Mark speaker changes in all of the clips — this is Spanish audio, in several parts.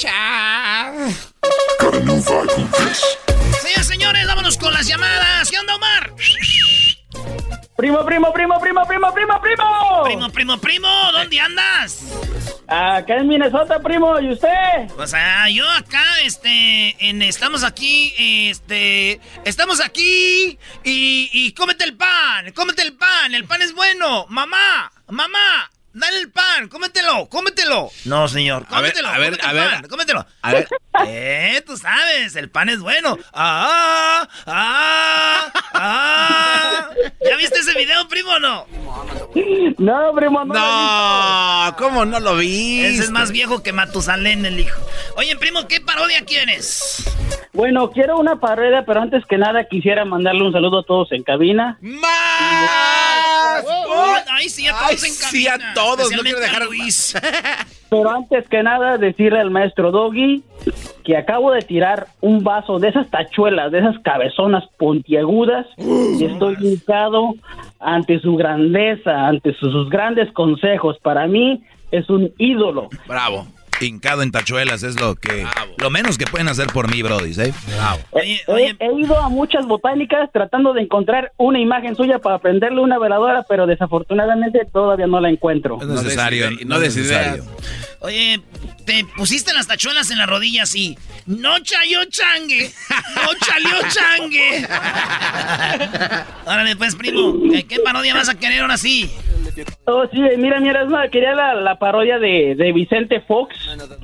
Speaker 1: Escuchar. Señores, señores, vámonos con las llamadas. ¿Qué onda, Omar?
Speaker 2: Primo, primo, primo, primo, primo, primo, primo.
Speaker 1: Primo, primo, primo, ¿dónde andas?
Speaker 2: Acá en Minnesota, primo, ¿y usted?
Speaker 1: Pues ah, yo acá, este, en, estamos aquí, este, estamos aquí y, y cómete el pan, cómete el pan, el pan es bueno, mamá, mamá, dale el pan, cómetelo, cómetelo. No, señor,
Speaker 3: A ver,
Speaker 1: cómetelo,
Speaker 3: a ver, a ver.
Speaker 1: cómetelo.
Speaker 3: A ver.
Speaker 1: Eh, tú sabes, el pan es bueno. Ah, ah, ah. ¿Ya viste ese video, primo, o no?
Speaker 2: No, primo, no.
Speaker 3: No, ¿cómo no lo vi?
Speaker 1: Ese es más viejo que Matusalén, el hijo. Oye, primo, ¿qué parodia quieres?
Speaker 2: Bueno, quiero una parodia, pero antes que nada quisiera mandarle un saludo a todos en cabina.
Speaker 3: ¡Más!
Speaker 1: Ay, sí, a
Speaker 3: Ay,
Speaker 1: todos en
Speaker 3: sí, a todos, no quiero
Speaker 1: a
Speaker 3: dejar-
Speaker 1: Luis.
Speaker 2: Pero antes que nada decirle al maestro Doggy que acabo de tirar un vaso de esas tachuelas, de esas cabezonas puntiagudas y estoy hincado ante su grandeza, ante sus, sus grandes consejos. Para mí es un ídolo.
Speaker 3: Bravo.
Speaker 4: Hincado en tachuelas es lo que lo menos que pueden hacer por mí, Brody, ¿eh?
Speaker 3: Bravo.
Speaker 1: Oye,
Speaker 2: He,
Speaker 1: oye,
Speaker 2: he ido a muchas botánicas tratando de encontrar una imagen suya para prenderle una veladora, pero desafortunadamente todavía no la encuentro.
Speaker 4: No es necesario, no,
Speaker 3: no
Speaker 4: necesario.
Speaker 1: oye, te pusiste las tachuelas en las rodillas y no chayó changue, no chalió changue. Órale, pues, primo, ¿qué, parodia vas a querer ahora sí?
Speaker 2: Oh, sí, mira, mira, es una- quería la, la parodia de, de Vicente Fox,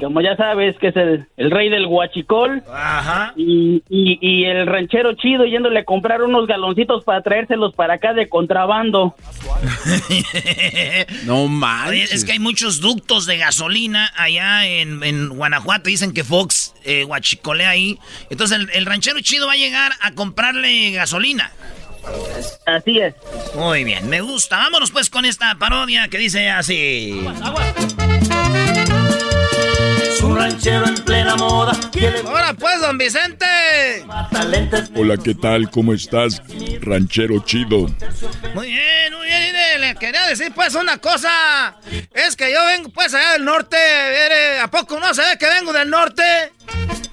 Speaker 2: como ya sabes, que es el, el rey del guachicol,
Speaker 1: Ajá.
Speaker 2: y, y, y el ranchero chido yéndole a comprar unos galoncitos para traérselos para acá de contrabando.
Speaker 3: No.
Speaker 1: Oye, es que hay muchos ductos de gasolina allá en, en Guanajuato. Dicen que Fox eh, guachicolea ahí. Entonces el, el ranchero chido va a llegar a comprarle gasolina.
Speaker 2: Así es.
Speaker 1: Muy bien, me gusta. Vámonos pues con esta parodia que dice así.
Speaker 5: Un ranchero en plena moda
Speaker 1: Ahora pues, don Vicente.
Speaker 6: Hola, ¿qué tal? ¿Cómo estás? Ranchero chido.
Speaker 1: Muy bien, muy bien. mire, le quería decir pues una cosa. Es que yo vengo pues allá del norte. ¿A poco no se ve que vengo del norte?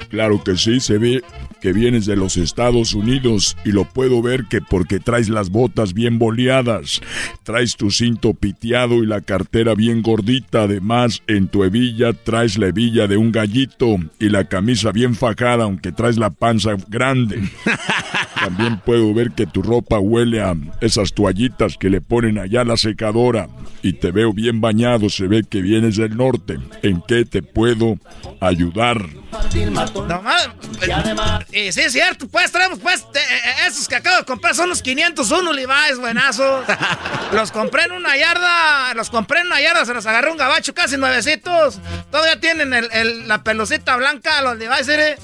Speaker 6: Claro que sí, se ve que vienes de los Estados Unidos y lo puedo ver que porque traes las botas bien boleadas, traes tu cinto piteado y la cartera bien gordita, además en tu hebilla traes la hebilla de un gallito y la camisa bien fajada aunque traes la panza grande. También puedo ver que tu ropa huele a esas toallitas que le ponen allá a la secadora y te veo bien bañado, se ve que vienes del norte. ¿En qué te puedo ayudar?
Speaker 1: No más. Y sí, es cierto, pues traemos pues de- eh, esos que acabo de comprar son los 501 Levi's, buenazos. los compré en una yarda, los compré en una yarda, se los agarré un gabacho casi nuevecitos. Todavía tienen el- el- la pelucita blanca, los Levi's, ¿eh?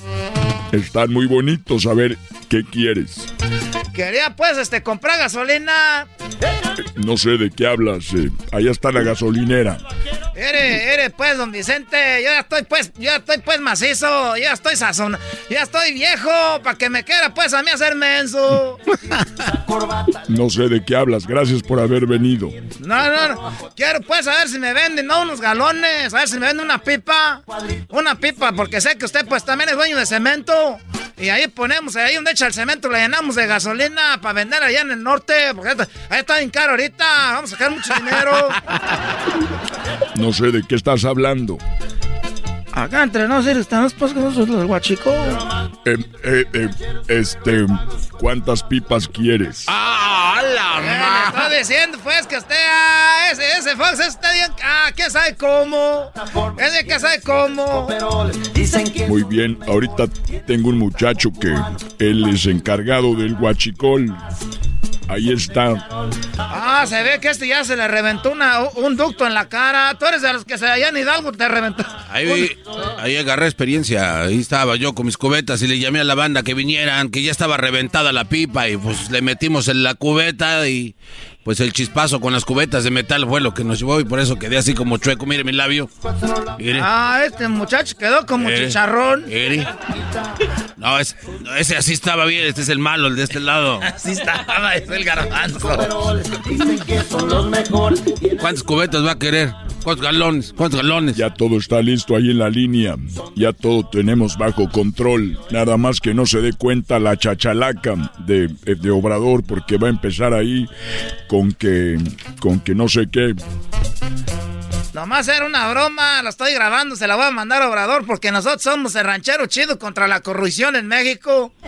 Speaker 6: Están muy bonitos, a ver, ¿qué quieres?
Speaker 1: Quería pues este comprar gasolina.
Speaker 6: No sé de qué hablas, eh, allá está la gasolinera.
Speaker 1: Eres, eres pues, don Vicente, yo ya estoy pues, yo ya estoy pues macizo, yo ya estoy sazón, ya estoy viejo, para que me quiera pues a mí hacer menso.
Speaker 6: No sé de qué hablas, gracias por haber venido.
Speaker 1: No, no, no, quiero pues a ver si me venden, no, unos galones, a ver si me venden una pipa, una pipa, porque sé que usted pues también es dueño de cemento. Y ahí ponemos, ahí donde echa el cemento, le llenamos de gasolina para vender allá en el norte, porque ahí está bien caro ahorita, vamos a sacar mucho dinero.
Speaker 6: No sé de qué estás hablando.
Speaker 1: Acá entre nosotros estamos pues con los guachico.
Speaker 6: Eh, eh, eh, este, ¿cuántas pipas quieres?
Speaker 3: ¡Ah, la
Speaker 1: eh, Estoy diciendo pues que usted, ah, ese, ese Fox está bien, ah, ¿quién sabe cómo? Ese que sabe cómo.
Speaker 6: Muy bien, ahorita tengo un muchacho que él es encargado del guachicol. Ahí está.
Speaker 1: Ah, se ve que este ya se le reventó una, un ducto en la cara. Tú eres de los que se allá en Hidalgo te reventó.
Speaker 3: Ahí, ahí agarré experiencia. Ahí estaba yo con mis cubetas y le llamé a la banda que vinieran, que ya estaba reventada la pipa y pues le metimos en la cubeta y pues el chispazo con las cubetas de metal fue lo que nos llevó y por eso quedé así como chueco. Mire mi labio.
Speaker 1: Ah, este muchacho quedó como
Speaker 3: Eh,
Speaker 1: chicharrón.
Speaker 3: mire. No, es- no, ese así estaba bien. Este es el malo, el de este lado.
Speaker 1: Así estaba, es el garbanzo.
Speaker 3: ¿Cuántas cubetas va a querer? ¿Cuántos galones? ¿Cuántos galones?
Speaker 6: Ya todo está listo ahí en la línea. Ya todo tenemos bajo control. Nada más que no se dé cuenta la chachalaca de, de Obrador porque va a empezar ahí con que, con que no sé qué.
Speaker 1: Nomás era una broma, la estoy grabando, se la voy a mandar a Obrador porque nosotros somos el ranchero chido contra la corrupción en México.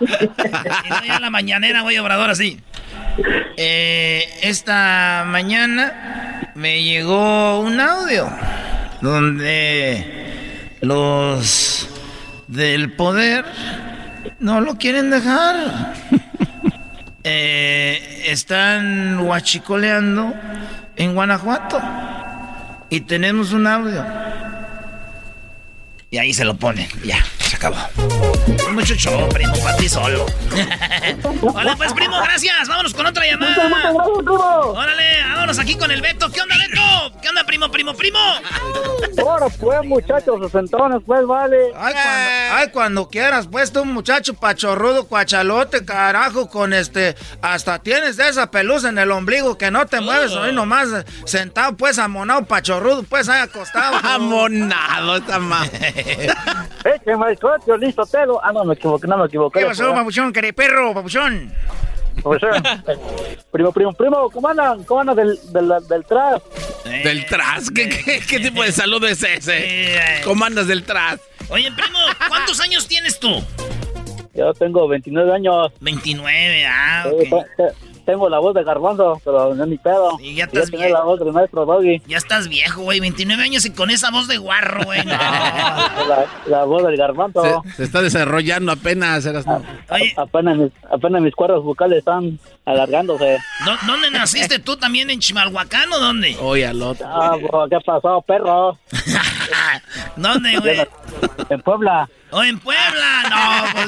Speaker 1: y no, ya en la mañanera voy a Obrador así. Eh, esta mañana me llegó un audio donde los del poder no lo quieren dejar. Eh, están huachicoleando en Guanajuato y tenemos un audio. Y ahí se lo ponen. Ya, se acabó. Mucho show, primo, para ti solo. Hola, pues, primo, gracias. Vámonos con otra llamada. Órale, vámonos aquí con el Beto. ¿Qué onda, Beto? ¿Qué onda, primo, primo, primo?
Speaker 2: Ahora pues, muchachos, sesentones, pues, vale.
Speaker 1: Ay, cuando, ay, cuando quieras, pues, tú, muchacho pachorrudo, cuachalote, carajo, con este... Hasta tienes de esa pelusa en el ombligo que no te mueves, hoy nomás sentado, pues, amonado, pachorrudo, pues, ahí acostado.
Speaker 3: Amonado, esta ma.
Speaker 2: Écheme el coche, listo, Telo. Ah, no, me equivoqué, no me equivoqué.
Speaker 1: ¿Qué pasó, papuchón, perro, papuchón?
Speaker 2: Pues, eh, primo, primo, primo, ¿cómo andan? ¿Cómo andan del, del, del tras?
Speaker 3: ¿Del tras? ¿Qué, qué, qué tipo de salud es ese? ¿Cómo andas del tras?
Speaker 1: Oye, primo, ¿cuántos años tienes tú?
Speaker 2: Yo tengo 29 años.
Speaker 1: 29, ah,
Speaker 2: Eh, te- tengo la voz de garbanzo, pero no es mi pedo.
Speaker 1: Y ya estás
Speaker 2: tenía
Speaker 1: bien.
Speaker 2: la voz del maestro Doggy.
Speaker 1: Ya estás viejo, güey, 29 años y con esa voz de guarro, güey. no.
Speaker 2: La, la voz del garbanzo.
Speaker 3: Se, se está desarrollando apenas. Eras,
Speaker 2: Apenas mis, apenas mis cuerdas vocales están alargándose.
Speaker 1: ¿dó- ¿dónde naciste tú también? ¿En Chimalhuacán o dónde?
Speaker 3: Oye, al otro.
Speaker 2: Ah, bro, ¿qué pasó, perro?
Speaker 1: ¿Dónde, güey?
Speaker 2: En Puebla.
Speaker 1: ¿O en Puebla? No, pues...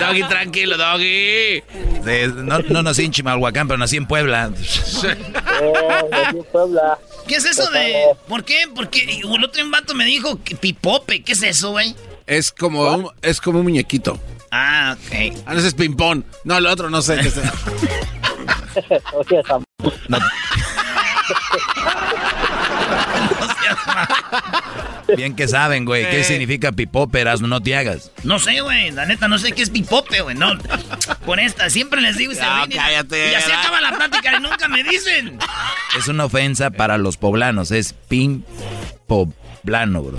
Speaker 3: Doggy, tranquilo, Doggy.
Speaker 4: De- no, no nací en Chimalhuacán, pero nací en Puebla.
Speaker 2: Aquí en Puebla.
Speaker 1: ¿Qué es eso de...? ¿Por qué? Porque el otro vato me dijo que pipope. ¿Qué es eso, güey?
Speaker 3: Es como un, es como un muñequito.
Speaker 1: Ah, ok.
Speaker 3: Ah, no, ese es ping-pong. No, el otro no sé qué es.
Speaker 2: O sea, esa-
Speaker 4: Bien que saben, güey. ¿Qué significa pipóperas? No te hagas.
Speaker 1: No sé, güey. La neta, no sé qué es pipope, güey. No. Por esta, siempre les digo y se
Speaker 3: No,
Speaker 1: ríen y-
Speaker 3: cállate,
Speaker 1: Y así acaba la plática y nunca me dicen.
Speaker 4: Es una ofensa para los poblanos. Es pin poblano, bro.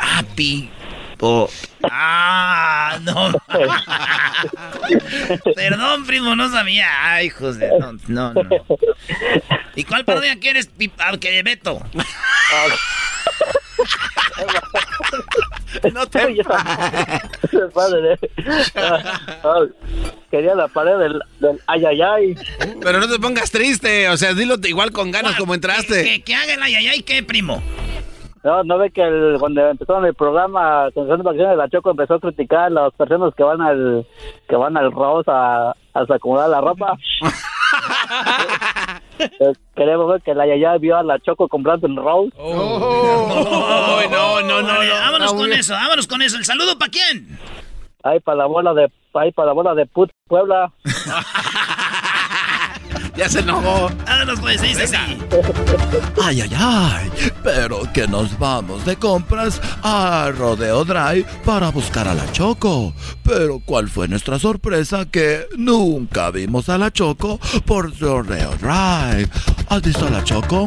Speaker 1: Ah, pi. po- Ah, no. Perdón, primo, no sabía. Ay, hijos de. No, no, no. ¿Y cuál parodia quieres, ah, que Beto?
Speaker 3: No te
Speaker 2: Oye, padre, ¿eh? Ah, ah, Quería la pared del, del ay, ay, ay.
Speaker 3: Pero no te pongas triste. O sea, dilo igual con ganas
Speaker 1: ¿Cuál?
Speaker 3: como entraste.
Speaker 1: que, que haga el ayayay, ¿qué, primo?
Speaker 2: No, no ve que el- cuando empezaron el programa Atención de Vacaciones, la Choco empezó a criticar a las personas que van al que van al Rose a, a acomodar la ropa. Queremos ver que la Yaya vio a la Choco comprando el Rose.
Speaker 3: Oh, no, no, no, no.
Speaker 1: vámonos
Speaker 7: Ah,
Speaker 1: con eso, vámonos con eso. ¿El saludo para quién?
Speaker 2: Ahí para la bola de, ahí para la bola de Put Puebla.
Speaker 3: Ya se enojó.
Speaker 1: Vámonos pues.
Speaker 7: Ay, ay, ay. Pero que nos vamos de compras a Rodeo Drive para buscar a la Choco. Pero ¿cuál fue nuestra sorpresa? Que nunca vimos a la Choco por Rodeo Drive. ¿Has visto a la Choco?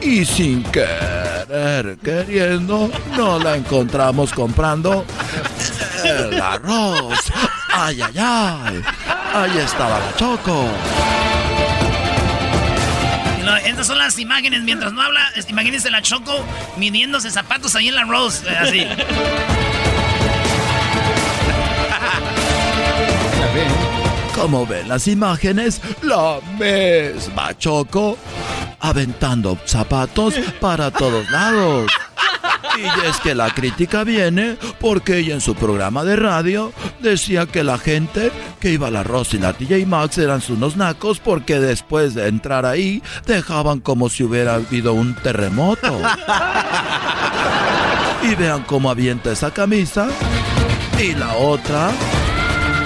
Speaker 7: Y sin querer, queriendo, no la encontramos comprando el arroz. Ay, ay, ay. Ahí estaba la Choco.
Speaker 1: Estas son las imágenes. Mientras no habla, imagínense la Choco midiéndose zapatos ahí en la Rose. eh, Así.
Speaker 7: Como ven las imágenes, la misma Choco aventando zapatos para todos lados. Y es que la crítica viene porque ella en su programa de radio decía que la gente que iba a la Ross y la TJ Maxx eran unos nacos porque después de entrar ahí dejaban como si hubiera habido un terremoto. Y vean cómo avienta esa camisa. Y la otra.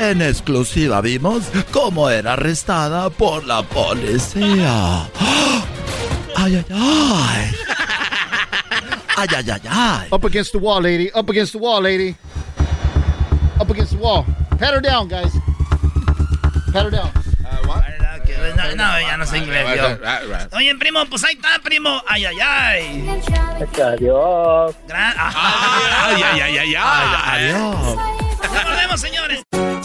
Speaker 7: En exclusiva vimos cómo era arrestada por la policía. Ay, ay, ay. Ay, ay, ay, ay.
Speaker 8: Up against the wall, lady. Up against the wall, lady. Up against the wall. Pat her down, guys. Pat her down.
Speaker 1: No, no, ya no sé inglés. yo. Oye, primo, pues ahí está, primo. Ay, ay, ay.
Speaker 2: Adiós.
Speaker 1: Gran- Ajá.
Speaker 3: Ay, ay, ay, ay, ay.
Speaker 7: Adiós.
Speaker 1: Ya volvemos, señores.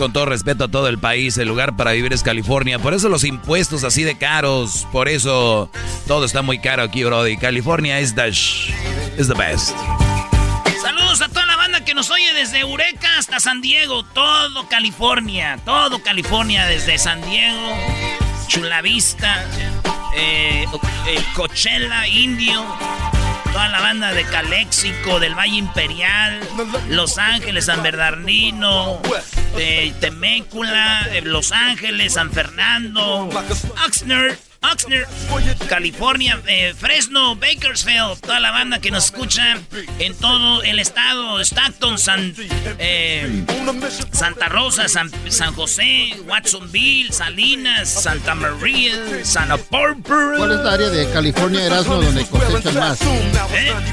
Speaker 4: con todo respeto a todo el país, el lugar para vivir es California. Por eso los impuestos así de caros. Por eso todo está muy caro aquí, Brody. California es the, is the best.
Speaker 1: Saludos a toda la banda que nos oye desde Eureka hasta San Diego, todo California, todo California, desde San Diego, Chula Vista, eh, eh, Coachella, Indio, toda la banda de Calexico, del Valle Imperial, Los Ángeles, San Bernardino, eh, Temécula, Los Ángeles, San Fernando, Oxnard. Oxnard, California, eh, Fresno, Bakersfield, toda la banda que nos escucha en todo el estado, Stockton, San, eh, Santa Rosa, San, San José, Watsonville, Salinas, Santa María, Santa Barbara.
Speaker 8: ¿Cuál es la área de California, Erasmo, donde cosechan más?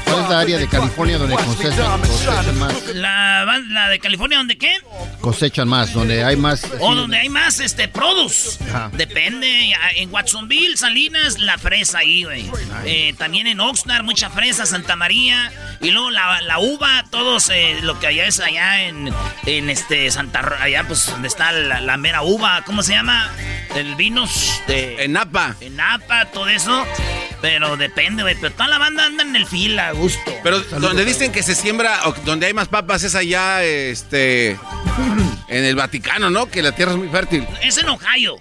Speaker 8: ¿Cuál es la área de California donde cosechan, cosechan más?
Speaker 1: La, la de California, ¿dónde qué?
Speaker 8: Cosechan más, donde hay más...
Speaker 1: O donde hay más este produce.
Speaker 8: Ajá.
Speaker 1: Depende. En Watsonville, Salinas, la fresa ahí, güey. Eh, también en Oxnard, mucha fresa, Santa María. Y luego la, la uva, todos eh, lo que allá es allá en, en este Santa allá pues donde está la, la mera uva, ¿cómo se llama? El vinos de.
Speaker 3: En Napa.
Speaker 1: En Napa, todo eso. Pero depende, güey. Pero toda la banda anda en el fila, a gusto.
Speaker 3: Pero donde dicen que se siembra, o donde hay más papas es allá, este, en el Vaticano, ¿no? Que la tierra es muy fértil.
Speaker 1: Es en Ohio.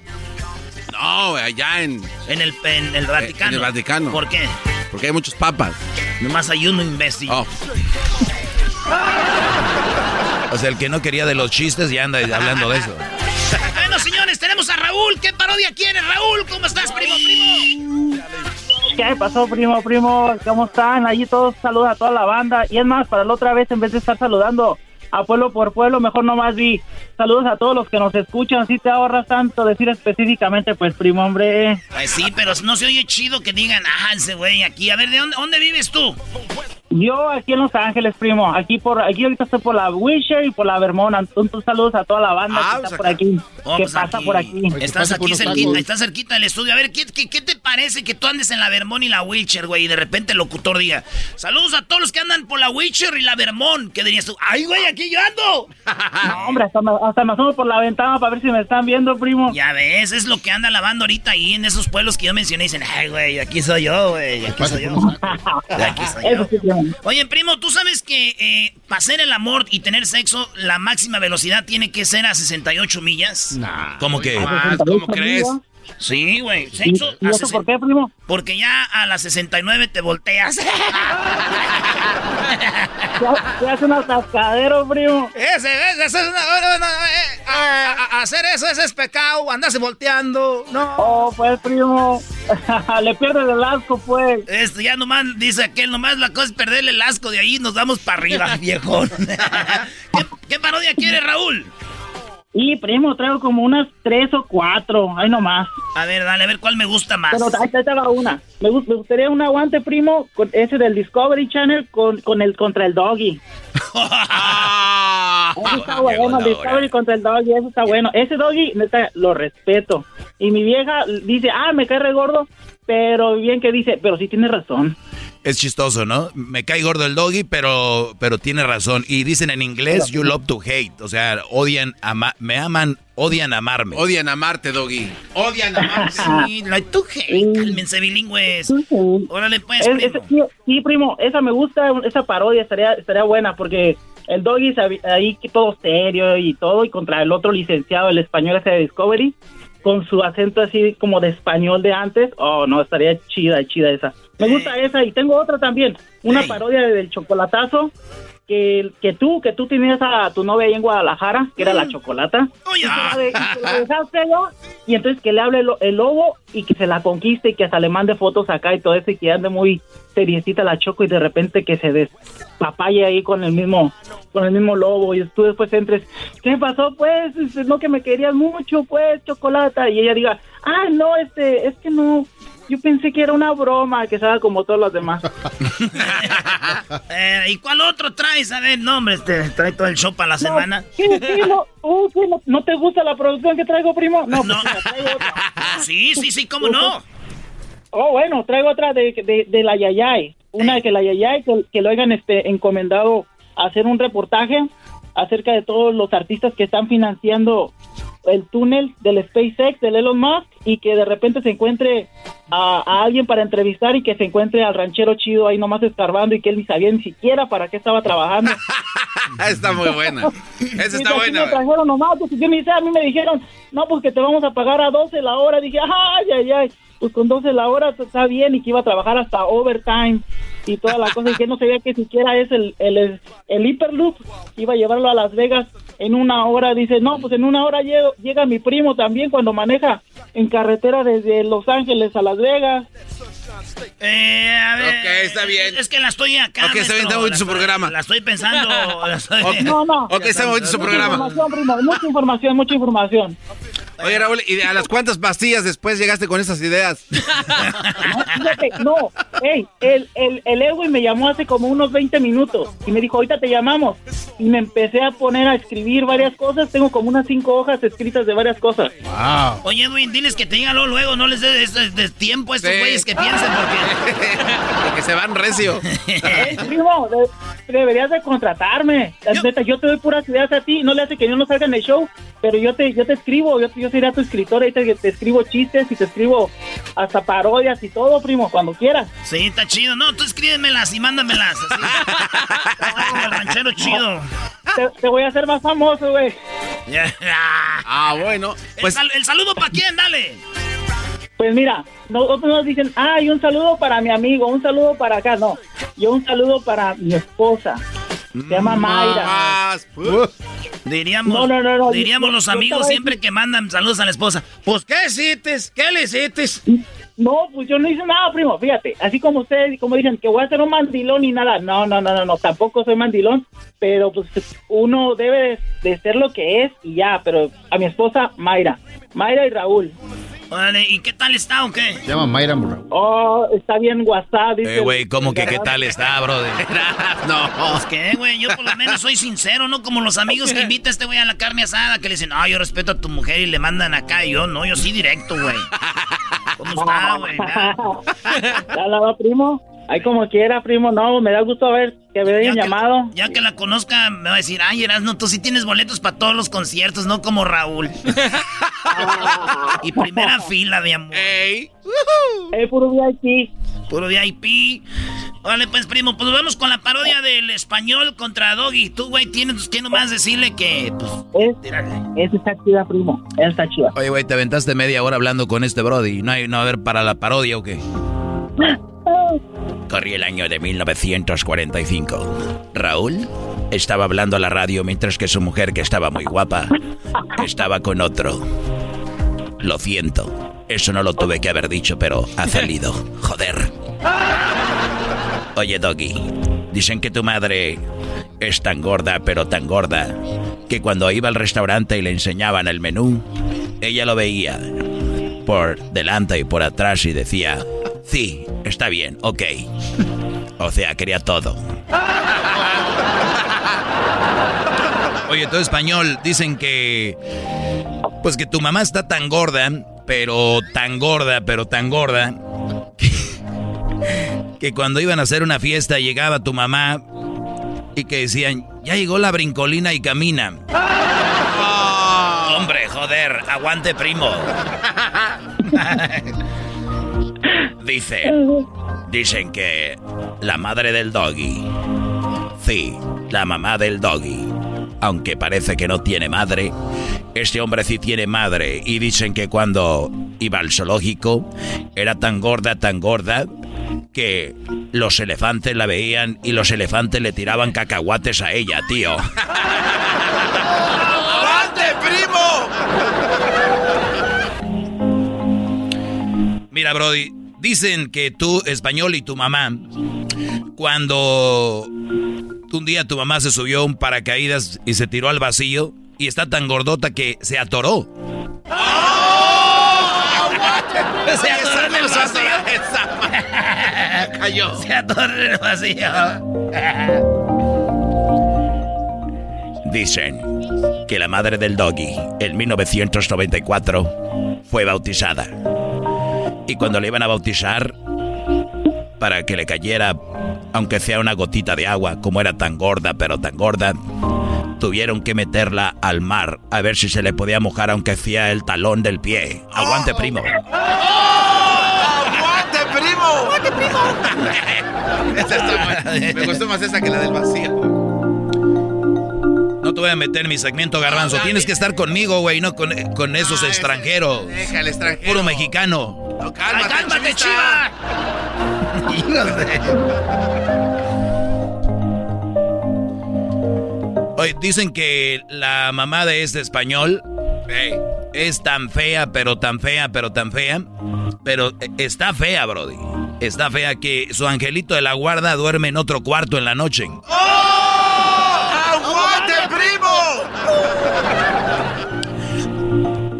Speaker 3: No, allá en...
Speaker 1: En el, en el Vaticano.
Speaker 3: En el Vaticano.
Speaker 1: ¿Por qué?
Speaker 3: Porque hay muchos papas.
Speaker 1: Nomás hay uno imbécil.
Speaker 3: Oh.
Speaker 4: O sea, el que no quería de los chistes ya anda hablando de eso.
Speaker 1: Bueno, señores, tenemos a Raúl. ¿Qué parodia quieres, Raúl? ¿Cómo estás, primo, primo?
Speaker 9: ¿Qué pasó, primo, primo? ¿Cómo están? Allí todos saludan a toda la banda. Y es más, para la otra vez, en vez de estar saludando a pueblo por pueblo, mejor nomás vi saludos a todos los que nos escuchan. Si te ahorras tanto decir específicamente, pues, primo, hombre.
Speaker 1: Pues sí, pero no se oye chido que digan, ah, ese güey aquí. A ver, ¿de dónde, dónde vives tú?
Speaker 9: Yo aquí en Los Ángeles, primo. Aquí por aquí ahorita estoy por la Wisher y por la Vermont. Entonces, saludos a toda la banda que está por aquí.
Speaker 1: Oh,
Speaker 9: que
Speaker 1: pues
Speaker 9: pasa
Speaker 1: aquí.
Speaker 9: por aquí.
Speaker 1: Estás aquí cerquita, estás cerquita del estudio. A ver, ¿qué, qué, qué te parece que tú andes en la Vermont y la Wheelchair, güey? Y de repente el locutor diga, saludos a todos los que andan por la Wheelchair y la Vermont. ¿Qué dirías tú? ¡Ay, güey, aquí yo ando!
Speaker 9: No, hombre, hasta, me- hasta me asomo por la ventana para ver si me están viendo, primo.
Speaker 1: Ya ves, es lo que anda lavando ahorita ahí en esos pueblos que yo mencioné. Dicen, ay, güey, aquí soy yo, güey, aquí soy yo. Aquí soy yo. Oye, primo, ¿tú sabes que eh, para hacer el amor y tener sexo, la máxima velocidad tiene que ser a 68 millas?
Speaker 4: ¿Cómo que?
Speaker 3: ¿Cómo crees?
Speaker 1: Sí, güey.
Speaker 9: ¿Y eso por
Speaker 1: 60
Speaker 9: qué, primo?
Speaker 1: Porque ya a las 69 te volteas.
Speaker 9: Ya, ya es un atascadero, primo.
Speaker 10: Ese, ese, ese es una- una- una- eh, a- a- hacer eso, ese es pecado, andarse volteando. No.
Speaker 9: Oh, pues, primo. Le pierdes el asco, pues.
Speaker 1: Esto ya nomás, dice aquel, nomás la cosa es perderle el asco de ahí y nos vamos para arriba, viejón. ¿Qué, qué parodia quiere, Raúl?
Speaker 9: Y, primo, traigo como unas tres o cuatro. Ahí nomás.
Speaker 1: A ver, dale, a ver cuál me gusta más.
Speaker 9: Pero ahí te va una. Me, me gustaría un aguante, primo, con ese del Discovery Channel con, con el contra el Doggy. Eso está bueno, el Discovery contra el Doggy, eso está bueno. Ese Doggy, neta, lo respeto. Y mi vieja dice, ah, me cae re gordo, pero bien que dice, pero sí tiene razón.
Speaker 4: Es chistoso, ¿no? Me cae gordo el doggy, pero, pero tiene razón. Y dicen en inglés, you love to hate. O sea, odian, ama- me aman, odian amarme.
Speaker 3: Odian amarte, Doggy. Odian amarte.
Speaker 1: Sí, like to hate. Cálmense bilingües. Órale, pues,
Speaker 9: Es-
Speaker 1: primo.
Speaker 9: ese- sí, sí, primo, esa me gusta, esa parodia estaría, estaría buena porque el Doggy ahí todo serio y todo y contra el otro licenciado, el español ese de Discovery, con su acento así como de español de antes. Oh, no, estaría chida, chida esa. Me gusta esa y tengo otra también, una parodia del chocolatazo que, que tú, que tú tenías a tu novia ahí en Guadalajara, que era la chocolata.
Speaker 1: Oye,
Speaker 9: y, que la de- y que la dejaste allá, y entonces que le hable el, el lobo y que se la conquiste y que hasta le mande fotos acá y todo eso y que ande muy seriecita la choco y de repente que se despapalle ahí con el mismo con el mismo lobo y tú después entres ¿qué pasó pues? Este, no que me querías mucho pues chocolata y ella diga ah no este es que no yo pensé que era una broma que haga como todos los demás
Speaker 1: Eh, ¿Y cuál otro traes? A ver, no, hombre, este, trae todo el show para la semana.
Speaker 9: Sí, sí, no, uh, sí, no, ¿no te gusta la producción que traigo, primo? No, pues, mira, traigo otra.
Speaker 1: Sí, sí, sí, ¿cómo no?
Speaker 9: Oh, bueno, traigo otra de, de, de la Yayay. Una de que la Yayay, que, que lo hayan este, encomendado a hacer un reportaje acerca de todos los artistas que están financiando el túnel del SpaceX, del Elon Musk, y que de repente se encuentre a, a alguien para entrevistar y que se encuentre al ranchero chido ahí nomás escarbando y que él ni sabía ni siquiera para qué estaba trabajando.
Speaker 3: está muy buena. Esa está buena.
Speaker 9: me trajeron nomás, pues, yo me dice, a mí me dijeron, no, pues que te vamos a pagar a 12 la hora. Dije, ay, ay, ay, pues con 12 la hora está bien y que iba a trabajar hasta overtime y toda la cosa y que no sabía que siquiera es el, el, el Hyperloop, iba a llevarlo a Las Vegas en una hora. Dice, no, pues en una hora llego- llega mi primo también cuando maneja en carretera desde Los Ángeles a Las Vegas.
Speaker 1: Eh, a ver.
Speaker 3: Ok, está bien.
Speaker 1: Es que la estoy acá.
Speaker 3: Ok, está bien, está bonito su programa.
Speaker 1: La estoy pensando. la estoy-
Speaker 3: Ok.
Speaker 9: No, no.
Speaker 3: Ok, está bonito su
Speaker 9: Mucha
Speaker 3: programa.
Speaker 9: información, primo, mucha información, mucha información.
Speaker 3: Oye, Raúl, ¿y a las cuántas pastillas después llegaste con esas ideas?
Speaker 9: No, fíjate, no, hey, el, el, el Edwin me llamó hace como unos 20 minutos y me dijo, ahorita te llamamos. Y me empecé a poner a escribir varias cosas, tengo como unas cinco hojas escritas de varias cosas.
Speaker 1: Oye, Edwin, diles que te luego, luego, no les des des tiempo a estos
Speaker 3: Sí.
Speaker 1: güeyes que piensen porque...
Speaker 3: Porque se van recio.
Speaker 9: Hey, primo, de- deberías de contratarme. La neta, yo te doy puras ideas a ti, no le hace que yo no salga en el show, pero yo te, yo te escribo, yo, yo seré tu escritor, ahorita que te escribo chistes y te escribo hasta parodias y todo, primo, cuando quieras.
Speaker 1: Sí, está chido. No, tú escríbemelas y mándamelas. Así. Como el ranchero chido.
Speaker 9: Te, te voy a hacer más famoso, güey.
Speaker 3: Ah, bueno.
Speaker 1: Pues el, sal- el saludo para quién, dale.
Speaker 9: Pues mira, nosotros nos dicen, ay, un saludo para mi amigo, un saludo para acá. No, yo un saludo para mi esposa. Se llama Mayra.
Speaker 3: Más. Uh.
Speaker 1: Diríamos,
Speaker 9: No, no, no, no,
Speaker 1: diríamos los amigos siempre que mandan saludos a la esposa. Pues, ¿qué hiciste? ¿Qué le hiciste?
Speaker 9: No, pues yo no hice nada, primo. Fíjate, así como ustedes, como dicen que voy a ser un mandilón y nada. No, no, no, no, no, tampoco soy mandilón. Pero pues uno debe de ser lo que es y ya. Pero a mi esposa, Mayra. Mayra y Raúl.
Speaker 1: Vale, ¿y qué tal está o qué?
Speaker 8: Se llama Mayra Murray.
Speaker 9: Oh, está bien WhatsApp. dice
Speaker 4: Eh, güey, ¿cómo que qué tal está, brother?
Speaker 3: No.
Speaker 1: Pues qué, güey, yo por lo menos soy sincero, ¿no? Como los amigos que invita a este güey a la carne asada, que le dicen, no, yo respeto a tu mujer y le mandan acá, y yo no, yo sí directo, güey. ¿Cómo está, güey? Ya.
Speaker 9: Ya la va, primo. Ahí como quiera, primo. No, me da gusto ver que me hayan
Speaker 1: Ya que-
Speaker 9: llamado.
Speaker 1: Ya que la conozca, me va a decir, ay, Erasno, tú sí tienes boletos para todos los conciertos, no como Raúl. y primera fila, mi amor.
Speaker 3: Ey.
Speaker 9: Eh, puro VIP.
Speaker 1: Puro VIP. Vale, pues, primo, pues vamos con la parodia del español contra Doggy. Tú, güey, tienes que nomás decirle que, pues,
Speaker 9: Es, esa está chida, primo. Esa está chida.
Speaker 4: Oye, güey, te aventaste media hora hablando con este Brody. ¿No hay, no va a haber para la parodia o qué? Corría el año de 1945. Raúl estaba hablando a la radio mientras que su mujer, que estaba muy guapa, estaba con otro. Lo siento. Eso no lo tuve que haber dicho, pero ha salido. Joder. Oye, Doggy, dicen que tu madre es tan gorda, pero tan gorda, que cuando iba al restaurante y le enseñaban el menú, ella lo veía por delante y por atrás y decía, sí, está bien, ok. O sea, quería todo. Oye, todo español, dicen que... Pues que tu mamá está tan gorda, pero tan gorda, pero tan gorda, que cuando iban a hacer una fiesta llegaba tu mamá y que decían, ya llegó la brincolina y camina. Hombre, joder, aguante primo. Dicen, dicen que la madre del doggy, sí, la mamá del doggy, aunque parece que no tiene madre, este hombre sí tiene madre y dicen que cuando iba al zoológico era tan gorda, tan gorda, que los elefantes la veían y los elefantes le tiraban cacahuates a ella, tío.
Speaker 3: ¡Avante, primo!
Speaker 4: Mira, Brody, dicen que tú, español, y tu mamá, cuando un día tu mamá se subió un paracaídas y se tiró al vacío y está tan gordota que se atoró.
Speaker 1: Se atoró en el vacío.
Speaker 3: Cayó.
Speaker 1: Se atoró en el vacío.
Speaker 4: Dicen que la madre del doggy en 1994 fue bautizada. Y cuando le iban a bautizar, para que le cayera, aunque sea una gotita de agua, como era tan gorda, pero tan gorda, tuvieron que meterla al mar a ver si se le podía mojar aunque sea el talón del pie. Aguante, primo.
Speaker 3: ¡Aguante, primo! ¡Aguante, primo! esa está buena. Me gustó más esa que la del vacío.
Speaker 4: No te voy a meter en mi segmento, garbanzo. Tienes que estar conmigo, güey, no con, con esos
Speaker 3: Ah,
Speaker 4: extranjeros.
Speaker 3: Deja el extranjero.
Speaker 4: Puro mexicano.
Speaker 3: No, cálmate,
Speaker 1: Ay, cálmate, de-
Speaker 4: Oye, dicen que la mamá de este español
Speaker 3: Ey.
Speaker 4: es tan fea, pero tan fea, pero tan fea. Pero eh, está fea, Brody. Está fea que su angelito de la guarda duerme en otro cuarto en la noche.
Speaker 3: ¡Aguante, primo!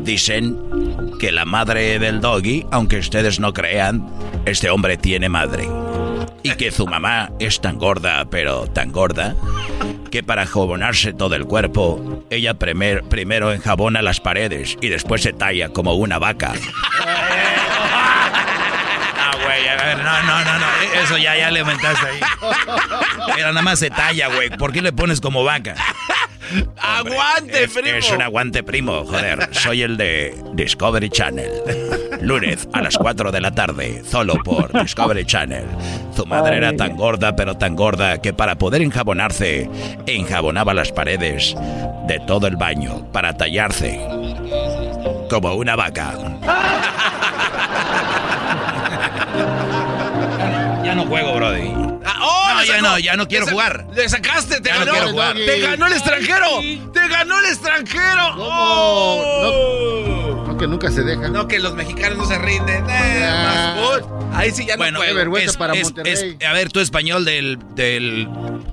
Speaker 4: Dicen que la madre del doggy, aunque ustedes no crean, este hombre tiene madre. Y que su mamá es tan gorda, pero tan gorda, que para jabonarse todo el cuerpo, ella primer- primero enjabona las paredes y después se talla como una vaca. Ah, güey, a ver, no, no, no, no, eso ya, ya le aumentaste ahí. Mira, nada más se talla, güey. ¿Por qué le pones como vaca?
Speaker 3: ¡Aguante,
Speaker 4: Es,
Speaker 3: primo!
Speaker 4: es un aguante primo, joder. Soy el de Discovery Channel. Lunes a las 4 de la tarde, solo por Discovery Channel. Su madre era tan gorda, pero tan gorda, que para poder enjabonarse, enjabonaba las paredes de todo el baño para tallarse como una vaca. Ya no juego, Brody.
Speaker 3: Ah, oh,
Speaker 4: No, ya no, ya no quiero
Speaker 3: Le
Speaker 4: jugar.
Speaker 3: Le sacaste, te
Speaker 4: Ya no
Speaker 3: ganó.
Speaker 4: quiero jugar.
Speaker 3: Te ganó el extranjero. Te ganó el extranjero. Oh.
Speaker 8: No, que nunca se dejan.
Speaker 3: No, que los mexicanos no se rinden. Eh,
Speaker 8: Ah.
Speaker 3: más. Ahí sí ya
Speaker 4: Bueno,
Speaker 3: no
Speaker 8: qué
Speaker 3: juego.
Speaker 8: vergüenza
Speaker 4: es-
Speaker 8: para
Speaker 4: es-
Speaker 8: Monterrey.
Speaker 4: es- a ver, tú español del, del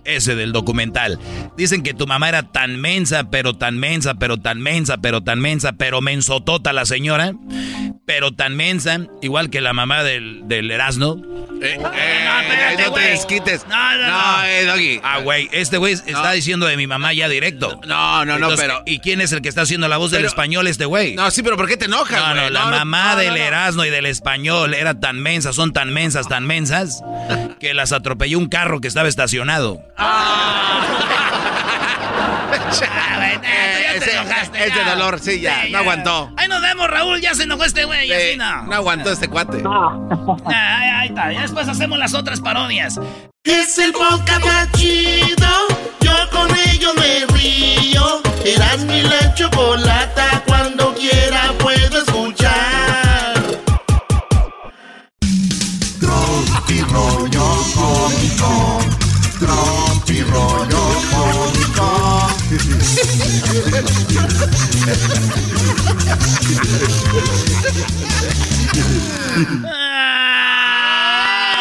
Speaker 4: ese del documental. Dicen que tu mamá era tan mensa, pero tan mensa, pero tan mensa, pero tan mensa, pero mensotota la señora, pero tan mensa, igual que la mamá del, del Erasmo.
Speaker 3: Eh, eh,
Speaker 1: espérate,
Speaker 3: no te desquites.
Speaker 1: No, no, no.
Speaker 3: eh, Doggy.
Speaker 4: Ah, güey, este güey está diciendo de mi mamá ya directo.
Speaker 3: No, no, no,
Speaker 4: Entonces,
Speaker 3: pero.
Speaker 4: ¿Y quién es el que está haciendo la voz del español este güey?
Speaker 3: No, sí, pero ¿por qué te enojas,
Speaker 4: No,
Speaker 3: güey?
Speaker 4: no, la
Speaker 3: no,
Speaker 4: mamá
Speaker 3: no,
Speaker 4: del
Speaker 3: no, no.
Speaker 4: Erasmo y del español era tan mensa, son tan mensas, tan mensas, que las atropelló un carro que estaba estacionado.
Speaker 1: Ah, ya te
Speaker 3: Ese-
Speaker 1: enojaste,
Speaker 3: ese
Speaker 1: ya.
Speaker 3: dolor, sí, ya, no aguantó.
Speaker 1: Ahí nos vemos, Raúl. Ya se enojó este güey.
Speaker 3: Eh,
Speaker 1: así no.
Speaker 3: no aguantó este cuate.
Speaker 1: Ah, ahí, ahí está. Ya después hacemos las otras parodias.
Speaker 11: Es el podcast más chido. Yo con ello me río. Eras mi la chocolata. Cuando quiera puedo escuchar. Tropi rollo cómico. Tropi rollo cómico.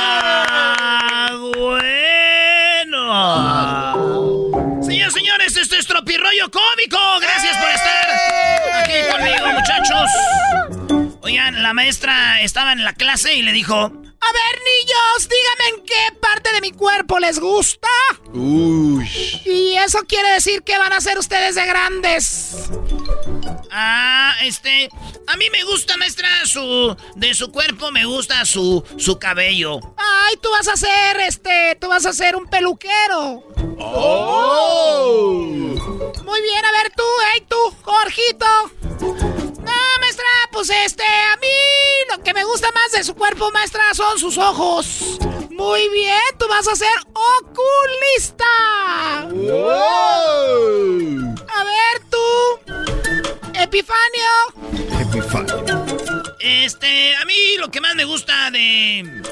Speaker 1: Ah, bueno. Señores, señores, esto es Tropirroyo Cómico. Gracias por estar aquí conmigo, muchachos. Oigan, la maestra estaba en la clase y le dijo: A ver, niños, díganme en qué parte de mi cuerpo les gusta.
Speaker 3: Uy.
Speaker 1: Eso quiere decir que van a ser ustedes de grandes. Ah, este, a mí me gusta, maestra, su de su cuerpo me gusta su su cabello. Ay, tú vas a ser este, tú vas a ser un peluquero.
Speaker 3: Oh.
Speaker 1: Muy bien, a ver tú, hey tú, Jorgito. No, maestra, pues este, a mí lo que me gusta más de su cuerpo, maestra, son sus ojos. Muy bien, tú vas a ser oculista. A ver tú, Epifanio. Este, a mí lo que más me gusta de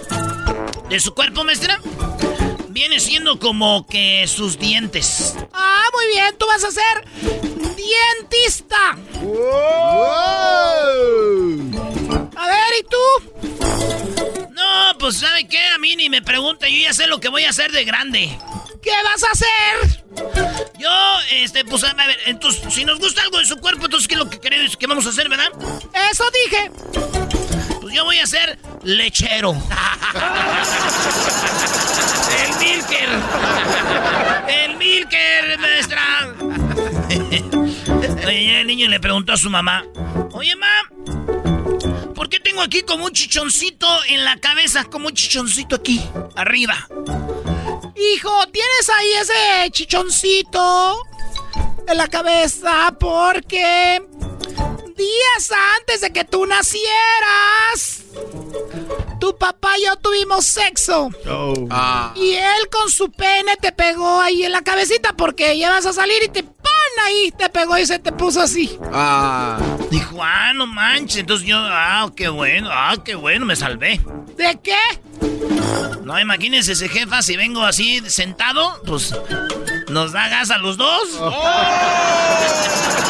Speaker 1: de su cuerpo, maestra, viene siendo como que sus dientes.
Speaker 10: Ah, muy bien, tú vas a ser dientista. A ver, ¿y tú?
Speaker 1: No, pues ¿sabe qué? A mí ni me pregunta, yo ya sé lo que voy a hacer de grande.
Speaker 10: ¿Qué vas a hacer?
Speaker 1: Yo, este, pues a ver, entonces, si nos gusta algo de su cuerpo, entonces, ¿qué es lo que queremos que vamos a hacer, verdad?
Speaker 10: Eso dije.
Speaker 1: Pues yo voy a ser lechero. El Milker. El Milker, maestra. Oye, el niño le preguntó a su mamá. Oye, mamá, ¿por qué tengo aquí como un chichoncito en la cabeza? Como un chichoncito aquí, arriba.
Speaker 10: Hijo, tienes ahí ese chichoncito en la cabeza porque días antes de que tú nacieras, tu papá y yo tuvimos sexo.
Speaker 3: Oh.
Speaker 10: Ah. Y él con su pene te pegó ahí en la cabecita porque ya vas a salir y te ahí, te pegó y se te puso así.
Speaker 3: Ah.
Speaker 1: Dijo, ah, no manches. Entonces yo, ah, qué bueno, ah, qué bueno, me salvé.
Speaker 10: ¿De qué?
Speaker 1: No, imagínense ese jefa, si vengo así sentado, pues nos da gas a los dos.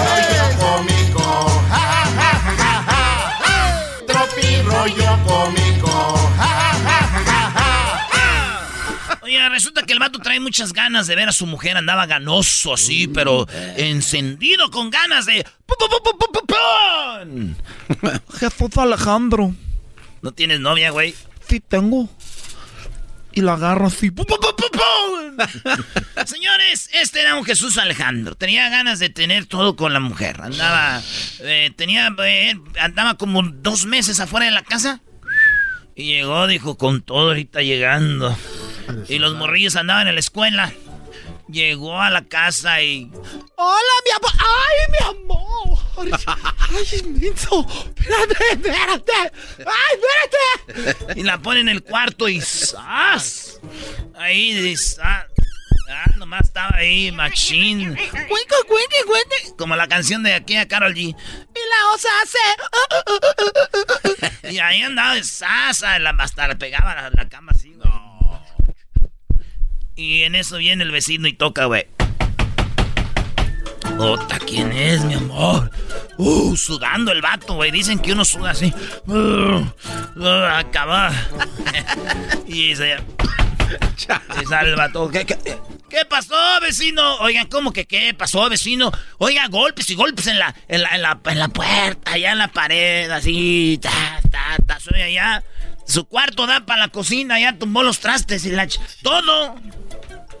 Speaker 11: rollo cómico. Ja, ja, ja, ja, ja. Tropi rollo cómico.
Speaker 1: Resulta que el vato trae muchas ganas de ver a su mujer. Andaba ganoso así, pero encendido con ganas de...
Speaker 12: Jesús Alejandro.
Speaker 1: ¿No tienes novia, güey?
Speaker 12: Sí tengo. Y la agarro así.
Speaker 1: pu- pu- pu- pu- pun. Señores, este era un Jesús Alejandro. Tenía ganas de tener todo con la mujer. Andaba... eh, tenía... eh, andaba como dos meses afuera de la casa. Y llegó, dijo, con todo ahorita llegando. Y los morrillos andaban en la escuela. Llegó a la casa y...
Speaker 10: Hola, mi amor. ¡Ay, mi amor! ¡Ay, inmenso! ¡Espérate, espérate! ¡Ay, espérate!
Speaker 1: Y la pone en el cuarto y ¡zas! Ahí dice, ah, ah, nomás estaba ahí, machín.
Speaker 10: ¡Cuenco, cuenco, cuenco!
Speaker 1: Como la canción de aquí a Carol G.
Speaker 10: Y la osa hace...
Speaker 1: Y ahí andaba de sasa, la, hasta le pegaba la, la cama así, güey. Y en eso viene el vecino y toca, güey. Ota, ¿quién es, mi amor? Uh, sudando el vato, güey. Dicen que uno suda así. Uh, uh, acaba. y se... y sale el vato. ¿Qué, qué, pasó, vecino? Oigan, ¿cómo que qué pasó, vecino? Oiga, golpes y golpes en la, en la, en la, en la puerta, allá en la pared, así. Ta, ta, ta. Soy allá. Su cuarto da para la cocina, ya tumbó los trastes y la... Todo.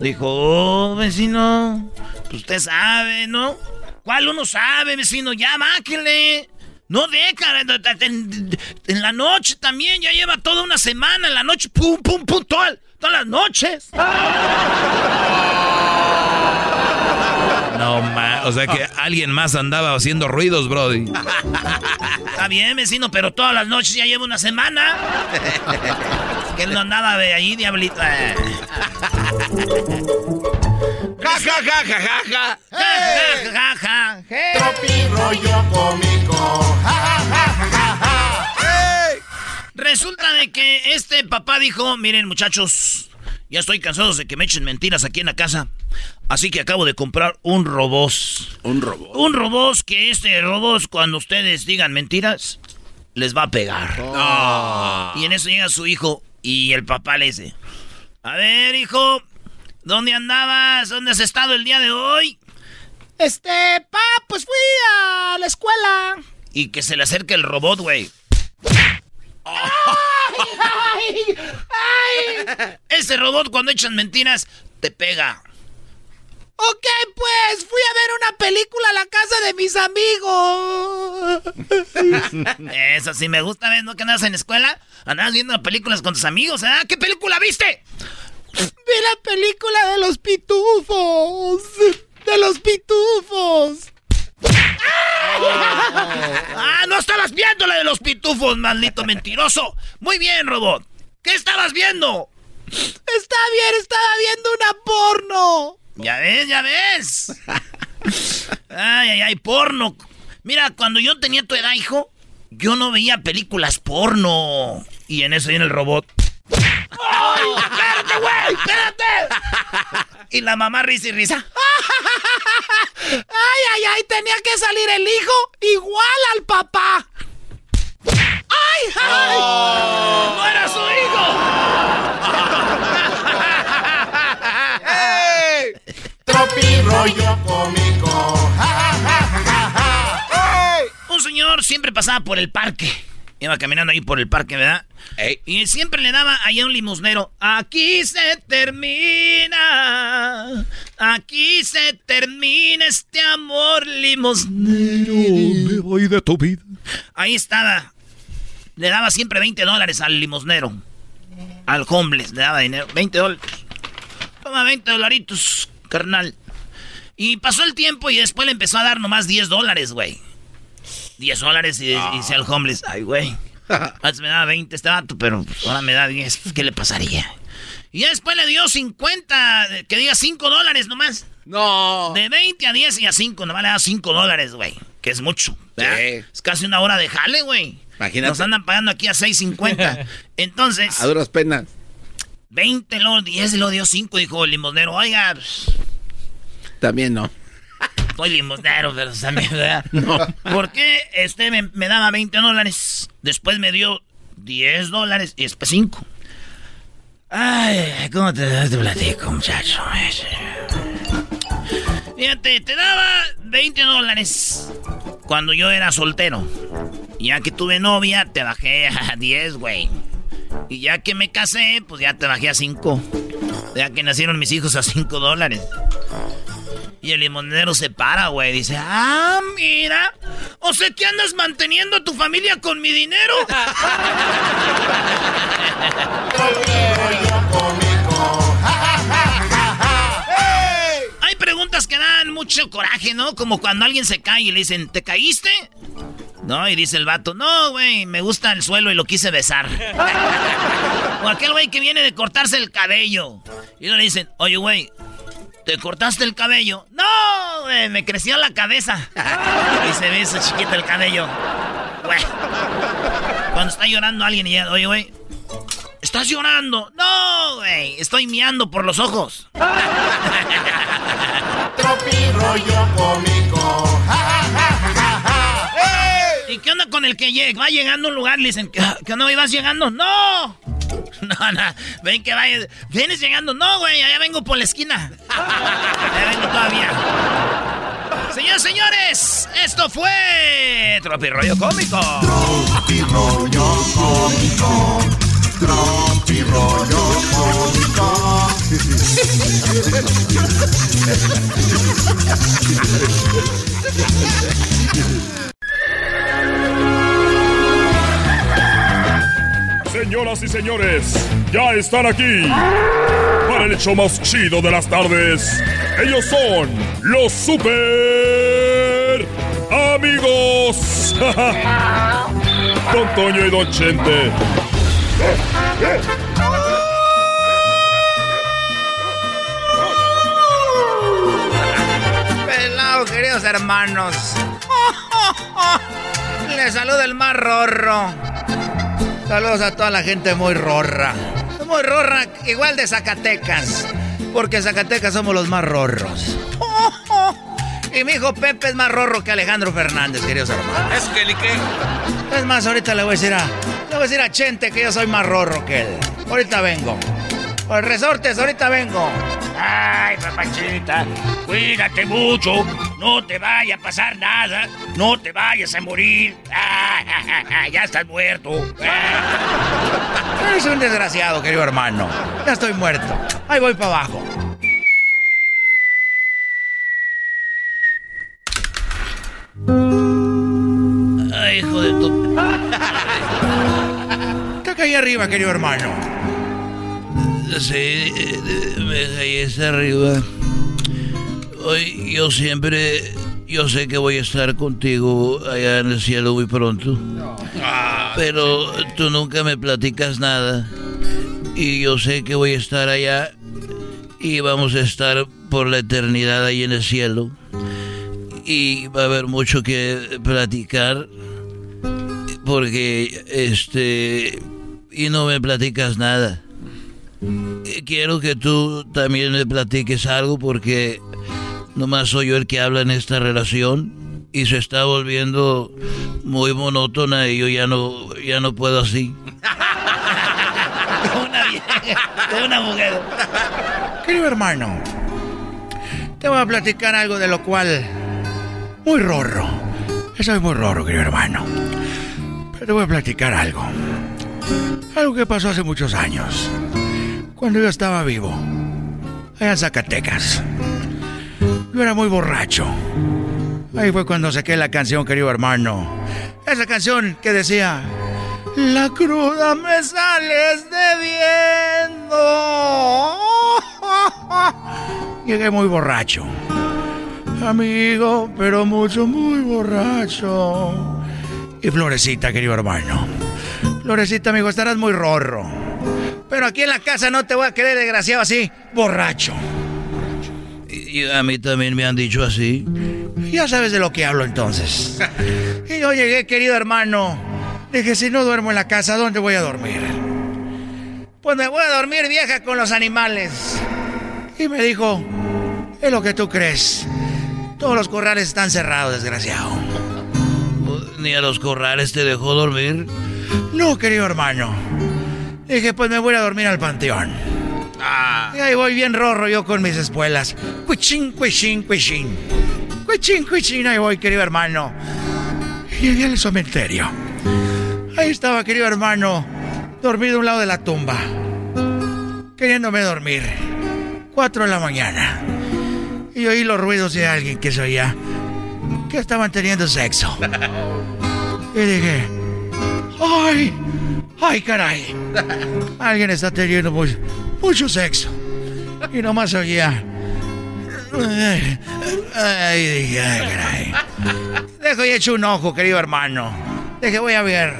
Speaker 1: Dijo, oh, vecino, pues usted sabe, ¿no? ¿Cuál uno sabe, vecino? Ya, máquenle. No deja, en, en- la noche también, ya lleva toda una semana, en la noche, pum, pum, pum, toda- todas las noches.
Speaker 13: No, ma, o sea que alguien más andaba haciendo ruidos, Brody.
Speaker 1: Está bien, vecino, pero todas las noches ya lleva una semana. que él no andaba de ahí, diablito.
Speaker 3: Ja, ja, ja, ja, ja, ja.
Speaker 1: Ja, ja, ja, ja.
Speaker 11: Tropi rollo cómico. Ja, ja, ja, ja, ja, ja.
Speaker 1: Resulta de que este papá dijo, miren muchachos, ya estoy cansado de que me echen mentiras aquí en la casa. Así que acabo de comprar un robot.
Speaker 3: Un robot.
Speaker 1: Un robot que este robot cuando ustedes digan mentiras, les va a pegar.
Speaker 3: Ah.
Speaker 1: Y en eso llega su hijo y el papá le dice, a ver hijo, ¿dónde andabas? ¿Dónde has estado el día de hoy?
Speaker 10: Este, pa, pues fui a la escuela.
Speaker 1: Y que se le acerque el robot, güey.
Speaker 10: ¡Ay, ay!
Speaker 1: Ese robot cuando echan mentiras, te pega.
Speaker 10: Ok, pues fui a ver una película a la casa de mis amigos.
Speaker 1: Eso sí me gusta, ¿ves? ¿No que andas en la escuela? Andabas viendo películas con tus amigos, ¿ah? ¿Qué película viste?
Speaker 10: Vi la película de los pitufos. De los pitufos.
Speaker 1: ¡Ah, no estabas viendo la de los pitufos, maldito mentiroso! Muy bien, robot. ¿Qué estabas viendo?
Speaker 10: Está bien, estaba viendo una porno.
Speaker 1: Ya ves, ya ves. Ay, ay, ay, porno. Mira, cuando yo tenía tu edad, hijo, yo no veía películas porno. Y en eso viene el robot. ¡Ay, espérate, güey! ¡Espérate! Y la mamá risa y risa. ¡Ay, ay, ay! Tenía que salir el hijo igual al papá. ¡Ay, ay!
Speaker 14: Oh.
Speaker 1: ¡No era su hijo! Siempre pasaba por el parque. Iba caminando ahí por el parque, ¿verdad? Y siempre le daba allá un limosnero. Aquí se termina. Aquí se termina este amor limosnero.
Speaker 7: Me voy de tu vida.
Speaker 1: Ahí estaba. Le daba siempre 20 dólares al limosnero. Al homeless le daba dinero. 20 dólares. Toma 20 dolaritos, carnal. Y pasó el tiempo y después le empezó a dar nomás 10 dólares, güey. 10 dólares y, y dice al homeless, ay, güey. Antes me daba 20 este vato, pero ahora me da 10. ¿Qué le pasaría? Y después le dio 50, que diga 5 dólares nomás.
Speaker 3: No.
Speaker 1: De 20 a 10 y a 5, nomás le da 5 dólares, güey. Que es mucho. ¿verdad? Es casi una hora de jale, güey.
Speaker 3: Imagínate.
Speaker 1: Nos andan pagando aquí a 6.50. Entonces,
Speaker 3: A duras penas.
Speaker 1: 20, luego 10 y luego dio 5, dijo el limosnero. Oiga, pues,
Speaker 3: También no.
Speaker 1: Soy limosnero, pero también, ¿verdad?
Speaker 3: No.
Speaker 1: ¿Por qué este me, me daba 20 dólares? Después me dio 10 dólares y después 5. Ay, ¿cómo te, te platico, muchacho? Fíjate, te daba 20 dólares cuando yo era soltero. Y ya que tuve novia, te bajé a 10, güey. Y ya que me casé, pues ya te bajé a 5. Ya que nacieron mis hijos a 5 dólares. Y el limonero se para, güey. Dice, ah, mira. O sea que andas manteniendo a tu familia con mi dinero. Hay preguntas que dan mucho coraje, ¿no? Como cuando alguien se cae y le dicen, ¿te caíste? No, y dice el vato, no, güey, me gusta el suelo y lo quise besar. o aquel güey que viene de cortarse el cabello. Y le dicen, oye, güey, ¿te cortaste el cabello? No, güey, me creció la cabeza. y se ve eso chiquito el cabello. Güey. Cuando está llorando alguien y ya, oye, güey, ¿estás llorando? No, güey, estoy miando por los ojos.
Speaker 11: Tropi rollo cómico.
Speaker 1: ¿Y qué onda con el que llega? Va llegando a un lugar, le dicen, ¿qué, onda? ¿Vas llegando? ¡No! No, no, ven que vaya. ¿Vienes llegando? No, güey, allá vengo por la esquina. Allá vengo todavía. Señores, señores, esto fue Tropi Rollo Cómico.
Speaker 11: Tropi rollo cómico. Tropi rollo cómico.
Speaker 15: Señoras y señores, ya están aquí para el hecho más chido de las tardes. Ellos son los super amigos. Don Toño y Don Chente.
Speaker 4: Pelado, queridos hermanos. Les saluda el más rorro. Saludos a toda la gente muy rorra. Muy rorra, igual de Zacatecas. Porque en Zacatecas somos los más rorros. Y mi hijo Pepe es más rorro que Alejandro Fernández, queridos hermanos.
Speaker 3: Es que ni qué.
Speaker 4: Es más, ahorita le voy a decir a. Le voy a decir a Chente que yo soy más rorro que él. Ahorita vengo. Por resortes, ahorita vengo.
Speaker 1: Ay, papachita, cuídate mucho. No te vaya a pasar nada. No te vayas a morir. Ay, ya estás muerto.
Speaker 4: Eres un desgraciado, querido hermano. Ya estoy muerto. Ahí voy para abajo.
Speaker 1: Ay, hijo de tu.
Speaker 4: Está acá ahí arriba, querido hermano.
Speaker 12: Sí, eh, me caí arriba. Hoy yo siempre, yo sé que voy a estar contigo allá en el cielo muy pronto. Pero tú nunca me platicas nada. Y yo sé que voy a estar allá y vamos a estar por la eternidad ahí en el cielo. Y va a haber mucho que platicar porque este y no me platicas nada. Quiero que tú también me platiques algo porque nomás soy yo el que habla en esta relación y se está volviendo muy monótona y yo ya no, ya no puedo así.
Speaker 1: una vieja, una mujer.
Speaker 4: Querido hermano, te voy a platicar algo de lo cual muy rorro. Soy muy rorro, querido hermano. Pero te voy a platicar algo. Algo que pasó hace muchos años. Cuando yo estaba vivo. Allá en Zacatecas. Yo era muy borracho. Ahí fue cuando saqué la canción, querido hermano. Esa canción que decía... La cruda me sales debiendo. Llegué muy borracho. Amigo, pero mucho, muy borracho. Y Florecita, querido hermano. Florecita, amigo, estarás muy rorro. Pero aquí en la casa no te voy a querer desgraciado así, borracho.
Speaker 12: Y a mí también me han dicho así.
Speaker 4: Ya sabes de lo que hablo entonces. Y yo llegué, querido hermano. Dije, si no duermo en la casa, ¿dónde voy a dormir? Pues me voy a dormir vieja con los animales. Y me dijo, es lo que tú crees. Todos los corrales están cerrados, desgraciado.
Speaker 12: ¿Ni a los corrales te dejó dormir?
Speaker 4: No, querido hermano. Dije, pues me voy a dormir al panteón. Y ahí voy bien rorro yo con mis espuelas. Cuichín, cuichín, cuichín. Cuichín, cuichín, ahí voy, querido hermano. Y llegué al cementerio. Ahí estaba, querido hermano, dormido a un lado de la tumba. Queriéndome dormir. Cuatro de la mañana. Y oí los ruidos de alguien que se oía. Que estaban teniendo sexo. Y dije, ¡ay! ¡Ay, caray! Alguien está teniendo mucho, mucho sexo. Y nomás oía. Ay, dije, ay, caray. Dejo y echo un ojo, querido hermano. Deje, voy a ver.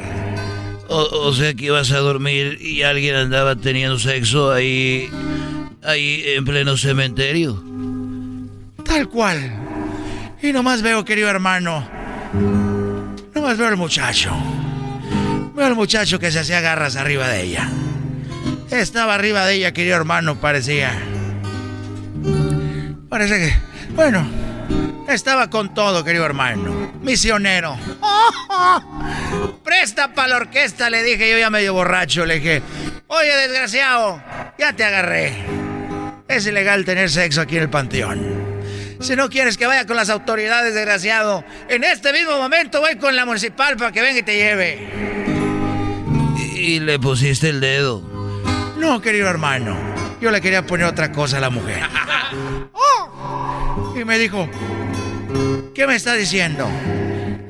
Speaker 12: O, o, sea que ibas a dormir y alguien andaba teniendo sexo ahí. ahí en pleno cementerio.
Speaker 4: Tal cual. Y nomás veo, querido hermano. Nomás veo al muchacho. Veo al muchacho que se hacía garras arriba de ella. Estaba arriba de ella, querido hermano, parecía. Parece que. Bueno. Estaba con todo, querido hermano. Misionero. Presta para la orquesta, le dije yo ya medio borracho. Le dije, oye, desgraciado, ya te agarré. Es ilegal tener sexo aquí en el panteón. Si no quieres que vaya con las autoridades, desgraciado, en este mismo momento voy con la municipal para que venga y te lleve.
Speaker 12: Y, le pusiste el dedo.
Speaker 4: No, querido hermano. Yo le quería poner otra cosa a la mujer. Y me dijo, ¿qué me está diciendo?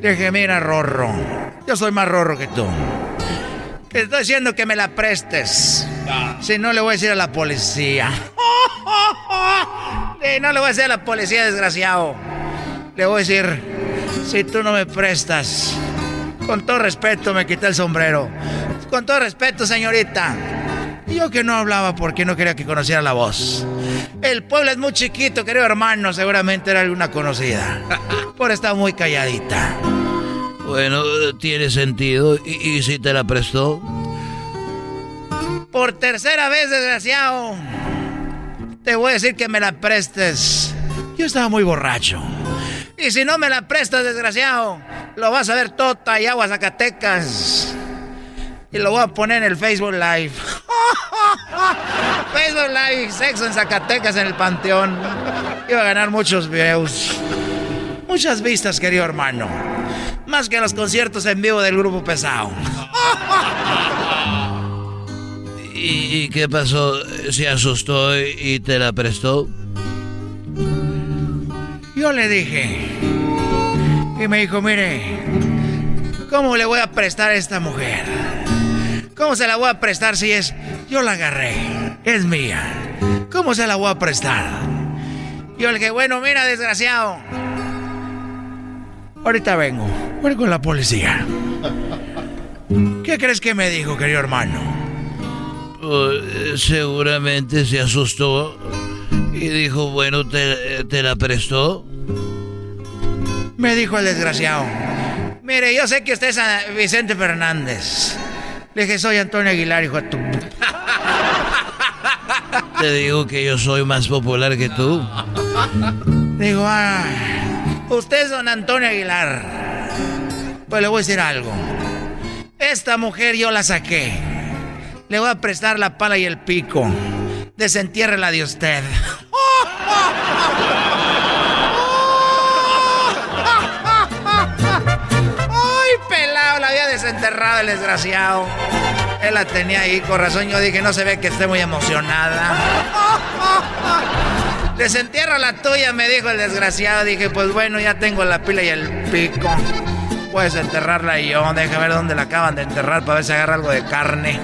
Speaker 4: Le dije, mira, Rorro, yo soy más Rorro que tú. Te estoy diciendo que me la prestes. Si no, le voy a decir a la policía. no le voy a decir a la policía, desgraciado. Le voy a decir, si tú no me prestas, con todo respeto me quité el sombrero. Con todo respeto, señorita. Yo que no hablaba porque no quería que conociera la voz. El pueblo es muy chiquito, querido hermano. Seguramente era alguna conocida. Por estar muy calladita.
Speaker 12: Bueno, tiene sentido. ¿Y, ¿Y, si te la prestó?
Speaker 4: Por tercera vez, desgraciado. Te voy a decir que me la prestes. Yo estaba muy borracho. Y si no me la prestas, desgraciado, lo vas a ver tota y agua Zacatecas. Y lo voy a poner en el Facebook Live. Facebook Live, sexo en Zacatecas en el Panteón. Iba a ganar muchos views. Muchas vistas, querido hermano. Más que los conciertos en vivo del grupo pesado.
Speaker 12: ¿Y, ¿Y, qué pasó? ¿Se asustó y te la prestó?
Speaker 4: Yo le dije. Y me dijo, mire, ¿cómo le voy a prestar a esta mujer? ¿Cómo se la voy a prestar si es... Yo la agarré. Es mía. ¿Cómo se la voy a prestar? Yo le dije, bueno, mira, desgraciado. Ahorita vengo. Voy con la policía. ¿Qué crees que me dijo, querido hermano?
Speaker 12: Uh, seguramente se asustó y dijo, bueno, ¿te, ¿te, la prestó?
Speaker 4: Me dijo el desgraciado. Mire, yo sé que usted es Vicente Fernández.
Speaker 12: Le dije, soy Antonio Aguilar, hijo de tu...
Speaker 13: Te digo que yo soy más popular que tú.
Speaker 12: Digo, ah, usted es don Antonio Aguilar. Pues le voy a decir algo. Esta mujer yo la saqué. Le voy a prestar la pala y el pico. Desentiérrela de usted. ¡Ay, había desenterrado el desgraciado. Él la tenía ahí, con razón yo dije, no se ve que esté muy emocionada. Desentierra la tuya, me dijo el desgraciado. Dije, pues bueno, ya tengo la pila y el pico. Puedes enterrarla y yo. Deja ver dónde la acaban de enterrar para ver si agarra algo de carne.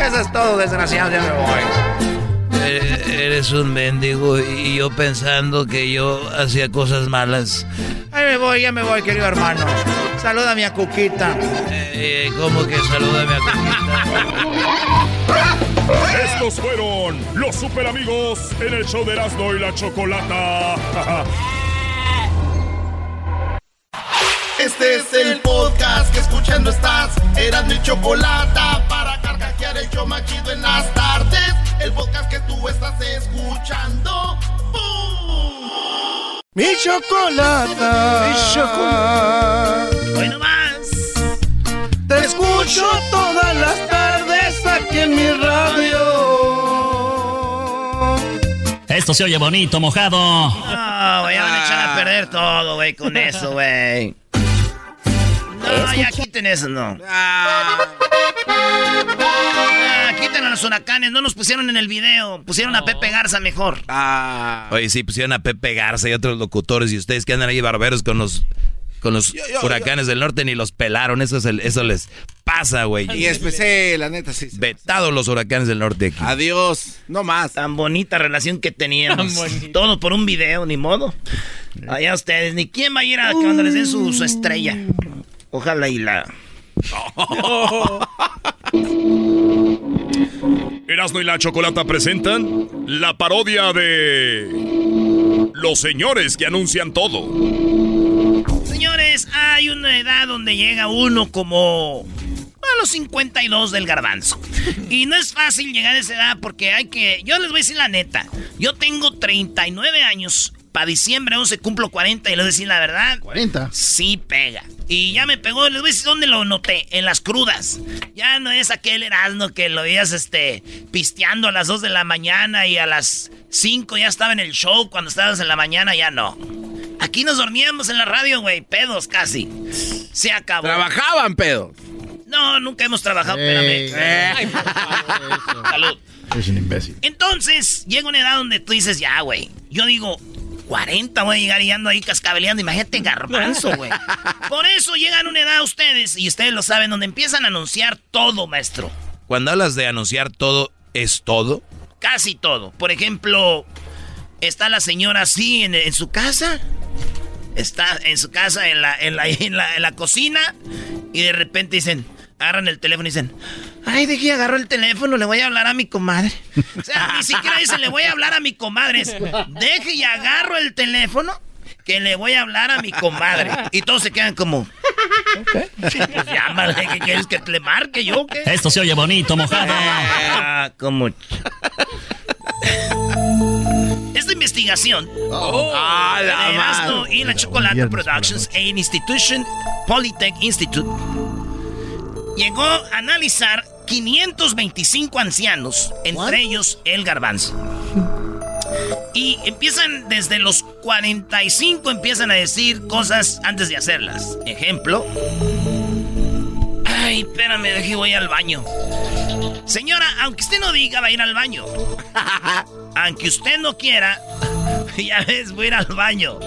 Speaker 12: Eso es todo, desgraciado, ya me voy.
Speaker 13: Eh, eres un mendigo y yo pensando que yo hacía cosas malas.
Speaker 12: Ahí me voy, ya me voy, querido hermano. Salúdame a Cuquita.
Speaker 13: Eh, ¿Cómo que salúdame a Cuquita?
Speaker 15: Estos fueron los super amigos en el show de Erasmo y la Chocolata.
Speaker 11: Este es el podcast que escuchando estás. Eran mi chocolata para carcajear el show machido en las tardes. El podcast que tú estás escuchando. ¡Bum!
Speaker 5: Mi chocolata.
Speaker 11: Mi chocolata.
Speaker 16: Esto se oye bonito, mojado.
Speaker 1: No, güey, ya van a echar a perder todo, güey, con eso, güey. No, ya quiten eso, no. Ah, quiten a los huracanes, no nos pusieron en el video, pusieron a Pepe Garza mejor.
Speaker 4: Ah. Oye, sí, pusieron a Pepe Garza y otros locutores y ustedes que andan ahí barberos con los con los huracanes del norte ni los pelaron, eso es el, eso les pasa, güey.
Speaker 3: Y especial, la neta, sí.
Speaker 4: Vetados los huracanes del norte aquí.
Speaker 3: Adiós, no más.
Speaker 1: Tan bonita relación que teníamos. Todo por un video, ni modo. Allá ustedes, ni quién va a ir a cuando les den su, su estrella. Ojalá y la...
Speaker 15: Erasmo y la Chocolata presentan la parodia de los señores que anuncian todo.
Speaker 1: Señores, hay una edad donde llega uno como a los 52 del garbanzo. Y no es fácil llegar a esa edad porque hay que... Yo les voy a decir la neta. Yo tengo 39 años. Para diciembre 11 cumplo 40 y les voy a decir la verdad.
Speaker 8: 40.
Speaker 1: Sí pega. Y ya me pegó, les voy a decir dónde lo noté, en las crudas. Ya no es aquel Erasmo que lo veías este, pisteando a las 2 de la mañana y a las 5 ya estaba en el show, cuando estabas en la mañana ya no. Aquí nos dormíamos en la radio, güey, pedos casi. Se acabó.
Speaker 3: Trabajaban pedos.
Speaker 1: No, nunca hemos trabajado,
Speaker 3: Ey.
Speaker 1: espérame.
Speaker 3: Ey.
Speaker 1: Salud.
Speaker 8: Es un imbécil.
Speaker 1: Entonces, llega una edad donde tú dices, ya, güey. Yo digo, 40 voy a llegar y ando ahí cascabeleando. Imagínate garbanzo, güey. Por eso llegan a una edad ustedes, y ustedes lo saben, donde empiezan a anunciar todo, maestro.
Speaker 4: Cuando hablas de anunciar todo, ¿es todo?
Speaker 1: Casi todo. Por ejemplo, está la señora así en, en su casa. Está en su casa, en la, en, la, en, la, en la cocina. Y de repente dicen, agarran el teléfono y dicen, ay, dije, agarró el teléfono, le voy a hablar a mi comadre. O sea, ni siquiera dicen, le voy a hablar a mi comadre. Es, Deje y agarro el teléfono que le voy a hablar a mi comadre. Y todos se quedan como, pues llámale, ¿qué quieres que le marque yo? ¿Qué?
Speaker 16: Esto se oye bonito, mojado.
Speaker 1: Ah, como... Esta investigación
Speaker 3: Ah, la
Speaker 1: de Erasmo y la Chocolate Productions e Institution Polytech Institute llegó a analizar 525 ancianos, entre ellos el garbanzo. Y empiezan desde los 45, empiezan a decir cosas antes de hacerlas. Ejemplo. Ay, espérame, dejé, voy al baño. Señora, aunque usted no diga, va a ir al baño. aunque usted no quiera, ya ves, voy a ir al baño.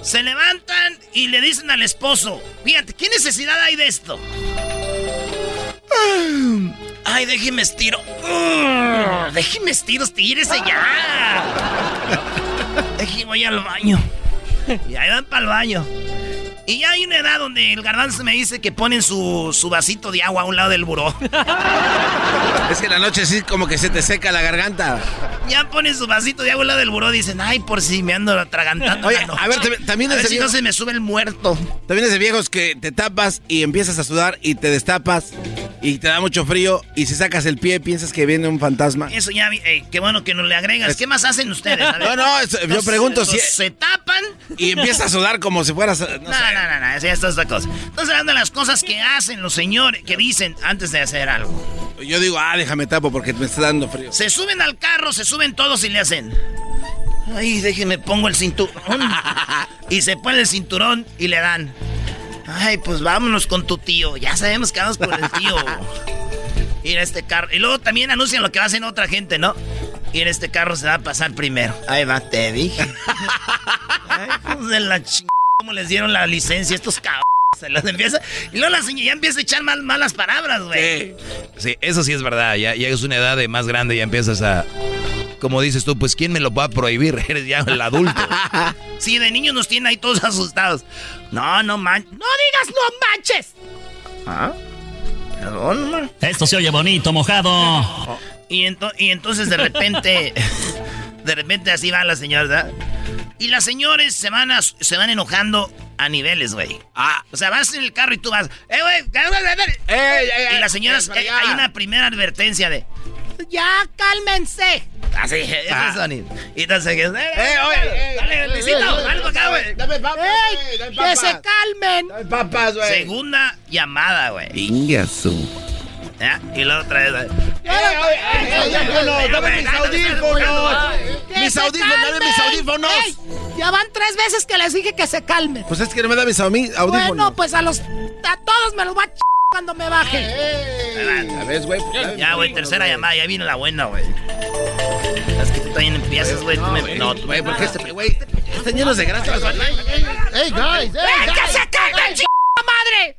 Speaker 1: Se levantan y le dicen al esposo, fíjate, ¿qué necesidad hay de esto? Ay, déjeme estiro. Déjeme estiro, estírese ya. Déjeme voy al baño. Y ahí van para el baño. Y ya hay una edad donde el garbanzo me dice que ponen su, su vasito de agua a un lado del buró.
Speaker 3: Es que en la noche sí como que se te seca la garganta.
Speaker 1: Ya ponen su vasito de agua al lado del buró. Dicen, ay, por si me ando atragantando.
Speaker 3: Oye, a ver, también- ese
Speaker 1: si no se me sube el muerto.
Speaker 3: También es de viejos que te tapas y empiezas a sudar y te destapas y te da mucho frío y si sacas el pie piensas que viene un fantasma.
Speaker 1: Eso ya, eh, qué bueno que nos le agregas. ¿Qué más hacen ustedes? A ver.
Speaker 3: No, no, es- yo pregunto si-
Speaker 1: Se tapan.
Speaker 3: Y empiezas a sudar como si fueras... No,
Speaker 1: No, no, no, no, esa es otra cosa. Entonces, hablando de las cosas que hacen los señores, que dicen antes de hacer algo.
Speaker 3: Yo digo, ah, déjame tapo porque me está dando frío.
Speaker 1: Se suben al carro, se suben todos y le hacen. Ay, déjeme pongo el cinturón. y se pone el cinturón y le dan. Ay, pues vámonos con tu tío. Ya sabemos que vamos por el tío. Ir a este carro. Y luego también anuncian lo que va a hacer otra gente, ¿no? Y en este carro se va a pasar primero. Ahí va, te dije. Ay, pues de la ch... ¿Cómo les dieron la licencia a estos cabrones? Se las empieza... Y luego la señora ya empieza a echar mal, malas palabras, güey.
Speaker 4: Sí, eso sí es verdad. Ya llegas a una edad de más grande y ya empiezas a. Como dices tú, pues ¿quién me lo va a prohibir? Eres ya el adulto.
Speaker 1: Sí, de niños nos tienen ahí todos asustados. No, no manches. No digas no manches. ¿Ah? Perdón, man.
Speaker 16: Esto se oye bonito, mojado.
Speaker 1: Y, ento- y entonces de repente, de repente así van las señoras, ¿verdad? Y las señores se van, a- se van enojando a niveles, güey. Ah. O sea, vas en el carro y tú vas, ¡eh, güey! y las señoras, eh, hay una primera advertencia de, ¡ya cálmense! Así, ese
Speaker 5: Ah.
Speaker 1: sonido. Y entonces, eh,
Speaker 5: Eh, oye, eh,
Speaker 1: dale,
Speaker 5: eh,
Speaker 1: Luisito,
Speaker 5: eh,
Speaker 1: dale acá, güey.
Speaker 5: Dame papas, dame
Speaker 1: ¡Que se calmen!
Speaker 5: papas, güey.
Speaker 1: Segunda llamada, güey. ¿Ya? Y la otra vez.
Speaker 5: Eh, oye, eh, audífonos, dame mis audífonos. Mis audífonos, dame mis audífonos.
Speaker 17: Ya van tres veces que les dije que se calmen.
Speaker 3: Pues es que no me da mis audífonos.
Speaker 17: Bueno, pues a los a todos me los va a ch cuando me baje.
Speaker 3: A ver, güey.
Speaker 1: Ya, güey, tercera llamada, ya vino la buena, güey. Es que tú también empiezas, güey. No,
Speaker 3: Güey, porque este, güey, están llenos de grasa.
Speaker 8: Hey, guys, hey,
Speaker 17: ¡Eh, que se calmen, ch madre!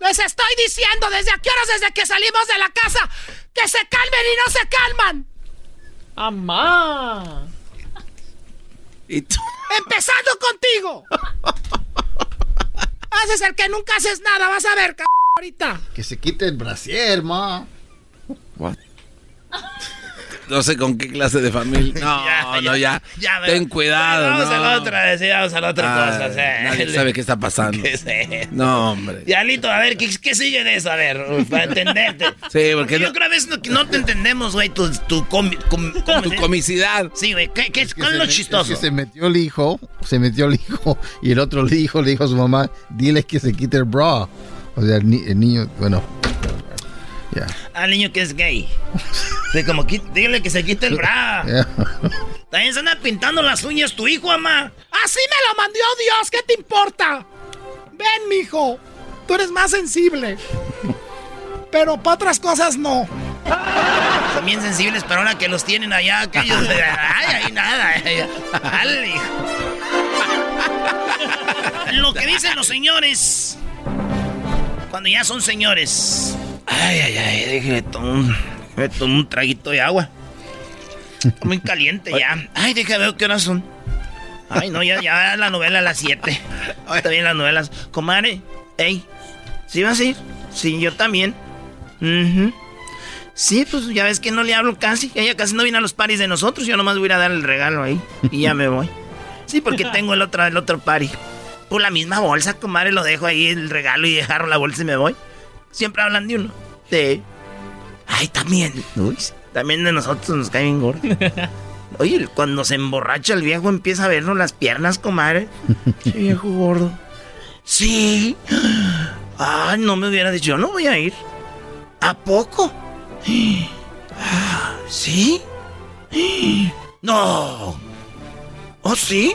Speaker 17: Les estoy diciendo desde aquí horas desde que salimos de la casa que se calmen y no se calman. Amá.
Speaker 3: ¿Y tú?
Speaker 17: Empezando contigo. Haces el que nunca haces nada, vas a ver, c ahorita.
Speaker 8: Que se quite el brasier, ma.
Speaker 3: No sé con qué clase de familia. No, no, ya.
Speaker 1: Ya.
Speaker 3: Ten cuidado.
Speaker 1: Vamos
Speaker 3: no.
Speaker 1: a la otra, sí, vamos a la otra
Speaker 3: Ah,
Speaker 1: cosa. sí.
Speaker 3: Nadie sabe qué está pasando.
Speaker 1: ¿Qué es eso?
Speaker 3: No, hombre.
Speaker 1: Ya, Lito, a ver, ¿qué, qué sigue de eso? A ver, para entenderte.
Speaker 3: Sí, porque
Speaker 1: yo
Speaker 3: no-
Speaker 1: creo que a veces no, que no te entendemos, güey, tu, tu, comi- com- ¿cómo
Speaker 3: Tu comicidad.
Speaker 1: Sí, güey, ¿qué, qué,
Speaker 8: que
Speaker 1: ¿cuál es
Speaker 8: se
Speaker 1: lo
Speaker 8: me-
Speaker 1: chistoso?
Speaker 8: Es que se metió el hijo, se metió el hijo, y el otro le dijo, le dijo a su mamá, dile que se quite el bra. O sea, el, ni- el niño, bueno, ya.
Speaker 1: Al niño que es gay. Sí, como, dígale que se quite el bra. También se anda pintando las uñas tu hijo, mamá.
Speaker 17: Así me lo mandó Dios, ¿qué te importa? Ven, mijo, tú eres más sensible. Pero para otras cosas no.
Speaker 1: Son bien sensibles, pero ahora que los tienen allá, aquellos. ay, ahí nada. Dale, hijo. Lo que dicen los señores. Cuando ya son señores. Ay, ay, ay, déjeme tomar un, traguito de agua. Está muy caliente ya. Ay, déjame ver qué horas son. Ay, no, ya, ya la novela a las 7. Está bien las novelas. Comadre, ey, ¿sí vas a ir? Sí, yo también. Ujú. Sí, pues ya ves que no le hablo casi. Ella casi no viene a los paris de nosotros. Yo nomás voy a ir a dar el regalo ahí. Y ya me voy. Sí, porque tengo el otro, el otro party. La misma bolsa, comadre, lo dejo ahí el regalo y agarro la bolsa y me voy. Siempre hablan de uno. Sí. Ay, también. Uy, también de nosotros nos cae bien gordo. Oye, cuando se emborracha el viejo empieza a vernos las piernas, comadre. Qué viejo gordo. Sí. Ay, no me hubiera dicho, yo no voy a ir. ¿A poco? Ah, ¿Sí? No. ¿Oh, sí?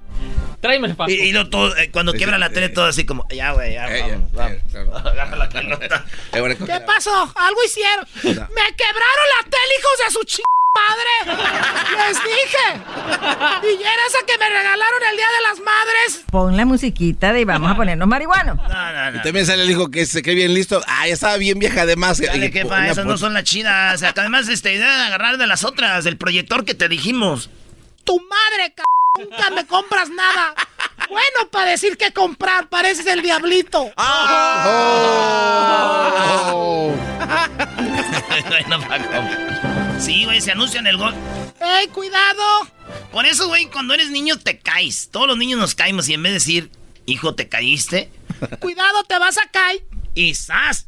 Speaker 18: Tráeme el
Speaker 1: Y, y lo todo, eh, cuando quiebra la tele, todo así como, ya, güey, ya, vamos, vamos. Agarra la pelota.
Speaker 17: ¿Qué pasó? Algo hicieron. Me quebraron la tele, hijos de su ch... padre. Les dije. Y era esa que me regalaron el Día de las Madres.
Speaker 19: Pon la musiquita de vamos a ponernos marihuanos.
Speaker 3: Y también sale el hijo que se cree bien listo. Ah, ya estaba bien vieja además.
Speaker 1: Dale,
Speaker 3: Y
Speaker 1: que esas no son las chidas. O sea, que además, este, idea de agarrar de las otras, del proyector que te dijimos.
Speaker 17: Tu madre, c... Nunca me compras nada. Bueno, para decir que comprar, pareces el diablito.
Speaker 1: Oh. Bueno, Paco. Sí, güey, se anuncia en el gol.
Speaker 17: ¡Ey, cuidado!
Speaker 1: Por eso, güey, cuando eres niño te caes. Todos los niños nos caemos y en vez de decir, hijo, te caíste,
Speaker 17: Cuidado, te vas a caer.
Speaker 1: y ¡zas!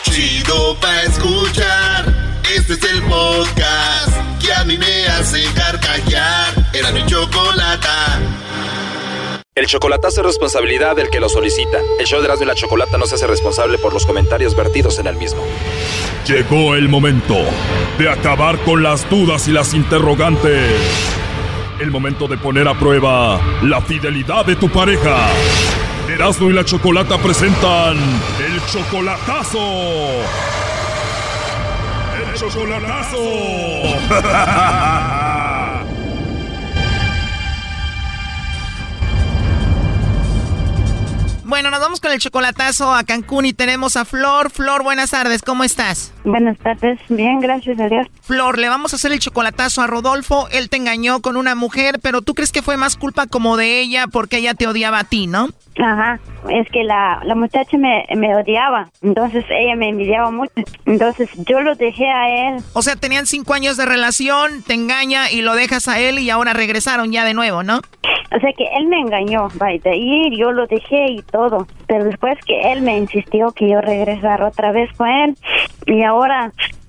Speaker 11: Chido pa' escuchar. Este es el podcast que a mí me hace carcajear. Era mi chocolata.
Speaker 20: El chocolatazo es responsabilidad del que lo solicita. El show de Erasmo y la Chocolata no se hace responsable por los comentarios vertidos en el mismo.
Speaker 15: Llegó el momento de acabar con las dudas y las interrogantes. El momento de poner a prueba la fidelidad de tu pareja. Erasmo y la Chocolata presentan el chocolatazo. El chocolatazo.
Speaker 21: Bueno, nos vamos con el chocolatazo a Cancún y tenemos a Flor. Flor, buenas tardes, ¿cómo estás?
Speaker 22: Buenas tardes, bien, gracias a Dios.
Speaker 21: Flor, le vamos a hacer el chocolatazo a Rodolfo. Él te engañó con una mujer, pero tú crees que fue más culpa como de ella porque ella te odiaba a ti, ¿no?
Speaker 22: Ajá, es que la, la muchacha me, me odiaba, entonces ella me envidiaba mucho, entonces yo lo dejé a él.
Speaker 21: O sea, tenían cinco años de relación, te engaña y lo dejas a él y ahora regresaron ya de nuevo, ¿no?
Speaker 22: O sea que él me engañó, vaya, ahí yo lo dejé y todo, pero después que él me insistió que yo regresara otra vez con él y ahora ahora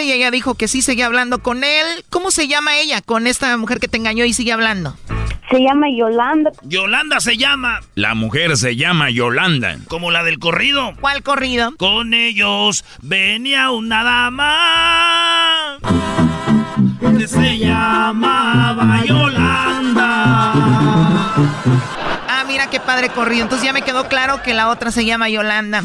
Speaker 21: y ella dijo que sí seguía hablando con él. ¿Cómo se llama ella con esta mujer que te engañó y sigue hablando?
Speaker 22: Se llama Yolanda.
Speaker 1: Yolanda se llama.
Speaker 4: La mujer se llama Yolanda.
Speaker 1: Como la del corrido.
Speaker 21: ¿Cuál corrido?
Speaker 1: Con ellos venía una dama que se llamaba Yolanda.
Speaker 21: Ah, mira qué padre corrido. Entonces ya me quedó claro que la otra se llama Yolanda.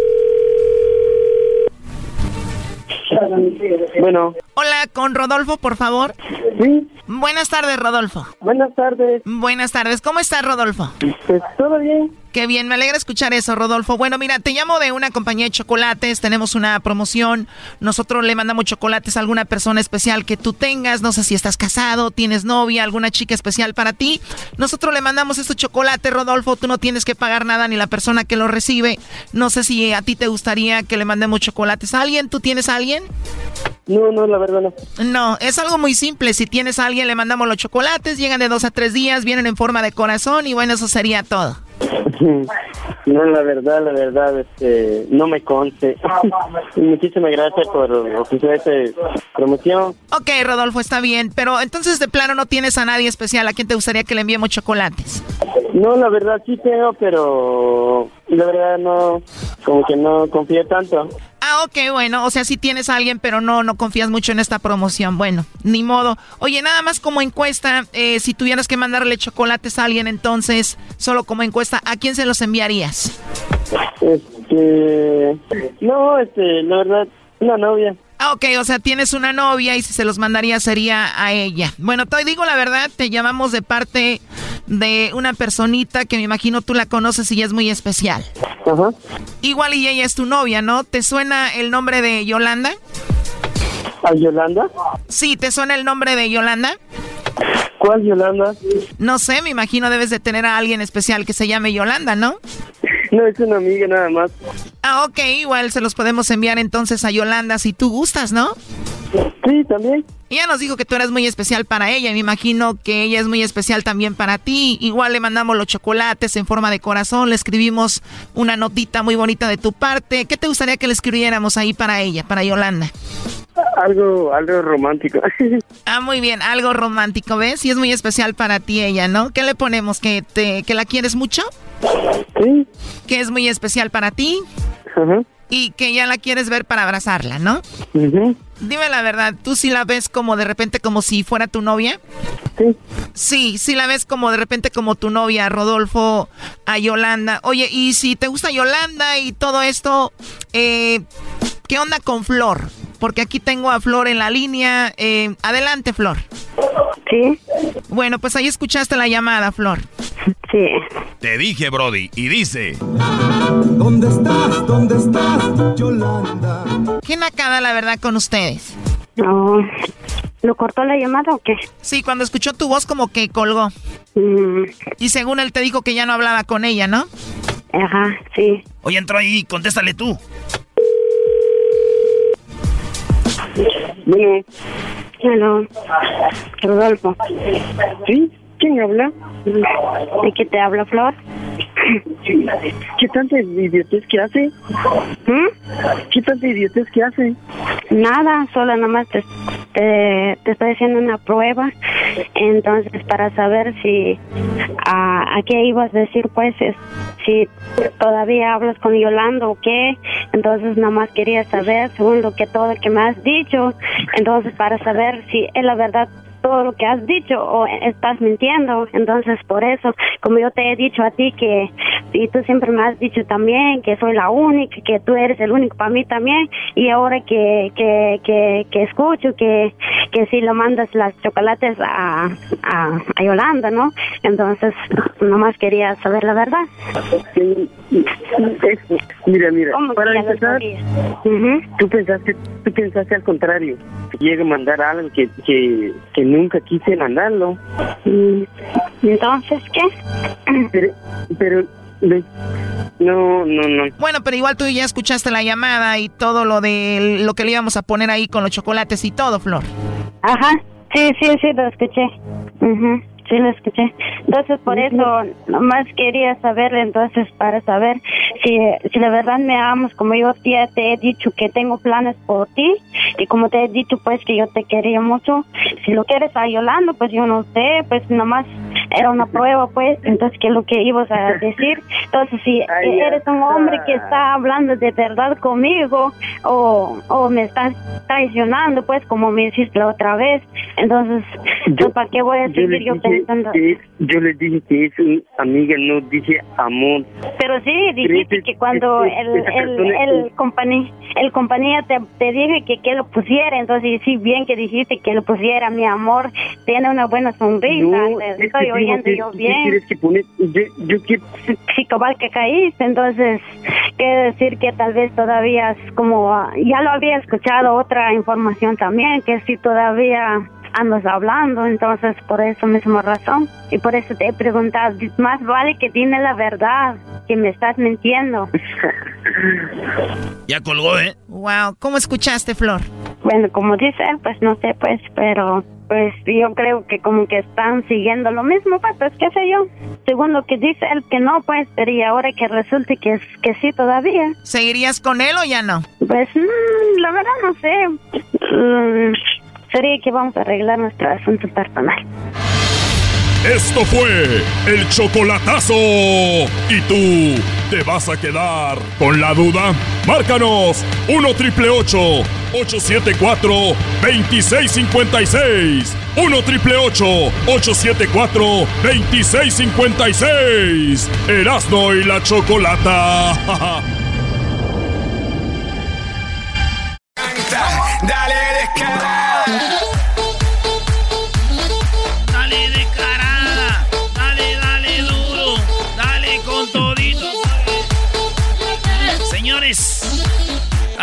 Speaker 23: Bueno.
Speaker 21: Hola, con Rodolfo, por favor.
Speaker 23: Sí.
Speaker 21: Buenas tardes, Rodolfo.
Speaker 23: Buenas tardes.
Speaker 21: Buenas tardes. ¿Cómo estás, Rodolfo?
Speaker 23: Pues todo bien.
Speaker 21: Qué bien, me alegra escuchar eso, Rodolfo. Bueno, mira, te llamo de una compañía de chocolates, tenemos una promoción. Nosotros le mandamos chocolates a alguna persona especial que tú tengas. No sé si estás casado, tienes novia, alguna chica especial para ti. Nosotros le mandamos estos chocolates, Rodolfo. Tú no tienes que pagar nada ni la persona que lo recibe. No sé si a ti te gustaría que le mandemos chocolates a alguien. ¿Tú tienes a alguien?
Speaker 23: No, no, la verdad no.
Speaker 21: No, es algo muy simple. Si tienes a alguien, le mandamos los chocolates, llegan de dos a tres días, vienen en forma de corazón y bueno, eso sería todo.
Speaker 23: No, la verdad, la verdad, este, no me conste. Muchísimas gracias por ofrecer esta promoción.
Speaker 21: Ok, Rodolfo, está bien, pero entonces de plano no tienes a nadie especial a quien te gustaría que le enviemos chocolates.
Speaker 23: No, la verdad sí tengo, pero la verdad no, como que no confío tanto.
Speaker 21: Ah, Ok, bueno, o sea, sí tienes a alguien, pero no, no confías mucho en esta promoción. Bueno, ni modo. Oye, nada más como encuesta, eh, si tuvieras que mandarle chocolates a alguien, entonces, solo como encuesta, ¿a quién se los enviarías?
Speaker 23: Este, no, este, la verdad, una novia.
Speaker 21: Ah, ok, o sea, tienes una novia y si se los mandaría sería a ella. Bueno, te digo la verdad, te llamamos de parte de una personita que me imagino tú la conoces y es muy especial. Ajá. Igual y ella es tu novia, ¿no? ¿Te suena el nombre de Yolanda?
Speaker 23: ¿A Yolanda?
Speaker 21: Sí, ¿te suena el nombre de Yolanda?
Speaker 23: ¿Cuál Yolanda?
Speaker 21: No sé, me imagino debes de tener a alguien especial que se llame Yolanda, ¿no?
Speaker 23: No, es una amiga nada más.
Speaker 21: Ah, ok, igual se los podemos enviar entonces a Yolanda si tú gustas, ¿no?
Speaker 23: Sí, también.
Speaker 21: Ella nos dijo que tú eres muy especial para ella. Me imagino que ella es muy especial también para ti. Igual le mandamos los chocolates en forma de corazón. Le escribimos una notita muy bonita de tu parte. ¿Qué te gustaría que le escribiéramos ahí para ella, para Yolanda?
Speaker 23: Algo, algo romántico.
Speaker 21: ah, muy bien, algo romántico, ¿ves? Y es muy especial para ti ella, ¿no? ¿Qué le ponemos? ¿Que, te, que la quieres mucho?
Speaker 23: Sí.
Speaker 21: ¿Que es muy especial para ti?
Speaker 23: Ajá.
Speaker 21: Y que ya la quieres ver para abrazarla, ¿no? Dime la verdad, ¿tú sí la ves como de repente como si fuera tu novia?
Speaker 23: Sí.
Speaker 21: Sí, sí la ves como de repente como tu novia, Rodolfo, a Yolanda. Oye, y si te gusta Yolanda y todo esto, eh, ¿qué onda con Flor? Porque aquí tengo a Flor en la línea. Eh, adelante, Flor.
Speaker 22: Sí.
Speaker 21: Bueno, pues ahí escuchaste la llamada, Flor.
Speaker 22: Sí.
Speaker 24: Te dije, Brody, y dice...
Speaker 25: ¿Dónde estás? ¿Dónde estás, Yolanda?
Speaker 21: ¿Qué nacada, la verdad, con ustedes?
Speaker 22: No. ¿Lo cortó la llamada o qué?
Speaker 21: Sí, cuando escuchó tu voz como que colgó.
Speaker 22: Mm.
Speaker 21: Y según él te dijo que ya no hablaba con ella, ¿no?
Speaker 22: Ajá, sí.
Speaker 24: Oye, entró ahí, contéstale tú.
Speaker 23: Bueno.
Speaker 22: Hello. Rodolfo.
Speaker 23: ¿Sí? ¿Quién habla?
Speaker 22: ¿De qué te habla, Flor?
Speaker 23: ¿Qué tanta idiotez que hace?
Speaker 22: ¿Mm?
Speaker 23: ¿Qué tanta idiotez que hace?
Speaker 22: Nada, solo nomás te, te, te estoy haciendo una prueba. Entonces, para saber si a, a qué ibas a decir, pues, es, si todavía hablas con Yolanda o qué. Entonces, nada más quería saber, según lo que todo lo que me has dicho. Entonces, para saber si es la verdad todo lo que has dicho o estás mintiendo. Entonces, por eso, como yo te he dicho a ti que, y tú siempre me has dicho también que soy la única, que tú eres el único para mí también, y ahora que, que, que, que escucho que, que si lo mandas las chocolates a, a, a Yolanda, ¿no? Entonces, nomás quería saber la verdad.
Speaker 23: Mira, mira,
Speaker 22: ¿Cómo
Speaker 23: para empezar, tú pensaste, tú pensaste al contrario, llega a mandar algo que, que, que nunca quise mandarlo.
Speaker 22: Mm, Entonces, ¿qué?
Speaker 23: Pero, pero, no, no, no.
Speaker 21: Bueno, pero igual tú ya escuchaste la llamada y todo lo de lo que le íbamos a poner ahí con los chocolates y todo, Flor.
Speaker 22: Ajá, sí, sí, sí, lo escuché. Ujú, Sí, lo escuché. Entonces, por eso, nomás quería saber, entonces, para saber si, si la verdad me amas, como yo te he dicho que tengo planes por ti, y como te he dicho, pues, que yo te quería mucho. Si lo quieres a Yolanda, pues, yo no sé, pues, nomás era una prueba, pues, entonces, ¿qué es lo que ibas a decir? Entonces, si eres un hombre que
Speaker 23: está.
Speaker 22: hablando de verdad conmigo, o, o me estás traicionando, pues, como me hiciste la otra vez, entonces,
Speaker 23: Yo-
Speaker 22: ¿para qué voy a
Speaker 23: Yo
Speaker 22: seguir
Speaker 23: le
Speaker 22: yo
Speaker 23: dije que- yo le dije que es una amiga, no dije amor.
Speaker 22: Pero sí, dijiste
Speaker 23: ese-
Speaker 22: que cuando
Speaker 23: ese-
Speaker 22: el, el, el, compañía, el compañía te, te dije que, que lo pusiera, entonces sí, bien que dijiste que lo pusiera, mi amor, tiene una buena sonrisa,
Speaker 23: No,
Speaker 22: te
Speaker 23: es que
Speaker 22: estoy
Speaker 23: digo
Speaker 22: oyendo
Speaker 23: que-
Speaker 22: yo
Speaker 23: ¿qué
Speaker 22: bien.
Speaker 23: que? Yo, yo quiero...
Speaker 22: Sí, cabal que caíste, entonces quiere decir que tal vez todavía es como, ah, ya lo había escuchado otra información también, que si todavía andas hablando, entonces por eso misma razón, y por eso te he preguntado, más vale que tiene la verdad, que me estás mintiendo.
Speaker 24: Ya colgó, ¿eh?
Speaker 21: Wow, ¿cómo escuchaste, Flor?
Speaker 22: Bueno, como dice él, pues no sé, pues, pero pues yo creo que como que están siguiendo lo mismo, pues, pues qué sé yo. Según lo que dice él, que no, pues, pero y ahora que resulte que, es- que sí todavía.
Speaker 21: ¿Seguirías con él o ya no?
Speaker 22: Pues, mm, la verdad no sé. Mm, sería que vamos a arreglar nuestro asunto personal.
Speaker 15: Esto fue el chocolatazo. ¿Y tú te vas a quedar con la duda? Márcanos 1 triple 874 2656. 1 triple 874 2656. Erasno y la chocolata.
Speaker 26: Dale descarada.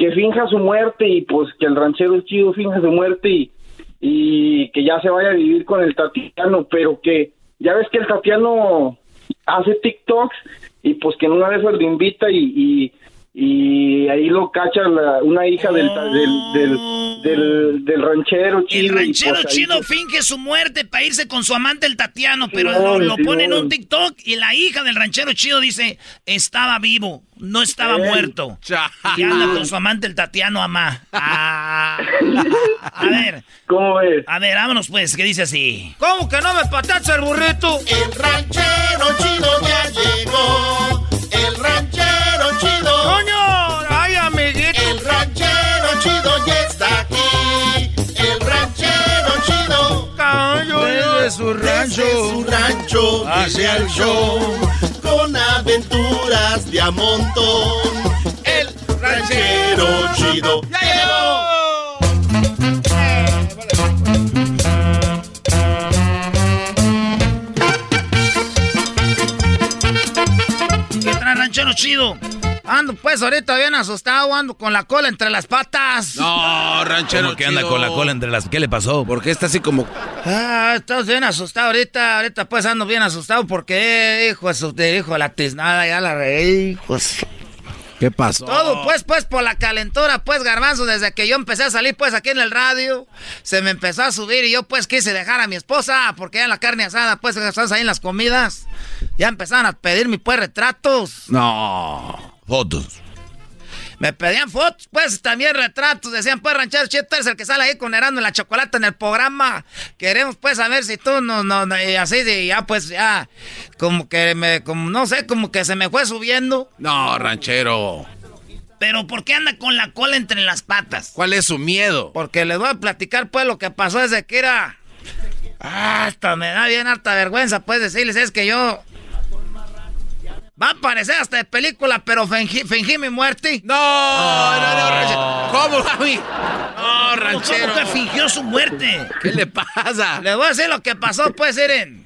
Speaker 23: que finja su muerte y pues que el ranchero chido finja su muerte y, y que ya se vaya a vivir con el Tatiano, pero que ya ves que el Tatiano hace TikToks y pues que en una esas le invita y, y ahí lo cacha la- una hija del, del, del, del, del ranchero chido.
Speaker 27: El ranchero
Speaker 23: pues, ahí
Speaker 27: chido finge su muerte para irse con su amante el Tatiano, pero lo, lo pone en un TikTok y la hija del ranchero chido dice, estaba vivo, no estaba
Speaker 23: Ey.
Speaker 27: muerto. Y anda con su amante el Tatiano Amá. Ah. A ver.
Speaker 23: ¿Cómo ves?
Speaker 27: A ver, vámonos pues, que dice así.
Speaker 1: ¿Cómo que no me patacha el burrito?
Speaker 11: El ranchero chido ya llegó. El ranchero chido.
Speaker 1: ¡Coño! ¡Ay, amiguito!
Speaker 11: El ranchero chido ya está aquí. El ranchero chido.
Speaker 1: Desde su rancho.
Speaker 11: Desde su rancho
Speaker 1: Hacia el
Speaker 11: show. Con aventuras de a montón. El ranchero chido ya llegó.
Speaker 27: Ranchero chido?
Speaker 1: Ando pues ahorita bien asustado, ando con la cola entre las patas.
Speaker 3: No, ranchero.
Speaker 4: ¿Cómo que anda
Speaker 3: chido.
Speaker 4: con la cola entre las... ¿Qué le pasó?
Speaker 3: ¿Por qué está así como.?
Speaker 1: Ah, estás bien asustado ahorita, ahorita pues ando bien asustado porque, hijo de su, hijo la tiznada, ya la reí, hijos.
Speaker 3: ¿Qué pasó?
Speaker 1: Todo pues, pues por la calentura, pues garbanzo, desde que yo empecé a salir pues aquí en el radio, se me empezó a subir y yo pues quise dejar a mi esposa, porque ya la carne asada, pues estás ahí en las comidas, ya empezaron a pedirme pues retratos.
Speaker 3: No.
Speaker 4: Fotos.
Speaker 1: Me pedían fotos, pues también retratos. Decían, pues, ranchero Chito, eres el que sale ahí con Herando en la chocolate en el programa. Queremos, pues, saber si tú no, no, no", y así, y ya, pues, ya, como que me, como, no sé, como que se me fue subiendo.
Speaker 3: No, ranchero.
Speaker 27: Pero ¿por qué anda con la cola entre las patas?
Speaker 3: ¿Cuál es su miedo?
Speaker 1: Porque les voy a platicar, pues, lo que pasó desde que era. Ah, hasta me da bien harta vergüenza, pues, decirles, es que yo. Va a parecer hasta de película, pero fingí, fingí mi muerte.
Speaker 3: No, no, no, ranchero. ¿Cómo, Javi? No, ranchero.
Speaker 27: ¿Cómo que fingió su muerte?
Speaker 3: ¿Qué le pasa?
Speaker 1: Les voy a decir lo que pasó, pues, miren.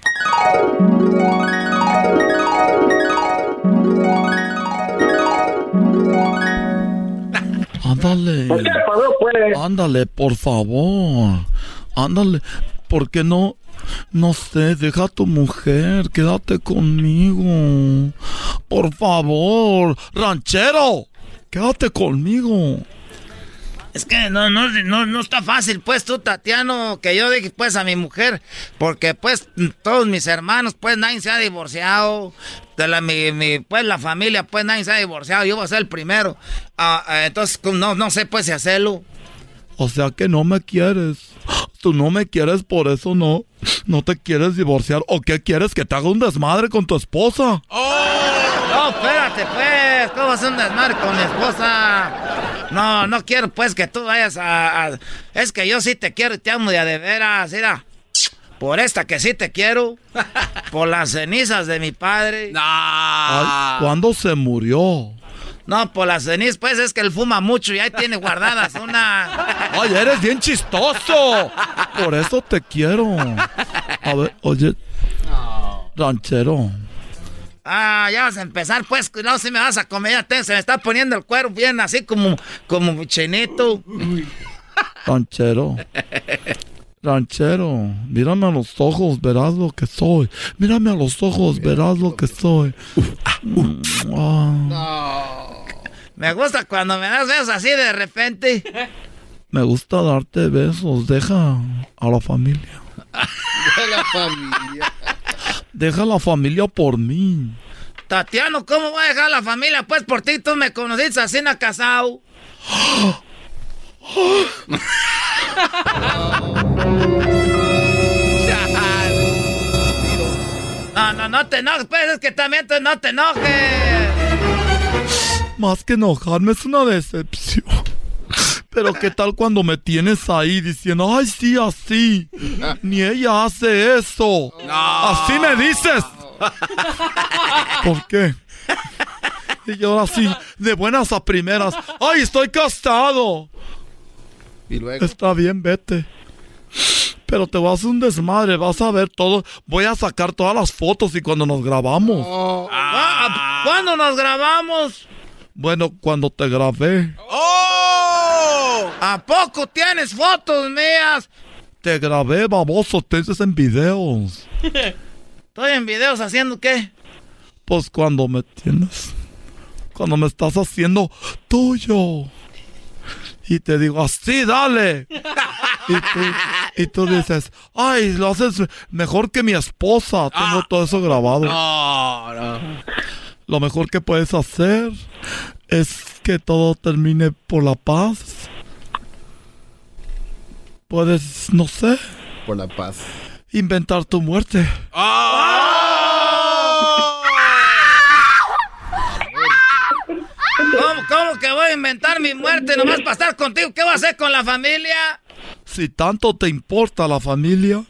Speaker 7: Ándale.
Speaker 23: ¿Por qué pasó, pues?
Speaker 7: Ándale, por favor. Ándale. ¿Por qué no? No sé, deja a tu mujer, quédate conmigo. Por favor, ranchero, quédate conmigo.
Speaker 1: Es que no, no, no, no está fácil, pues tú, Tatiano, que yo dije pues a mi mujer, porque pues todos mis hermanos, pues nadie se ha divorciado, de la, mi, pues la familia, pues nadie se ha divorciado, yo voy a ser el primero. Ah, ah, entonces, no, no sé pues si hacerlo.
Speaker 7: O sea que no me quieres. Tú no me quieres, por eso no. No te quieres divorciar. ¿O qué quieres? Que te haga un desmadre con tu esposa.
Speaker 1: No, espérate, pues, ¿cómo vas a un desmadre con mi esposa? No, no quiero, pues, que tú vayas a, a- Es que yo sí te quiero y te amo de a de veras, mira. Por esta que sí te quiero. Por las cenizas de mi padre.
Speaker 7: Ay, ¿Cuándo se murió?
Speaker 1: No, por las cenizas, pues, es que él fuma mucho y ahí tiene guardadas una...
Speaker 7: Ay, eres bien chistoso. Por eso te quiero. A ver, oye. Ranchero.
Speaker 1: Ah, ya vas a empezar, pues, no, si me vas a comer, se me está poniendo el cuero bien así como, como chinito.
Speaker 7: Ranchero. Ranchero, mírame a los ojos, verás lo que soy. Mírame a los ojos, verás lo que soy. Ah.
Speaker 1: Me gusta cuando me das besos así de repente.
Speaker 7: Me gusta darte besos. Deja a la familia.
Speaker 8: Deja la familia.
Speaker 7: Deja la familia por mí.
Speaker 1: Tatiano, ¿cómo voy a dejar la familia? Pues por ti tú me conociste así en casado. No, no, no te enojes, pues es que también te, no te enojes.
Speaker 7: Más que enojarme es una decepción. Pero qué tal cuando me tienes ahí diciendo, ay, sí, así. Ni ella hace eso. Así me dices. ¿Por qué? Y yo así, de buenas a primeras, ay, estoy casado.
Speaker 8: Y luego.
Speaker 7: Está bien, vete. Pero te vas a hacer un desmadre, vas a ver todo. Voy a sacar todas las fotos y cuando nos grabamos.
Speaker 1: Ah, ¿Cuándo nos grabamos?
Speaker 7: Bueno, cuando te grabé.
Speaker 1: ¡Oh! ¿A poco tienes fotos mías?
Speaker 7: Te grabé, baboso, te dices en videos.
Speaker 1: ¿Estoy en videos haciendo qué?
Speaker 7: Pues cuando me tienes. Cuando me estás haciendo tuyo. Y te digo, así, dale. Y tú, y tú dices, ay, lo haces mejor que mi esposa. Tengo todo eso grabado.
Speaker 3: No, no.
Speaker 7: Lo mejor que puedes hacer es que todo termine por la paz. Puedes, no sé,
Speaker 8: Por la paz.
Speaker 7: inventar tu muerte.
Speaker 1: ¿Cómo, ¿Cómo que voy a inventar mi muerte nomás para estar contigo? ¿Qué voy a hacer con la familia?
Speaker 7: Si tanto te importa la familia,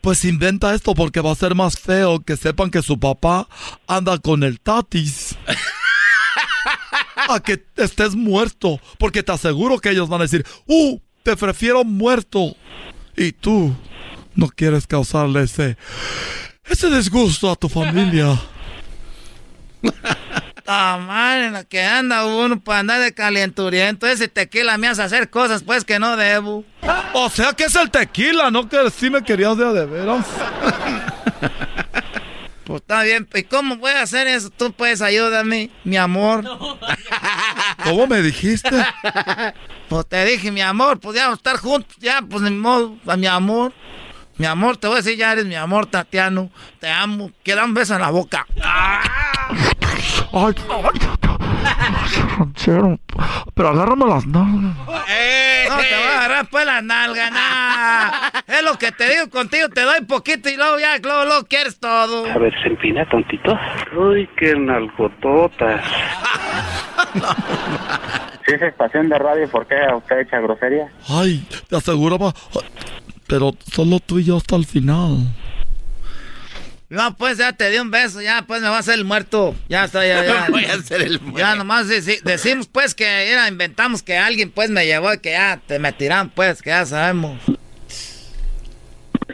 Speaker 7: pues inventa esto porque va a ser más feo que sepan que su papá anda con el tatis. A que estés muerto, porque te aseguro que ellos van a decir, ¡uh! Te prefiero muerto. Y tú no quieres causarle ese, ese disgusto a tu familia.
Speaker 1: Ah, madre, en la que anda uno para andar de calenturiento. Ese tequila me hace hacer cosas pues que no debo.
Speaker 7: O sea que es el tequila, no que sí me querías de de veras.
Speaker 1: Pues está bien, ¿y cómo voy a hacer eso? Tú puedes ayudarme, mi amor.
Speaker 7: ¿Cómo me dijiste?
Speaker 1: Pues te dije, mi amor, pues ya estar juntos, ya, pues ni modo, a mi amor. Mi amor, te voy a decir, ya eres mi amor, Tatiano. Te amo. Quiero un beso en la boca.
Speaker 7: Ay, ranchero, pero agárrame las nalgas.
Speaker 1: No te voy a agarrar pues la nalga, nah. Es lo que te digo contigo, te doy poquito y luego ya, luego, luego quieres todo.
Speaker 28: A ver, se empina tontito. Uy, qué nalgototas. Si es estación de radio, ¿por qué usted echa grosería?
Speaker 7: Ay, te aseguraba. Pero solo tú y yo hasta el final.
Speaker 1: No, pues ya te di un beso, ya pues me va a hacer el muerto. Ya está, ya, ya.
Speaker 3: Voy a hacer el muerto.
Speaker 1: Ya nomás deci- decimos pues que era, inventamos que alguien pues me llevó y que ya te me tiran pues, que ya sabemos.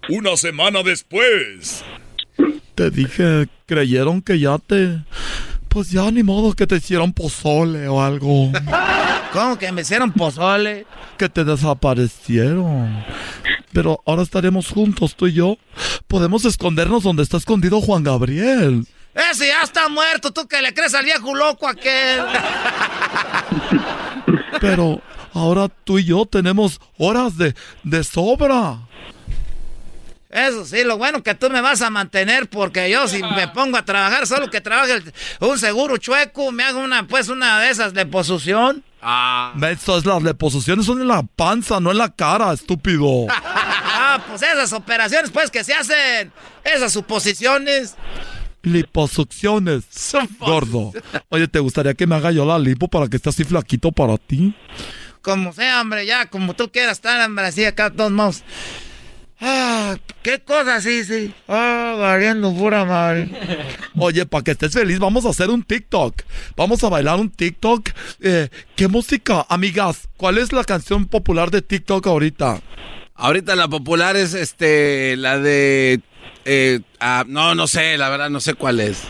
Speaker 15: Una semana después.
Speaker 7: Te dije, creyeron que ya te. Pues ya ni modo que te hicieron pozole o algo.
Speaker 1: ¿Cómo que me hicieron pozole?
Speaker 7: Que te desaparecieron. Pero ahora estaremos juntos, tú y yo. Podemos escondernos donde está escondido Juan Gabriel.
Speaker 1: Ese ya está muerto, tú que le crees al viejo loco aquel.
Speaker 7: Pero ahora tú y yo tenemos horas de, de sobra.
Speaker 1: Eso sí, lo bueno que tú me vas a mantener porque yo si me pongo a trabajar, solo que trabaje el- un seguro chueco, me hago una pues una de esas de posición.
Speaker 3: Ah.
Speaker 7: Estas las deposiciones son en la panza, no en la cara, estúpido.
Speaker 1: Ah, pues esas operaciones pues que se hacen, esas suposiciones.
Speaker 7: Liposucciones. Gordo. Oye, ¿te gustaría que me haga yo la lipo para que esté así flaquito para ti?
Speaker 1: Como sea, hombre, ya, como tú quieras estar, hombre, así acá todos modos. Ah, qué cosa, sí, sí. Ah, valiendo pura madre.
Speaker 7: Oye, para que estés feliz, vamos a hacer un TikTok. Vamos a bailar un TikTok. Eh, ¿Qué música? Amigas, ¿cuál es la canción popular de TikTok ahorita?
Speaker 3: Ahorita la popular es este, la de... eh, ah, no, no sé, la verdad no sé cuál es.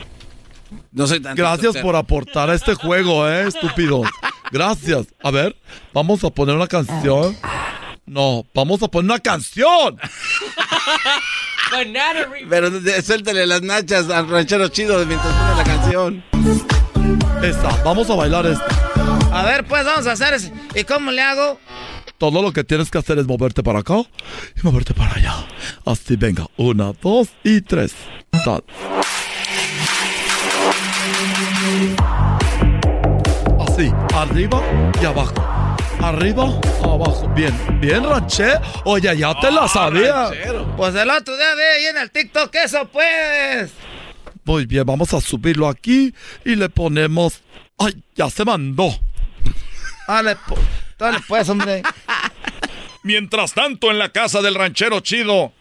Speaker 3: No soy tan...
Speaker 7: Gracias por aportar a este juego, eh, estúpidos. Gracias. A ver, vamos a poner una canción. No, vamos a poner una canción.
Speaker 3: Pero suéltale las nachas al ranchero chido mientras pone la canción.
Speaker 7: Esta, vamos a bailar esta.
Speaker 4: A ver, pues vamos a hacer. ese- ¿Y cómo le hago?
Speaker 7: Todo lo que tienes que hacer es moverte para acá y moverte para allá. Así, venga. Una, dos y tres. Tal. Así, arriba y abajo. Arriba, abajo. Bien, bien, ranché. Oye, ya te la sabía.
Speaker 4: Pues el otro día vi ahí en el TikTok eso, pues.
Speaker 7: Muy bien, vamos a subirlo aquí y le ponemos. ¡Ay, ya se mandó!
Speaker 4: Dale, po- dale pues, hombre.
Speaker 15: Mientras tanto, en la casa del ranchero chido.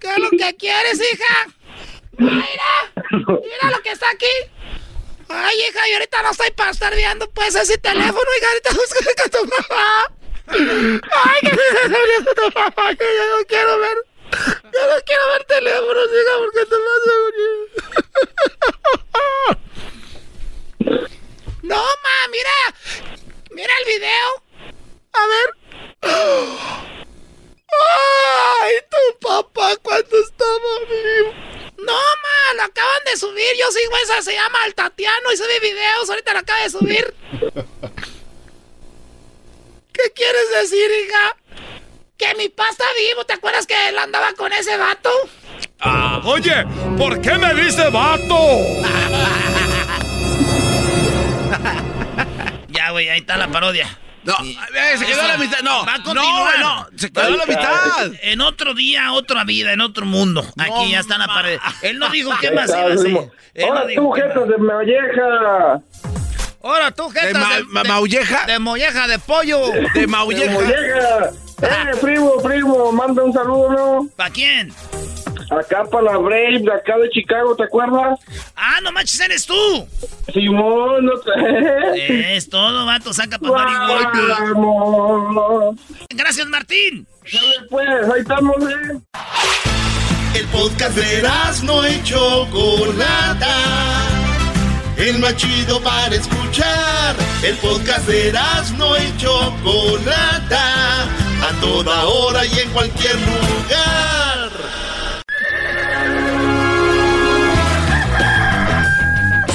Speaker 29: ¿Qué es lo que quieres, hija? Mira, mira lo que está aquí. Ay, hija, yo ahorita no estoy para estar viendo pues ese teléfono, hija, ahorita busca a tu mamá. Ay, que me viendo tu mamá, que yo no quiero ver. Yo no quiero ver teléfonos, hija, porque te vas a. No, ma, mira. Mira el video. A ver. ¡Ay, tu papá cuando estaba vivo! No, ma, lo acaban de subir. Yo sigo esa, se llama El Tatiano y sube videos. Ahorita lo acaba de subir. ¿Qué quieres decir, hija? Que mi papá está vivo. ¿Te acuerdas que él andaba con ese vato?
Speaker 15: Ah, oye, ¿por qué me dice vato?
Speaker 1: Ya, güey, ahí está la parodia.
Speaker 3: No, eh, se quedó a la mitad. No,
Speaker 1: Va a continuar.
Speaker 3: no, no, se quedó a la mitad.
Speaker 1: En otro día, otra vida, en otro mundo. Aquí ya está la pared. Él no dijo qué más iba a hacer. No
Speaker 23: Ahora tú, jetas de molleja.
Speaker 4: Ahora tú, jetas
Speaker 3: ma-
Speaker 4: de,
Speaker 3: ma- maulleja.
Speaker 4: De molleja de pollo.
Speaker 3: De
Speaker 23: De
Speaker 3: maulleja.
Speaker 23: molleja. Eh, primo, primo, manda un saludo, ¿no?
Speaker 1: ¿Para quién?
Speaker 23: Acá para la Brave, de acá de Chicago, ¿te acuerdas?
Speaker 1: Ah, no manches, eres tú.
Speaker 23: Simón, no te...
Speaker 1: Es todo, vato, saca para marihuana.
Speaker 23: Vamos.
Speaker 1: Gracias, Martín.
Speaker 23: Pues, ahí estamos, ¿eh?
Speaker 11: El podcast de no y Chocolata. El más chido para escuchar. El podcast de no y Chocolata. A toda hora y en cualquier lugar.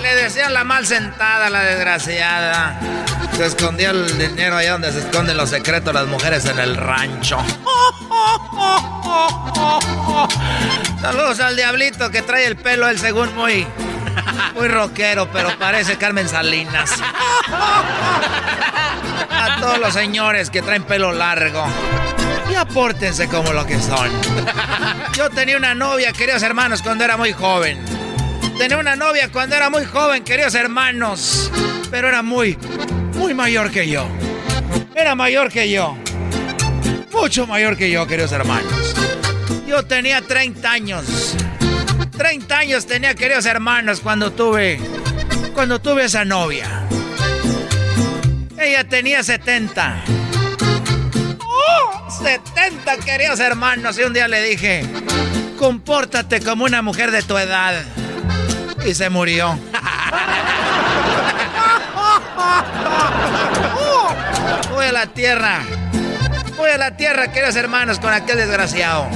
Speaker 4: Le decían la mal sentada, la desgraciada. Se escondía el dinero allá donde se esconden los secretos las mujeres en el rancho. Saludos al diablito que trae el pelo, él según muy, muy rockero, pero parece Carmen Salinas. A todos los señores que traen pelo largo. Y apórtense como lo que son. Yo tenía una novia, queridos hermanos, cuando era muy joven. Tenía una novia cuando era muy joven, queridos hermanos. Pero era muy, muy mayor que yo. Era mayor que yo. Mucho mayor que yo, queridos hermanos. Yo tenía 30 años. 30 años tenía, queridos hermanos, cuando tuve. Cuando tuve esa novia. Ella tenía 70. ¡Oh! 70, queridos hermanos. Y un día le dije: Compórtate como una mujer de tu edad. Y se murió. Voy a la tierra. Voy a la tierra, queridos hermanos, con aquel desgraciado.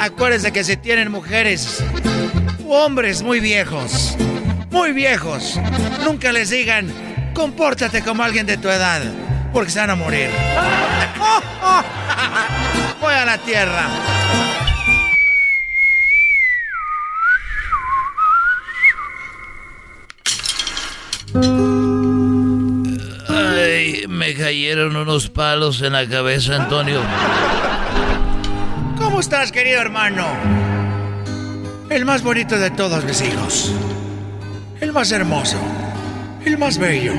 Speaker 4: Acuérdense que si tienen mujeres u hombres muy viejos, muy viejos, nunca les digan, compórtate como alguien de tu edad, porque se van a morir. Voy a la tierra.
Speaker 1: Ay, me cayeron unos palos en la cabeza, Antonio.
Speaker 4: ¿Cómo estás, querido hermano? El más bonito de todos mis hijos. El más hermoso. El más bello.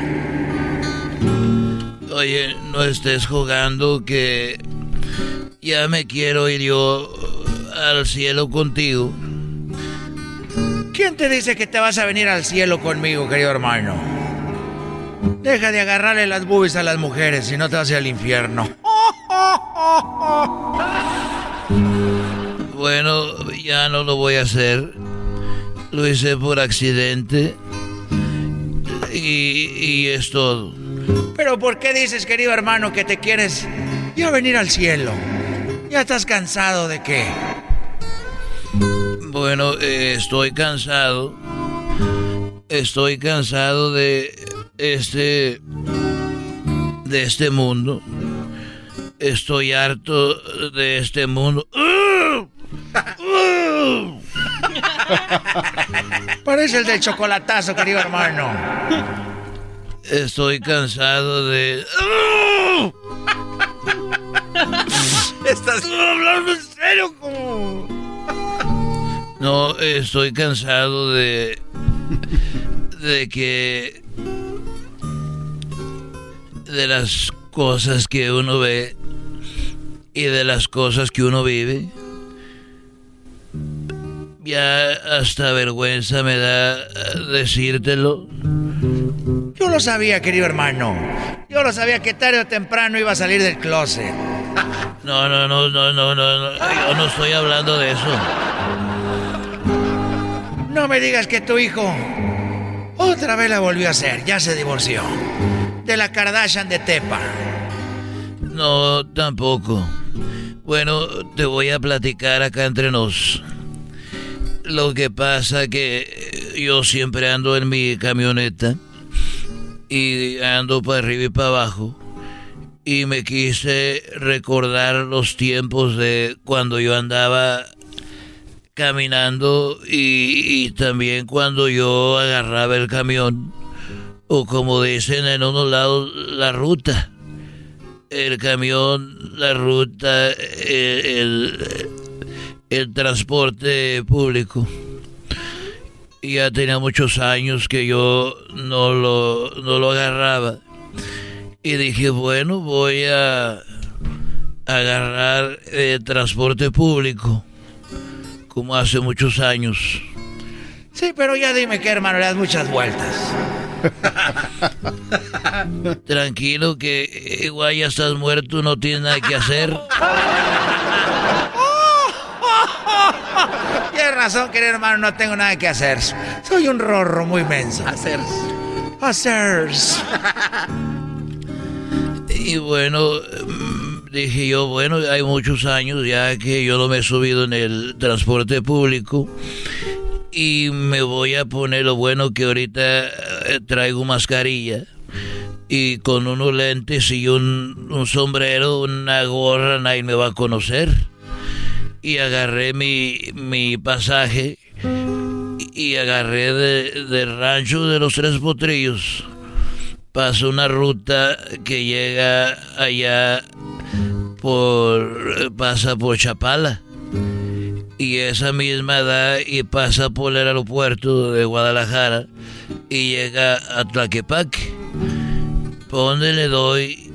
Speaker 12: Oye, no estés jugando que ya me quiero ir yo al cielo contigo. ¿Quién te dice que te vas a venir al cielo conmigo, querido hermano? Deja de agarrarle las boobies a las mujeres, si no te vas al infierno. Bueno, ya no lo voy a hacer. Lo hice por accidente. Y, y es todo. Pero ¿por qué dices, querido hermano, que te quieres ya venir al cielo? ¿Ya estás cansado de qué? Bueno, eh, estoy cansado. Estoy cansado de este de este mundo. Estoy harto de este mundo. Parece el del chocolatazo, querido hermano. Estoy cansado de.
Speaker 5: ¿Estás
Speaker 12: hablando en serio? Como... No, estoy cansado de. de que. de las cosas que uno ve y de las cosas que uno vive. Ya hasta vergüenza me da decírtelo. Yo lo sabía, querido hermano. Yo lo sabía que tarde o temprano iba a salir del closet. No, no, no, no, no, no, no. Yo no estoy hablando de eso. No me digas que tu hijo otra vez la volvió a hacer. Ya se divorció. De la Kardashian de Tepa. No, tampoco. Bueno, te voy a platicar acá entre nos. Lo que pasa que yo siempre ando en mi camioneta y ando para arriba y para abajo y me quise recordar los tiempos de cuando yo andaba caminando y, también cuando yo agarraba el camión o como dicen en unos lados la ruta. El camión la ruta el, transporte público. Ya tenía muchos años que yo no lo, no lo agarraba. Y dije, bueno, voy a agarrar el transporte público, como hace muchos años. Sí, pero ya dime que hermano, le das muchas vueltas. Tranquilo que igual ya estás muerto, no tienes nada que hacer. Tienes razón, querido hermano, no tengo nada que hacer. Soy un rorro muy menso.
Speaker 5: Hacer.
Speaker 12: Hacer. y bueno, dije yo, bueno, hay muchos años ya que yo no me he subido en el transporte público. Y me voy a poner lo bueno que ahorita traigo mascarilla y con unos lentes y un, un, sombrero, una gorra, nadie me va a conocer. Y agarré mi, mi pasaje y agarré del de rancho de los tres potrillos. Paso una ruta que llega allá pasa por Chapala. Y esa misma da y pasa por el aeropuerto de Guadalajara y llega a Tlaquepaque. ¿Dónde le doy?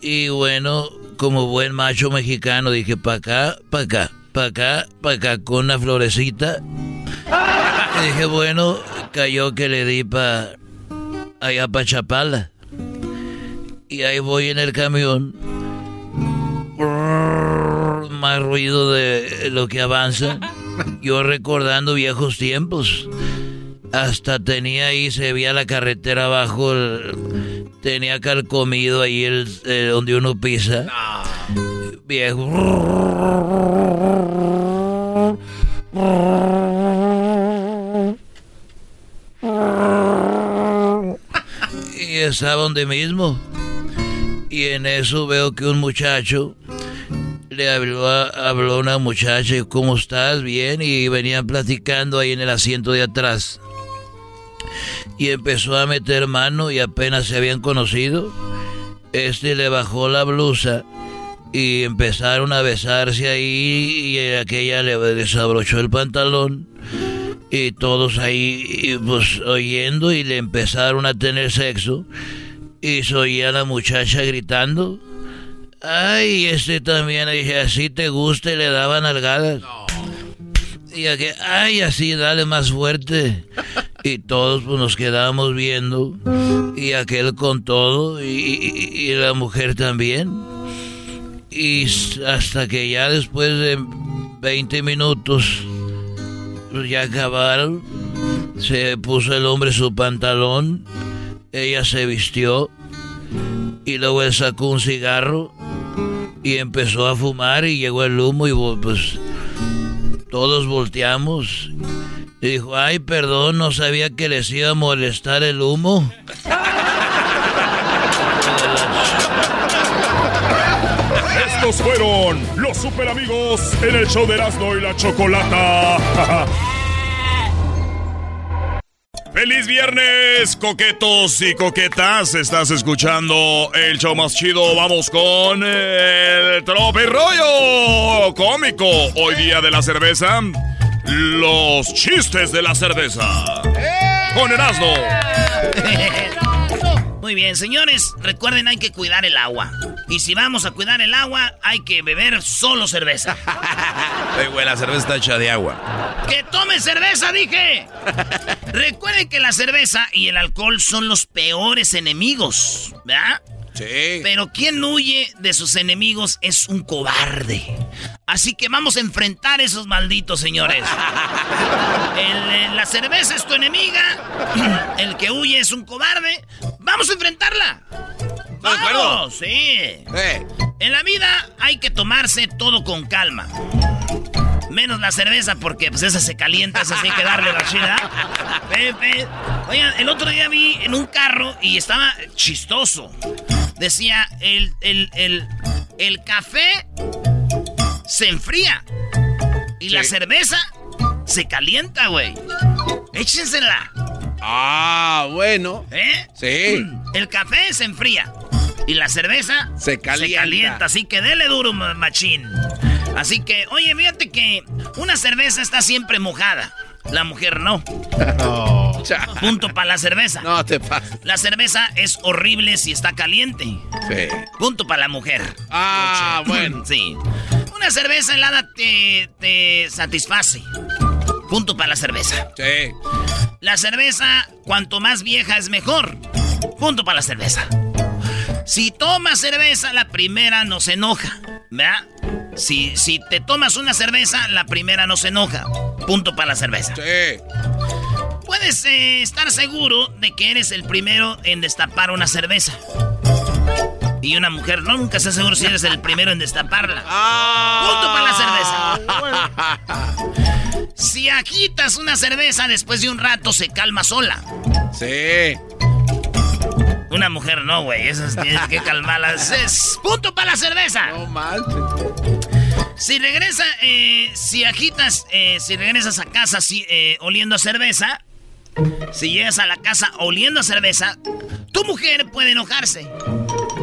Speaker 12: Y bueno, como buen macho mexicano, dije, pa' acá, pa' acá, pa' acá, pa' acá, con una florecita. Y dije, bueno, cayó que le di pa' allá pa' Chapala. Y ahí voy en el camión. Más ruido de lo que avanza. Yo recordando viejos tiempos. Hasta tenía ahí, se veía la carretera abajo, el, tenía calcomido ahí el, donde uno pisa. Viejo. Y estaba donde mismo. Y en eso veo que un muchacho le habló a, habló una muchacha, ¿cómo estás? Bien, y venían platicando ahí en el asiento de atrás y empezó a meter mano y apenas se habían conocido. Este le bajó la blusa y empezaron a besarse ahí y aquella le desabrochó el pantalón y todos ahí pues oyendo y le empezaron a tener sexo y soy a la muchacha gritando. Ay, este también, dije, así te gusta y le daban algadas. Y a que, ay, así, dale más fuerte. Y todos pues, nos quedamos viendo. Y aquel con todo. Y, la mujer también. Y hasta que ya después de 20 minutos, pues ya acabaron. Se puso el hombre su pantalón. Ella se vistió. Y luego sacó un cigarro. Y empezó a fumar. Y llegó el humo. Y pues todos volteamos. Y dijo, ay, perdón, no sabía que les iba a molestar el humo.
Speaker 15: Estos fueron los super amigos en el show de Erasmo y la Chocolata. ¡Feliz viernes, coquetos y coquetas! Estás escuchando el show más chido. Vamos con el trope rollo cómico. Hoy día de la cerveza, los chistes de la cerveza. Con Erasmo.
Speaker 1: Muy bien, señores, recuerden hay que cuidar el agua. Y si vamos a cuidar el agua, hay que beber solo cerveza.
Speaker 3: Ay, güey, la cerveza está hecha de agua.
Speaker 1: ¡Que tome cerveza, dije! recuerden que la cerveza y el alcohol son los peores enemigos, ¿verdad?
Speaker 3: Sí.
Speaker 1: Pero quien huye de sus enemigos es un cobarde. Así que vamos a enfrentar a esos malditos señores. Eh, la cerveza es tu enemiga. El que huye es un cobarde. Vamos a enfrentarla. ¡Vamos! Sí. En la vida hay que tomarse todo con calma. Menos la cerveza porque pues esa se calienta, esa sí hay que darle la chida. Pepe. Oigan, el otro día vi en un carro y estaba chistoso. Decía, el, el, el, el café se enfría. Y la cerveza se calienta, güey. Échensela.
Speaker 3: Ah, bueno.
Speaker 1: ¿Eh?
Speaker 3: Sí.
Speaker 1: El café se enfría. Y la cerveza
Speaker 3: se calienta.
Speaker 1: Se calienta, así que dele duro, machín. Así que, oye, fíjate que una cerveza está siempre mojada. La mujer no. Punto para la cerveza.
Speaker 3: No te pases.
Speaker 1: La cerveza es horrible si está caliente.
Speaker 3: Sí.
Speaker 1: Punto para la mujer.
Speaker 3: Ah, bueno.
Speaker 1: Sí. Una cerveza helada te, te satisface. Punto para la cerveza.
Speaker 3: Sí.
Speaker 1: La cerveza, cuanto más vieja es mejor. Punto para la cerveza. Si tomas cerveza, la primera no se enoja. ¿Verdad? Si, si te tomas una cerveza, la primera no se enoja. Punto para la cerveza.
Speaker 3: Sí.
Speaker 1: Puedes eh, estar seguro de que eres el primero en destapar una cerveza. Y una mujer no, nunca está seguro si eres el primero en destaparla.
Speaker 3: Ah.
Speaker 1: Punto para la cerveza. Si agitas una cerveza después de un rato se calma sola.
Speaker 3: Sí.
Speaker 1: Una mujer no, güey. Esas tienes que calmarlas. Es punto para la cerveza.
Speaker 3: No manches.
Speaker 1: Si regresa, eh, si agitas, eh, si regresas a casa si, eh, oliendo a cerveza, si llegas a la casa oliendo a cerveza, tu mujer puede enojarse.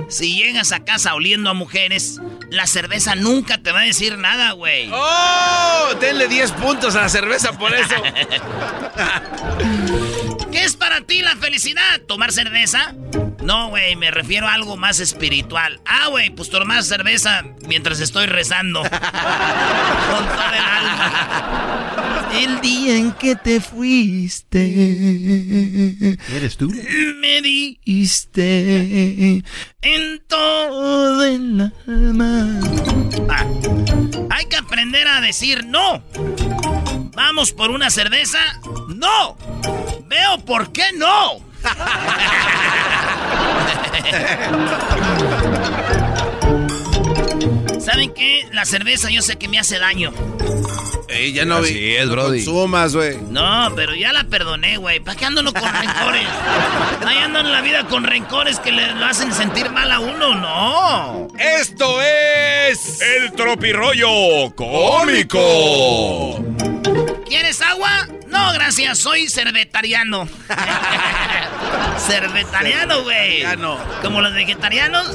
Speaker 1: Si llegas a casa oliendo a mujeres, la cerveza nunca te va a decir nada, güey.
Speaker 3: ¡Oh! Denle 10 puntos a la cerveza por eso.
Speaker 1: ¿Qué es para ti la felicidad? ¿Tomar cerveza? No, güey, me refiero a algo más espiritual. Ah, güey, pues tomar cerveza mientras estoy rezando. Con todo el alma. El día en que te fuiste.
Speaker 8: ¿Eres tú?
Speaker 1: Me diste en todo el alma. Ah, hay que aprender a decir no. ¿Vamos por una cerveza? ¡No! Veo por qué no. ¿Saben qué? La cerveza yo sé que me hace daño.
Speaker 3: Ey, ya no
Speaker 24: Así
Speaker 3: vi.
Speaker 24: es,
Speaker 3: no
Speaker 24: brody.
Speaker 3: consumas, güey.
Speaker 1: No, pero ya la perdoné, güey. ¿Para qué ando con rencores? Ahí ando en la vida con rencores que le lo hacen sentir mal a uno, no.
Speaker 3: Esto es.
Speaker 15: El tropirollo cómico.
Speaker 1: ¿Quieres agua? No, gracias, soy cervetariano. cervetariano, güey.
Speaker 3: Ya no.
Speaker 1: Como los vegetarianos.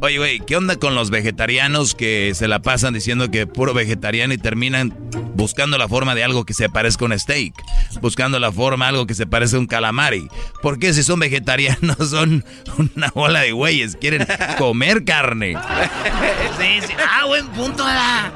Speaker 4: Oye, güey, ¿qué onda con los vegetarianos que se la pasan diciendo que puro vegetariano y terminan buscando la forma de algo que se parezca a un steak? Buscando la forma de algo que se parezca a un calamari. ¿Por qué si son vegetarianos son una bola de güeyes? Quieren comer carne.
Speaker 1: Sí, sí. Ah, buen punto, ¿verdad?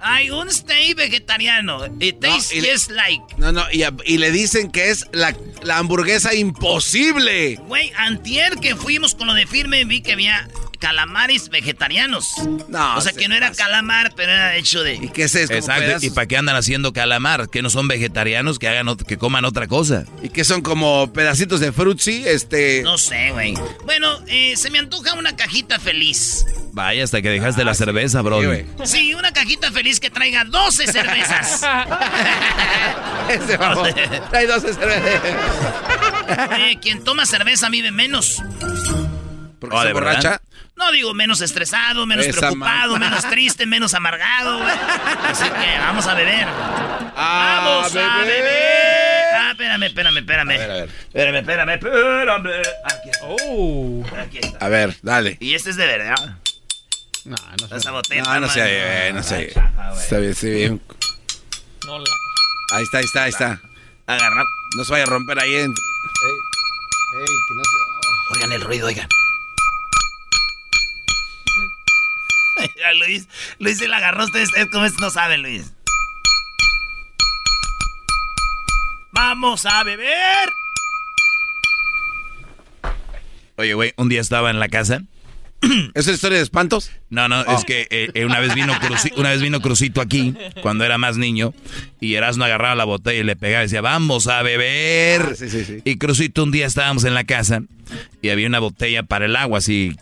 Speaker 1: Hay un steak vegetariano. It tastes
Speaker 3: le-
Speaker 1: just like.
Speaker 3: No, no, y le dicen que es la, la hamburguesa imposible.
Speaker 1: Güey, antier que fuimos con lo de firme vi que había calamares vegetarianos.
Speaker 3: No,
Speaker 1: o sea, que no era calamar, pero era hecho de...
Speaker 3: ¿Y qué es eso?
Speaker 4: Exacto. ¿Y para qué andan haciendo calamar? ¿Que no son vegetarianos? Que hagan que coman otra cosa.
Speaker 3: ¿Y que son como pedacitos de frutzi? Este.
Speaker 1: No sé, güey. Bueno, eh, se me antoja una cajita feliz.
Speaker 4: Vaya, hasta que dejaste la cerveza, bro.
Speaker 1: Sí, una cajita feliz que traiga 12 cervezas.
Speaker 3: Ese vamos. Trae 12 cervezas.
Speaker 1: Oye, quien toma cerveza vive menos.
Speaker 3: ¿Porque
Speaker 4: Oh,
Speaker 3: se
Speaker 4: ¿de
Speaker 3: borracha?
Speaker 4: verdad?
Speaker 1: No digo menos estresado, menos
Speaker 3: Esa
Speaker 1: preocupado,
Speaker 3: man-
Speaker 1: menos triste, menos amargado, güey. Así que vamos a beber.
Speaker 3: Ah,
Speaker 1: ¡Vamos a beber! Ah, espérame, espérame, espérame.
Speaker 3: A ver, a ver.
Speaker 1: Espérame, espérame, espérame. Aquí está. Aquí está.
Speaker 3: A ver, dale.
Speaker 1: Y este es de verdad.
Speaker 8: No, no
Speaker 1: Esa botella.
Speaker 3: No, no
Speaker 1: está
Speaker 3: sé, eh, no sé. Está bien, sí, bien. Ahí está, ahí está, ahí está.
Speaker 1: Agarra.
Speaker 3: No se vaya a romper ahí en.
Speaker 8: Ey, que no se...
Speaker 1: Oigan el ruido, oigan. Luis, Luis se la agarró. Ustedes, como esto no saben, Luis. Vamos a beber.
Speaker 4: Oye, güey, un día estaba en la casa.
Speaker 3: ¿Es una historia de espantos?
Speaker 4: No, no,
Speaker 3: Oh.
Speaker 4: es que eh, eh, una vez vino Cruci- una vez vino Crucito aquí cuando era más niño y Erasmo agarraba la botella y le pegaba y decía, "Vamos a beber."
Speaker 3: Ah, sí, sí, sí.
Speaker 4: Y Crucito un día estábamos en la casa y había una botella para el agua así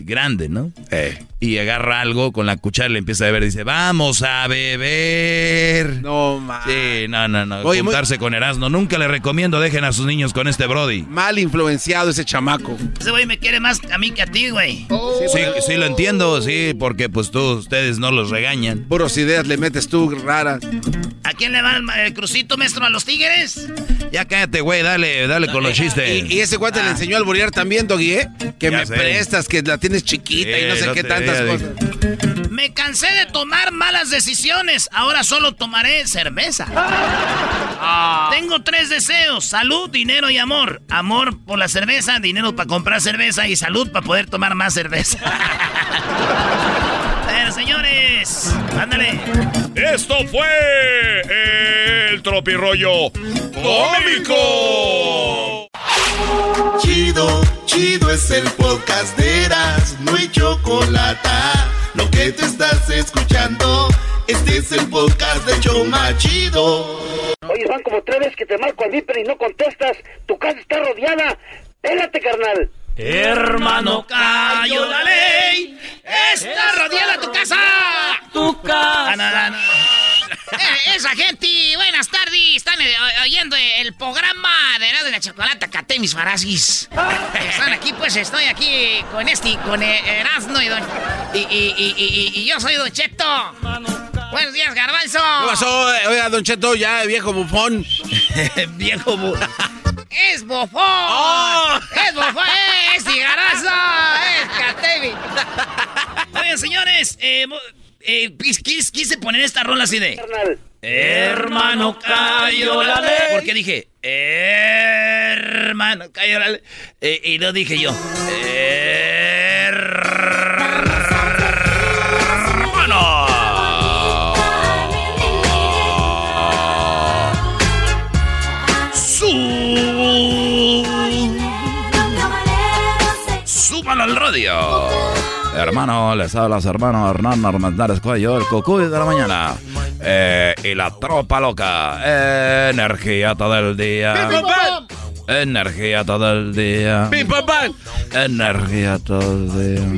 Speaker 4: grande, ¿no?
Speaker 3: Eh.
Speaker 4: Y agarra algo con la cuchara y le empieza a beber y dice, "Vamos a beber."
Speaker 3: No, man.
Speaker 4: Sí, no, no, no.
Speaker 3: Oye, muy-
Speaker 4: Juntarse con Erasmo. Nunca le recomiendo dejen a sus niños con este Brody.
Speaker 3: Mal influenciado ese chamaco.
Speaker 1: Ese güey me quiere más a mí que a ti, güey.
Speaker 4: Sí, sí lo entiendo, sí, porque pues tú, ustedes no los regañan.
Speaker 3: Puros ideas le metes tú raras.
Speaker 1: ¿A quién le va el, el crucito, maestro? ¿A los tigres?
Speaker 4: Ya cállate, güey, dale, dale con los chistes.
Speaker 3: Y, y ese guante le enseñó al borear también, Doggy, ¿eh? Que
Speaker 4: Ya
Speaker 3: me
Speaker 4: sé.
Speaker 3: prestas, que la tienes chiquita y no sé
Speaker 4: no
Speaker 3: qué tantas
Speaker 4: diga,
Speaker 3: cosas.
Speaker 1: Me cansé de tomar malas decisiones. Ahora solo tomaré cerveza. Tengo tres deseos: salud, dinero y amor. Amor por la cerveza, dinero para comprar cerveza y salud para poder tomar más cerveza. Bueno, señores, ándale.
Speaker 24: Esto fue el tropirollo cómico.
Speaker 11: Chido, chido es el podcast de Eras, no hay chocolate. Lo que te estás escuchando, este es el podcast de Choma Chido.
Speaker 30: Oye, van como tres veces que te marco al Viper y no contestas. Tu casa está rodeada. Pélate, carnal.
Speaker 1: Hermano, cayó la ley. Está rodeada tu casa. Tu casa. Eh, esa gente, buenas tardes. Están eh, oyendo el programa de Erasmo de la Chocolata, Cate mis farasis. Están aquí, pues estoy aquí con este, con eh, Erasmo y, don- y, y, y, y- y yo soy Don Cheto. Buenos días, Garbanzo.
Speaker 3: ¿Qué pasó? Eh, Oiga, Don Cheto, ya viejo bufón.
Speaker 1: viejo bufón. ¡Es bofón! ¡Es bofón! ¡Es cigarazo! ¡Es Catevi! Oigan, señores, eh, eh, quis- quis- quise poner esta rola así de... Hermano, cayó la ley. Porque dije, hermano, cayó la ley. Eh, y lo dije yo. Hermano. Súbalo al radio.
Speaker 4: Hermano, les habla su hermano Hernán Armendáriz Cuello, el cucuy de la mañana. Eh, y la tropa loca. Energía todo el día. Energía todo el día. Energía todo el día.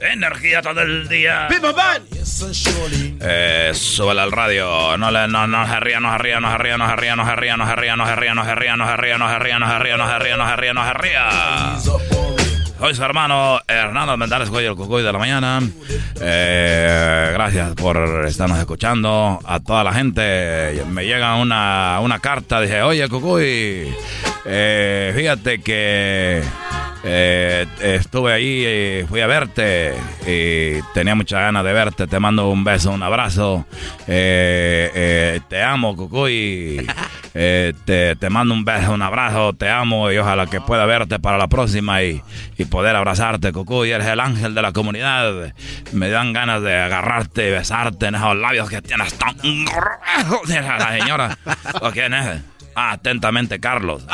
Speaker 1: Energía todo el día.
Speaker 4: Eh, súbele al radio. No le, no, no se ría, no se ría, no se ría, no se ría, no se ría, no se ría, no se ría, no se ría, no se ría, no se ría, no se ría, no se ría, no se ría, no se ría. Soy su hermano Hernando Mendares Cuello, el Cucuy de la mañana. Eh, gracias por estarnos escuchando. A toda la gente me llega una, una carta. Dije, oye, Cucuy, eh, fíjate que Eh, estuve ahí, fui a verte y tenía mucha ganas de verte. Te mando un beso, un abrazo. Eh, te amo. Eh, te, te mando un beso, un abrazo. Te amo y ojalá que pueda verte para la próxima y poder abrazarte, Cucuy. Eres el ángel de la comunidad. Me dan ganas de agarrarte y besarte en esos labios que tienes tan gruesos. La señora. ¿O quién es? Ah, atentamente, Carlos.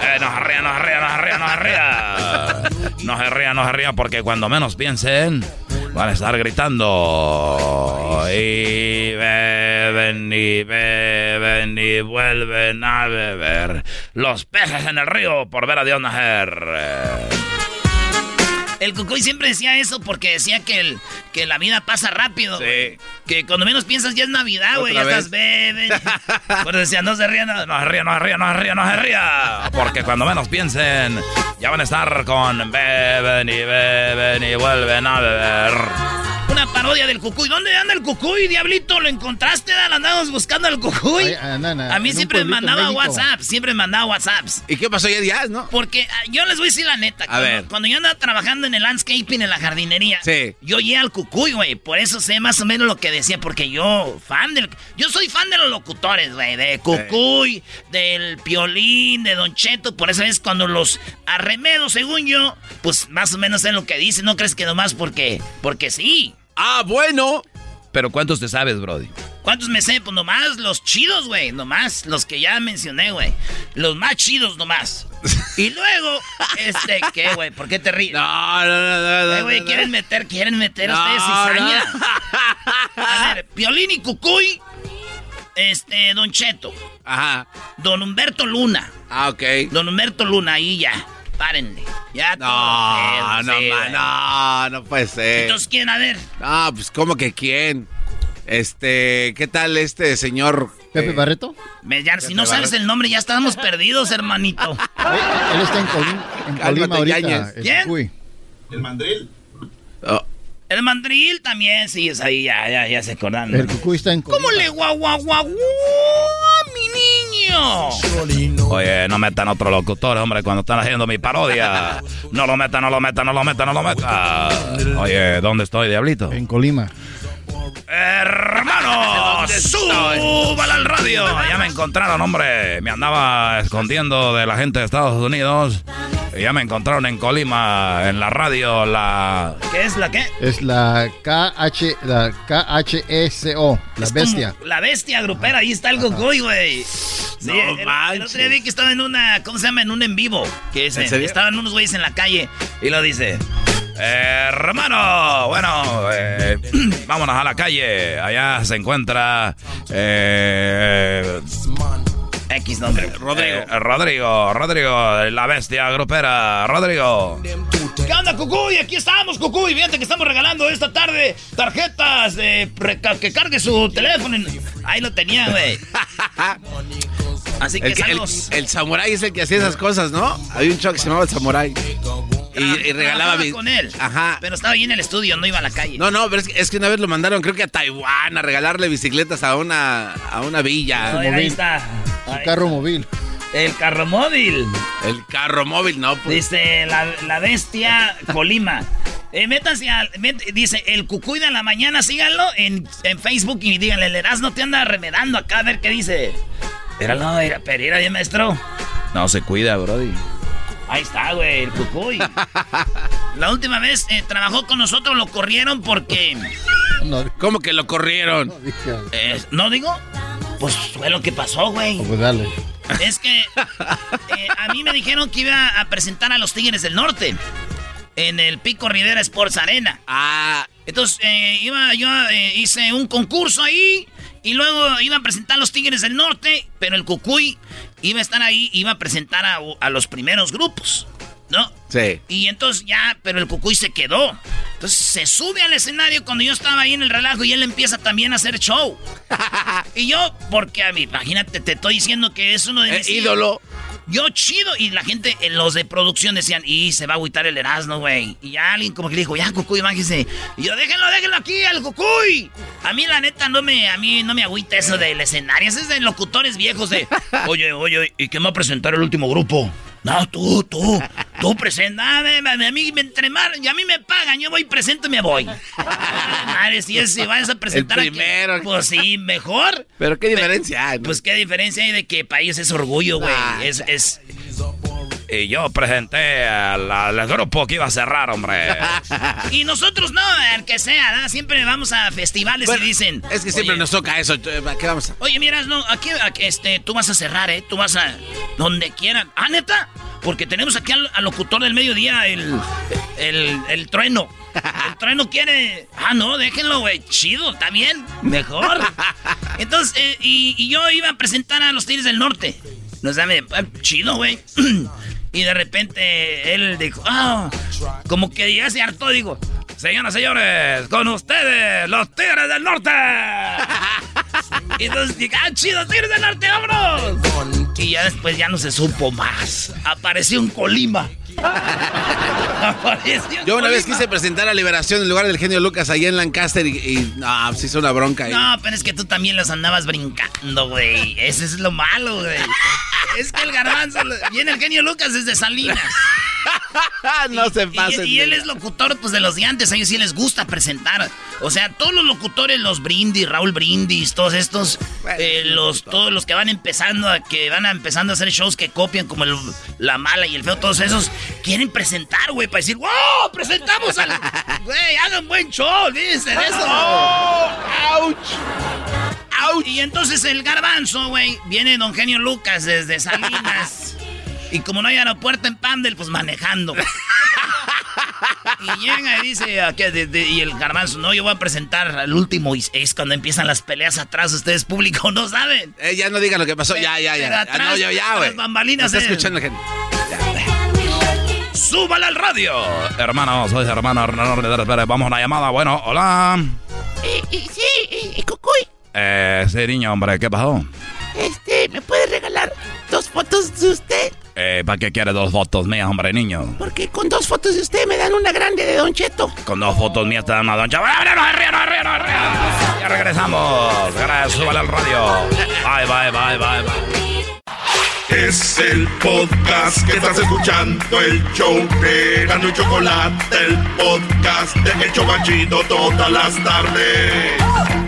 Speaker 4: Eh, no se ría, no se ría, no se ría, no se ría. No se ría, no se ría, porque cuando menos piensen, van a estar gritando. Y beben y beben y vuelven a beber. Los peces en el río por ver a Dios.
Speaker 1: El Cucuy siempre decía eso porque decía que, el, que la vida pasa rápido. güey. Que cuando menos piensas ya es Navidad, güey. Ya
Speaker 4: ¿Otra
Speaker 1: estás beben. Por eso decía, no se rían. No,
Speaker 4: No se ría, no se ría, no se ría, no se ría. Porque cuando menos piensen, ya van a estar con beben y beben y vuelven a beber.
Speaker 1: Parodia del Cucuy. ¿Dónde anda el Cucuy, diablito? ¿Lo encontraste? Dan? Andamos buscando al Cucuy.
Speaker 8: Ay,
Speaker 1: a mí siempre me mandaba. WhatsApp. Siempre me mandaba WhatsApps.
Speaker 3: ¿Y qué pasó ya, no?
Speaker 1: Porque ah, yo les voy a decir la neta. cuando,
Speaker 3: ver.
Speaker 1: cuando yo andaba trabajando en el landscaping, en la jardinería,
Speaker 3: Sí.
Speaker 1: yo llegué al Cucuy, güey. Por eso sé más o menos lo que decía. Porque yo, fan del. Yo soy fan de los locutores, güey. De Cucuy, del Piolín, de Don Cheto. Por eso es cuando los arremedo, según yo, pues más o menos sé lo que dicen. No crees que nomás porque. Porque sí.
Speaker 3: Ah, bueno.
Speaker 4: Pero ¿cuántos te sabes, Brody?
Speaker 1: ¿Cuántos me sé? Pues nomás los chidos, güey. Nomás los que ya mencioné, güey. Los más chidos nomás. Y luego, este, ¿qué, güey? ¿Por qué te ríes?
Speaker 3: No, no, no, no.
Speaker 1: Eh,
Speaker 3: no,
Speaker 1: güey,
Speaker 3: no.
Speaker 1: quieren meter, quieren meter
Speaker 3: No,
Speaker 1: ustedes cizaña.
Speaker 3: no.
Speaker 1: A ver, Piolín y Cucuy, este, Don Cheto.
Speaker 3: Ajá.
Speaker 1: Don Humberto Luna.
Speaker 3: Ah, ok.
Speaker 1: Don Humberto Luna, ahí ya. Párenle. Ya
Speaker 3: No,
Speaker 1: todo.
Speaker 3: no,
Speaker 1: sí,
Speaker 3: ma-
Speaker 1: güey.
Speaker 3: no, no puede ser.
Speaker 1: Entonces, ¿quién? A ver.
Speaker 3: Ah, pues, ¿cómo que quién? Este, ¿qué tal este señor?
Speaker 8: ¿Pepe
Speaker 3: eh,
Speaker 8: Barreto?
Speaker 1: Me- ya, si no sabes
Speaker 3: Barreto.
Speaker 1: el nombre, ya estábamos perdidos, hermanito.
Speaker 8: Él está en, Colima, en Colima ahorita. El
Speaker 1: ¿Quién?
Speaker 25: El mandril.
Speaker 3: oh,
Speaker 1: El mandril también, sí, es ahí, ya, ya, ya se acordaron.
Speaker 8: El Cucuy está en Colima.
Speaker 1: ¿Cómo le guau, guau, guau, guau, mi niño?
Speaker 4: Oye, no metan otro locutor, hombre, cuando están haciendo mi parodia. No lo metan, no lo metan, no lo metan, no lo metan. Oye, ¿dónde estoy, diablito?
Speaker 8: En Colima.
Speaker 4: Hermano, súbala al radio. Ya me encontraron, hombre. Me andaba escondiendo de la gente de Estados Unidos. Y ya me encontraron en Colima, en la radio, la...
Speaker 1: ¿Qué es la qué?
Speaker 8: Es la KH, la KHSO, la
Speaker 1: Es
Speaker 8: bestia.
Speaker 1: La bestia grupera, ahí está el Gogoy, güey. Sí,
Speaker 3: No
Speaker 1: el, el
Speaker 3: manches.
Speaker 1: otro día vi que estaba en una, ¿cómo se llama? En un en vivo. Que es,
Speaker 3: ¿En serio?
Speaker 1: estaban unos güeyes en la calle y lo dice.
Speaker 4: Hermano, bueno, eh, vámonos a la calle. Allá se encuentra... eh,
Speaker 1: X nombre.
Speaker 4: Rodrigo. Eh, Rodrigo, Rodrigo, la bestia grupera. Rodrigo.
Speaker 1: ¿Qué onda, Cucuy? Aquí estamos, Cucuy. Fíjate que estamos regalando esta tarde tarjetas de que cargue su teléfono. Ahí lo tenía, güey. Así que
Speaker 3: el, que- el, samurái es el que hacía esas cosas, ¿no? Había un show que se llamaba el samurái. Y, y regalaba
Speaker 1: con él.
Speaker 3: Ajá.
Speaker 1: Pero estaba ahí en el estudio, no iba a la calle.
Speaker 3: No, no, pero es que, es que una vez lo mandaron, creo que a Taiwán, a regalarle bicicletas a una, a una villa.
Speaker 1: No, ahí está.
Speaker 8: Su
Speaker 1: Ahí.
Speaker 8: carro móvil.
Speaker 1: El carro móvil.
Speaker 3: El carro móvil, no, pues.
Speaker 1: Dice la, la bestia Colima. Eh, métanse al. met- dice el cucuy de la mañana, síganlo en, en Facebook y díganle, el Erasmo te anda remedando acá a ver qué dice. Erasmo, era Pereira, bien maestro.
Speaker 4: No se cuida, Brody.
Speaker 1: Ahí está, güey, el cucuy. La última vez eh, trabajó con nosotros, lo corrieron porque.
Speaker 8: No,
Speaker 3: ¿Cómo que lo corrieron?
Speaker 8: dije,
Speaker 1: eh, ¿No digo? Pues fue lo que pasó, güey.
Speaker 8: pues dale.
Speaker 1: Es que eh, a mí me dijeron que iba a presentar a los Tigres del Norte en el Pico Rivera Sports Arena.
Speaker 3: Ah,
Speaker 1: Entonces eh, iba, yo eh, hice un concurso ahí y luego iba a presentar a los Tigres del Norte, pero el Cucuy iba a estar ahí, iba a presentar a, a los primeros grupos, ¿no?
Speaker 3: sí.
Speaker 1: Y entonces ya, pero el Cucuy se quedó. Entonces se sube al escenario cuando yo estaba ahí en el relajo y él empieza también a hacer show. y yo, porque a mí, imagínate, te estoy diciendo que es uno de
Speaker 3: Eh,
Speaker 1: mis
Speaker 3: ídolo.
Speaker 1: Yo chido. Y la gente, eh, los de producción decían, y se va a agüitar el Erasmo, güey. Y alguien como que le dijo, ya, Cucuy, máquese. Y yo, déjenlo, déjenlo aquí, al Cucuy. A mí, la neta, no me, a mí no me agüita eso del escenario. Eso es de locutores viejos de, oye, oye, ¿y quién va a presentar el último grupo? No, tú, tú, tú presenta. A mí me entre y a mí me pagan, yo voy presento y me voy. Madre, si, es, si vas a presentar
Speaker 3: el primero.
Speaker 1: pues sí, mejor.
Speaker 3: Pero qué diferencia hay.
Speaker 1: Pues qué diferencia hay de que país es orgullo, güey. es, es,
Speaker 4: y yo presenté al, grupo que iba a cerrar, hombre.
Speaker 1: y nosotros no, que sea, ¿no? siempre vamos a festivales y dicen.
Speaker 3: Es que siempre nos toca eso. ¿Qué vamos a...
Speaker 1: Oye, miras, no, aquí, este, tú vas a cerrar, ¿eh? Tú vas a. Donde quieran. ¿Ah, neta? Porque tenemos aquí al, locutor del mediodía, el, el, el trueno. El trueno quiere. Ah, no, déjenlo, güey. Chido, está bien. Mejor. Entonces, eh, y, y, yo iba a presentar a los Tigres del Norte. Nos dame. Eh, chido, güey. Y de repente él dijo, ah, como que ya se hartó, digo, señoras y señores, con ustedes, los Tigres del Norte. y entonces dije, ah, chido, Tigres del Norte, vámonos. Y ya después ya no se supo más. Apareció un Colima.
Speaker 3: Yo una vez quise presentar la Liberación en lugar del genio Lucas allá en Lancaster y, no, se hizo una bronca. Ahí.
Speaker 1: No, pero es que tú también los andabas brincando, güey. Ese es lo malo, güey. Es que el garbanzo viene el genio Lucas desde Salinas.
Speaker 3: no se pasen.
Speaker 1: Y, él es locutor pues de los de antes, a ellos sí les gusta presentar. O sea, todos los locutores, los Brindis, Raúl Brindis, todos estos, eh, los, todos los que van empezando a que van empezando a hacer shows que copian como el, la mala y el feo, todos esos quieren presentar, güey, para decir, ¡wow! Presentamos al. Güey, hagan buen show, dicen eso.
Speaker 3: ¡Oh! ¡Auch! ¡Auch!
Speaker 1: Y entonces el garbanzo, güey, viene don Genio Lucas desde Salinas. Y como no hay aeropuerto en Pandel, pues manejando. y llega y dice, y el garbanzo, no, yo voy a presentar al último. Y es cuando empiezan las peleas atrás, ustedes público no saben.
Speaker 3: Eh, ya no digan lo que pasó, ya, ya, ya.
Speaker 1: Atrás, no, yo ya, güey. Las bambalinas.
Speaker 3: Está escuchando gente.
Speaker 1: ¡Súbale al radio!
Speaker 4: Hermano, soy hermano. Vamos a una llamada. Bueno, hola.
Speaker 17: sí, Cucuy.
Speaker 4: Eh, sí, niño, hombre, ¿qué pasó?
Speaker 17: Este, ¿me puede regalar dos fotos de usted?
Speaker 4: Eh, ¿para qué quiere dos fotos mías, hombre, niño?
Speaker 17: Porque con dos fotos de usted me dan una grande de Don Cheto.
Speaker 4: Con dos fotos mías te dan una Don Cheto. Ya regresamos. Gracias, súbale al radio. Bye, bye, bye, bye, bye.
Speaker 31: Es el podcast que estás escuchando, el show de Gano y Chocolate, el podcast de El Chocachito todas las tardes.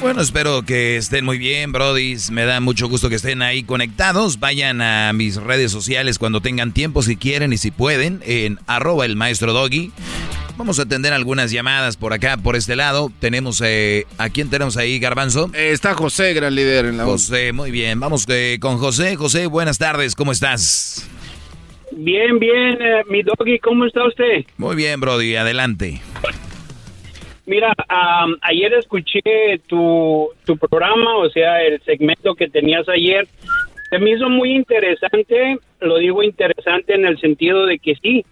Speaker 4: Bueno, espero que estén muy bien, Brody. Me da mucho gusto que estén ahí conectados. Vayan a mis redes sociales cuando tengan tiempo, si quieren y si pueden, en arroba el maestro Doggy. Vamos a atender algunas llamadas por acá, por este lado. Tenemos, eh, ¿a quién tenemos ahí, Garbanzo?
Speaker 3: Eh, está José, gran líder en la
Speaker 4: José, muy bien. Vamos eh, con José. José, buenas tardes, ¿cómo estás?
Speaker 32: Bien, bien, mi Doggy, ¿cómo está usted?
Speaker 4: Muy bien, Brody, adelante.
Speaker 32: Mira, ayer escuché tu, tu programa, o sea, el segmento que tenías ayer. Se me hizo muy interesante, lo digo interesante en el sentido de que sí,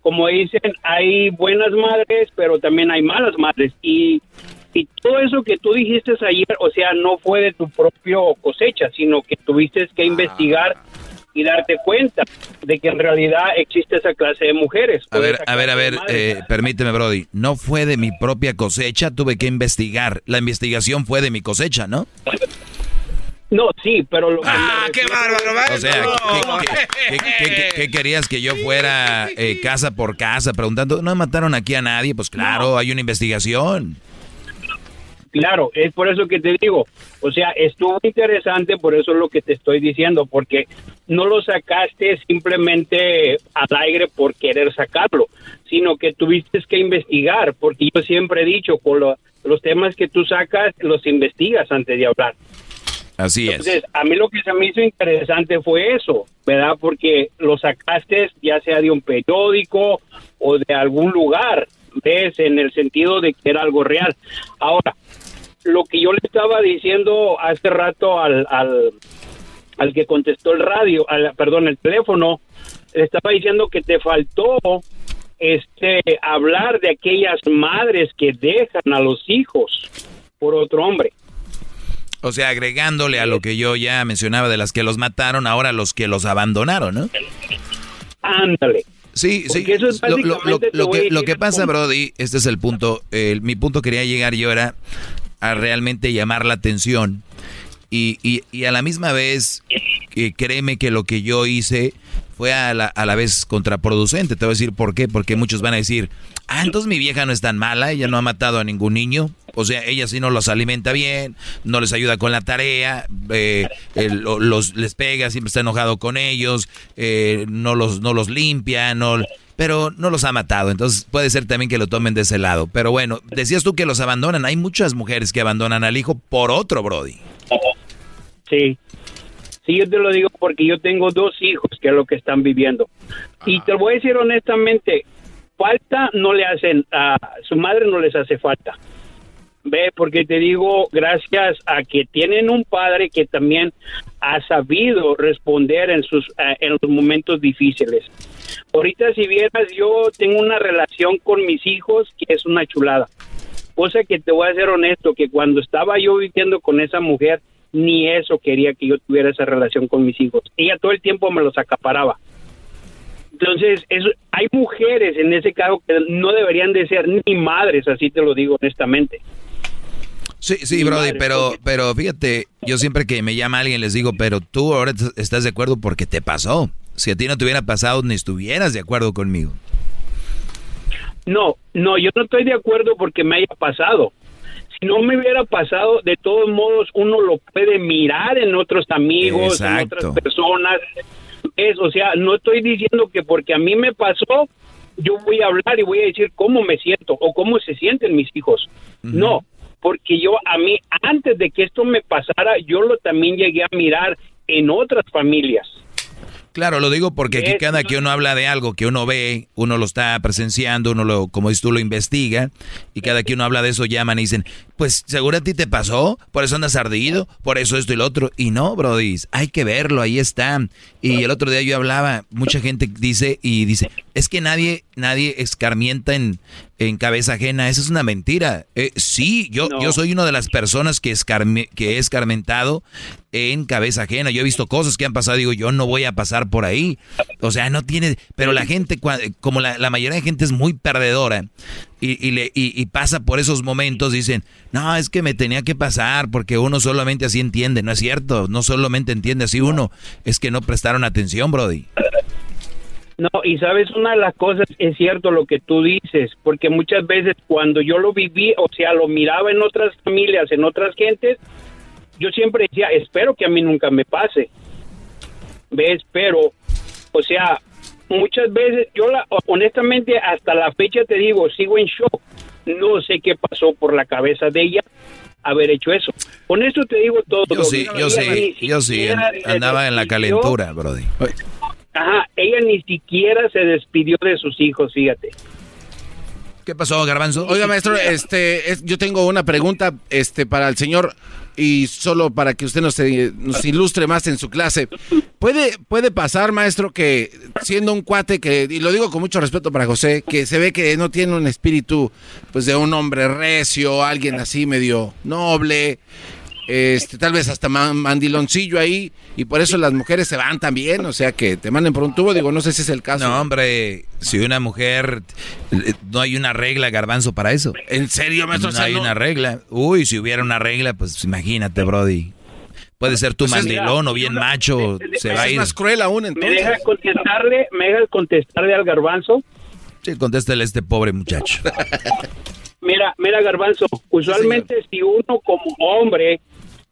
Speaker 32: como dicen, hay buenas madres, pero también hay malas madres. Y, y todo eso que tú dijiste ayer, o sea, no fue de tu propio cosecha, sino que tuviste que investigar y darte cuenta de que en realidad existe esa clase de mujeres.
Speaker 4: A ver, a ver, a ver, eh, permíteme, Brody. No fue de mi propia cosecha, tuve que investigar. La investigación fue de mi cosecha, ¿no?
Speaker 32: No, sí, pero lo
Speaker 3: ¡Ah, qué bárbaro!
Speaker 4: O sea, ¿qué, querías que yo fuera eh, casa por casa preguntando? ¿No mataron aquí a nadie? Pues claro, hay una investigación.
Speaker 32: Claro, es por eso que te digo, o sea, estuvo interesante, por eso es lo que te estoy diciendo, porque no lo sacaste simplemente al aire por querer sacarlo, sino que tuviste que investigar, porque yo siempre he dicho, con los temas que tú sacas, los investigas antes de hablar.
Speaker 4: Así es.
Speaker 32: Entonces, a mí lo que se me hizo interesante fue eso, ¿verdad? Porque lo sacaste ya sea de un periódico o de algún lugar, ¿ves? En el sentido de que era algo real. Ahora, lo que yo le estaba diciendo hace rato al, al, al que contestó el radio, al, perdón, el teléfono, le estaba diciendo que te faltó este hablar de aquellas madres que dejan a los hijos por otro hombre.
Speaker 4: O sea, agregándole a lo que yo ya mencionaba de las que los mataron, ahora los que los abandonaron, ¿no?
Speaker 32: Ándale.
Speaker 4: Sí, sí. lo, que, lo que pasa, Brody, este es el punto. mi punto quería llegar yo era a realmente llamar la atención. Y, y, y a la misma vez, créeme que lo que yo hice fue a la, a la vez contraproducente. Te voy a decir por qué. Porque muchos van a decir, ah, entonces mi vieja no es tan mala, ella no ha matado a ningún niño. O sea, ella sí no los alimenta bien, no les ayuda con la tarea, eh, los, les pega, siempre está enojado con ellos, eh, no, los, no los limpia, no, pero no los ha matado. Entonces puede ser también que lo tomen de ese lado. Pero bueno, decías tú que los abandonan. Hay muchas mujeres que abandonan al hijo por otro, Brody.
Speaker 32: Sí. Sí, yo te lo digo porque yo tengo dos hijos que es lo que están viviendo. Y te voy a decir honestamente, falta no le hacen, a su madre no les hace falta. Ve, porque te digo, gracias a que tienen un padre que también ha sabido responder en sus eh, en los momentos difíciles. Ahorita si vieras, yo tengo una relación con mis hijos que es una chulada. Cosa que te voy a ser honesto, que cuando estaba yo viviendo con esa mujer, ni eso quería que yo tuviera esa relación con mis hijos. Ella todo el tiempo me los acaparaba. Entonces, hay mujeres en ese caso que no deberían de ser ni madres, así te lo digo honestamente.
Speaker 4: Sí, sí, Brody, pero, pero fíjate, yo siempre que me llama alguien les digo, pero tú ahora estás de acuerdo porque te pasó. Si a ti no te hubiera pasado, ni estuvieras de acuerdo conmigo.
Speaker 32: No, no, yo no estoy de acuerdo porque me haya pasado si no me hubiera pasado, de todos modos uno lo puede mirar en otros amigos, en otras personas. Es, o sea, no estoy diciendo que porque a mí me pasó, yo voy a hablar y voy a decir cómo me siento o cómo se sienten mis hijos. No, porque yo a mí, antes de que esto me pasara, yo lo también llegué a mirar en otras familias.
Speaker 4: Claro, lo digo porque aquí cada que uno habla de algo que uno ve, uno lo está presenciando, uno lo, como dices tú, lo investiga, y cada que uno habla de eso llaman y dicen, pues seguro a ti te pasó, por eso andas ardido, por eso esto y lo otro. Y no, Brody, hay que verlo, ahí está. Y el otro día yo hablaba, mucha gente dice y dice, es que nadie, nadie escarmienta en, en cabeza ajena, eso es una mentira. Eh, sí, yo, yo soy una de las personas que, que he escarmentado en cabeza ajena. Yo he visto cosas que han pasado, digo, yo no voy a pasar por ahí. O sea, no tiene, pero la gente, como la, la mayoría de gente es muy perdedora, y, le, y, pasa por esos momentos, dicen, no, es que me tenía que pasar porque uno solamente así entiende. No es cierto, no solamente entiende así uno, es que no prestaron atención, Brody.
Speaker 32: No, y sabes, una de las cosas es cierto lo que tú dices, porque muchas veces cuando yo lo viví, o sea, lo miraba en otras familias, en otras gentes, yo siempre decía, espero que a mí nunca me pase. ¿Ves? Pero, o sea, muchas veces, yo la, honestamente hasta la fecha te digo, sigo en shock. No sé qué pasó por la cabeza de ella haber hecho eso. Con eso te digo todo.
Speaker 4: Yo sí, yo sí, yo sí, andaba en la calentura, Brody.
Speaker 32: Ajá, ella ni siquiera se despidió de sus hijos, fíjate.
Speaker 4: ¿Qué pasó, Garbanzo?
Speaker 3: Oiga, maestro, este, yo tengo una pregunta, este, para el señor y solo para que usted nos, nos, ilustre más en su clase. ¿Puede, puede pasar, maestro, que siendo un cuate que, y lo digo con mucho respeto para José, que se ve que no tiene un espíritu pues de un hombre recio, alguien así medio noble, este, tal vez hasta mandiloncillo ahí, y por eso las mujeres se van también, o sea que te manden por un tubo, digo, no sé si es el caso.
Speaker 4: No, hombre, si una mujer, no hay una regla, garbanzo, para eso.
Speaker 3: ¿En serio, maestro?
Speaker 4: No hay una regla. Uy, si hubiera una regla, pues imagínate, Brody. Puede ser tu pues mandilón o bien macho, se va a ir.
Speaker 3: Es más cruel aún, entonces.
Speaker 32: ¿Me deja contestarle, me deja contestarle al garbanzo?
Speaker 4: Sí, contéstale a este pobre muchacho.
Speaker 32: mira, mira, garbanzo, usualmente si uno como hombre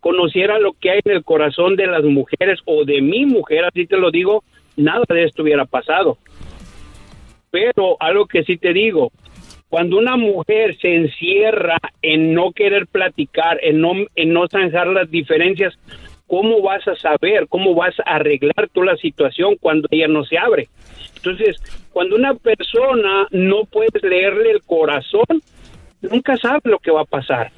Speaker 32: conociera lo que hay en el corazón de las mujeres o de mi mujer, así te lo digo, nada de esto hubiera pasado. Pero algo que sí te digo, cuando una mujer se encierra en no querer platicar, en no, en no zanjar las diferencias, ¿cómo vas a saber, cómo vas a arreglar toda la situación cuando ella no se abre? Entonces, cuando una persona no puedes leerle el corazón, nunca sabes lo que va a pasar.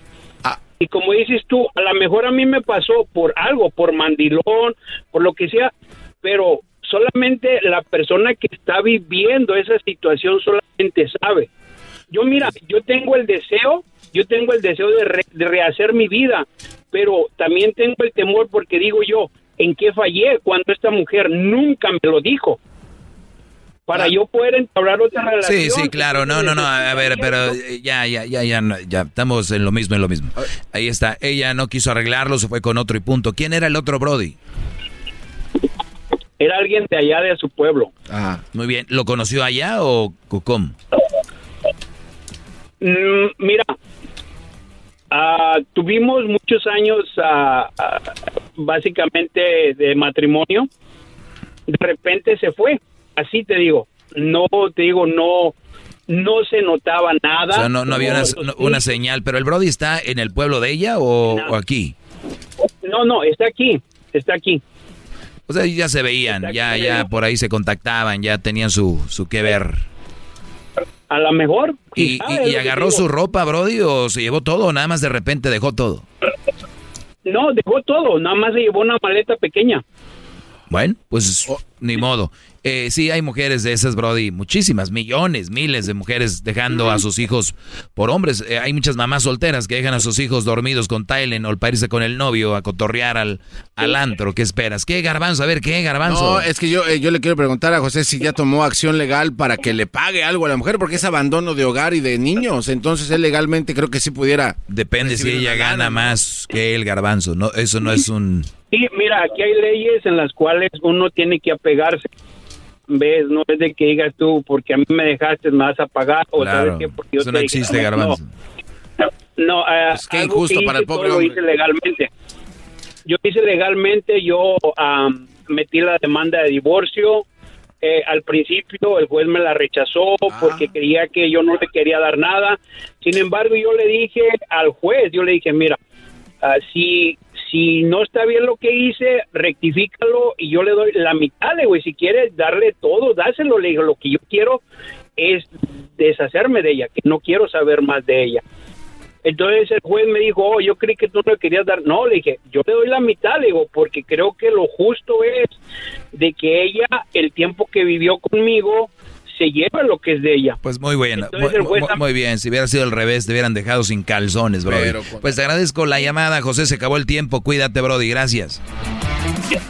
Speaker 32: Y como dices tú, a lo mejor a mí me pasó por algo, por mandilón, por lo que sea, pero solamente la persona que está viviendo esa situación solamente sabe. Yo mira, yo tengo el deseo, yo tengo el deseo de, de rehacer mi vida, pero también tengo el temor porque digo yo, ¿en qué fallé cuando esta mujer nunca me lo dijo? Para yo poder entablar otra relación.
Speaker 4: Sí, sí, claro. No, no, no. A ver, pero eh, ya, ya, ya, ya, ya. Estamos en lo mismo, en lo mismo. Ahí está. Ella no quiso arreglarlo, se fue con otro y punto. ¿Quién era el otro Brody?
Speaker 32: Era alguien de allá de su pueblo.
Speaker 4: Ah, muy bien. ¿Lo conoció allá o cómo?
Speaker 32: Mm, mira, ah, tuvimos muchos años ah, ah, básicamente de matrimonio. De repente se fue. Así te digo. No, te digo, no, no se notaba nada.
Speaker 4: O sea, no, no había una, no- una señal. ¿Pero el Brody está en el pueblo de ella o, o aquí?
Speaker 32: No, no, está aquí, está aquí.
Speaker 4: O sea, ya se veían, ya, ya por ahí se contactaban, ya tenían su, su que ver.
Speaker 32: A lo mejor.
Speaker 4: ¿Y, y- agarró su ropa, Brody, o se llevó todo o nada más de repente dejó todo?
Speaker 32: No, dejó todo, nada más se llevó una maleta pequeña.
Speaker 4: Bueno, pues ni modo. Eh, sí, hay mujeres de esas, Brody, muchísimas, millones, miles de mujeres dejando a sus hijos por hombres. Eh, hay muchas mamás solteras que dejan a sus hijos dormidos con Tylenol para irse con el novio a cotorrear al, al antro. ¿Qué esperas? ¿Qué, Garbanzo? A ver, ¿qué, Garbanzo?
Speaker 3: No, es que yo, eh, yo le quiero preguntar a José si ya tomó acción legal para que le pague algo a la mujer, porque es abandono de hogar y de niños. Entonces él legalmente creo que sí pudiera.
Speaker 4: Depende si ella gana más que el Garbanzo. No, eso no es un...
Speaker 32: Sí, mira, aquí hay leyes en las cuales uno tiene que apegarse. ¿Ves? No es de que digas tú, porque a mí me dejaste, me vas a pagar. O
Speaker 4: Claro,
Speaker 32: sabes qué, porque yo
Speaker 4: eso
Speaker 32: te
Speaker 4: no
Speaker 32: dije,
Speaker 4: existe,
Speaker 32: no.
Speaker 4: Garbanzo.
Speaker 32: No, eh,
Speaker 3: Pues qué
Speaker 32: algo
Speaker 3: injusto
Speaker 32: que
Speaker 3: para el pobre
Speaker 32: todo lo hice legalmente. Yo hice legalmente, yo am, metí la demanda de divorcio. Eh, al principio el juez me la rechazó
Speaker 3: Ah.
Speaker 32: porque creía que yo no le quería dar nada. Sin embargo, yo le dije al juez, yo le dije, mira, ah, si, si no está bien lo que hice, rectifícalo y yo le doy la mitad, güey, si quieres darle todo, dáselo, le digo, lo que yo quiero es deshacerme de ella, que no quiero saber más de ella. Entonces el juez me dijo, oh, yo creí que tú no le querías dar. No, le dije, yo le doy la mitad, le digo, porque creo que lo justo es de que ella, el tiempo que vivió conmigo, se lleva lo que es de ella.
Speaker 4: Pues muy bueno,
Speaker 32: Entonces
Speaker 4: muy,
Speaker 32: juez
Speaker 4: bien. Si hubiera sido al revés, te hubieran dejado sin calzones, Brody.
Speaker 3: Pero con-
Speaker 4: Pues te agradezco la llamada, José. Se acabó el tiempo. Cuídate, Brody. Gracias.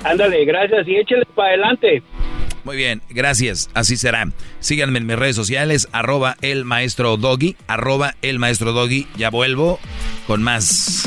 Speaker 32: Ándale, gracias y échale para adelante.
Speaker 4: Muy bien, gracias. Así será. Síganme en mis redes sociales, arroba el maestro Doggy, arroba el maestro Doggy. Ya vuelvo con más.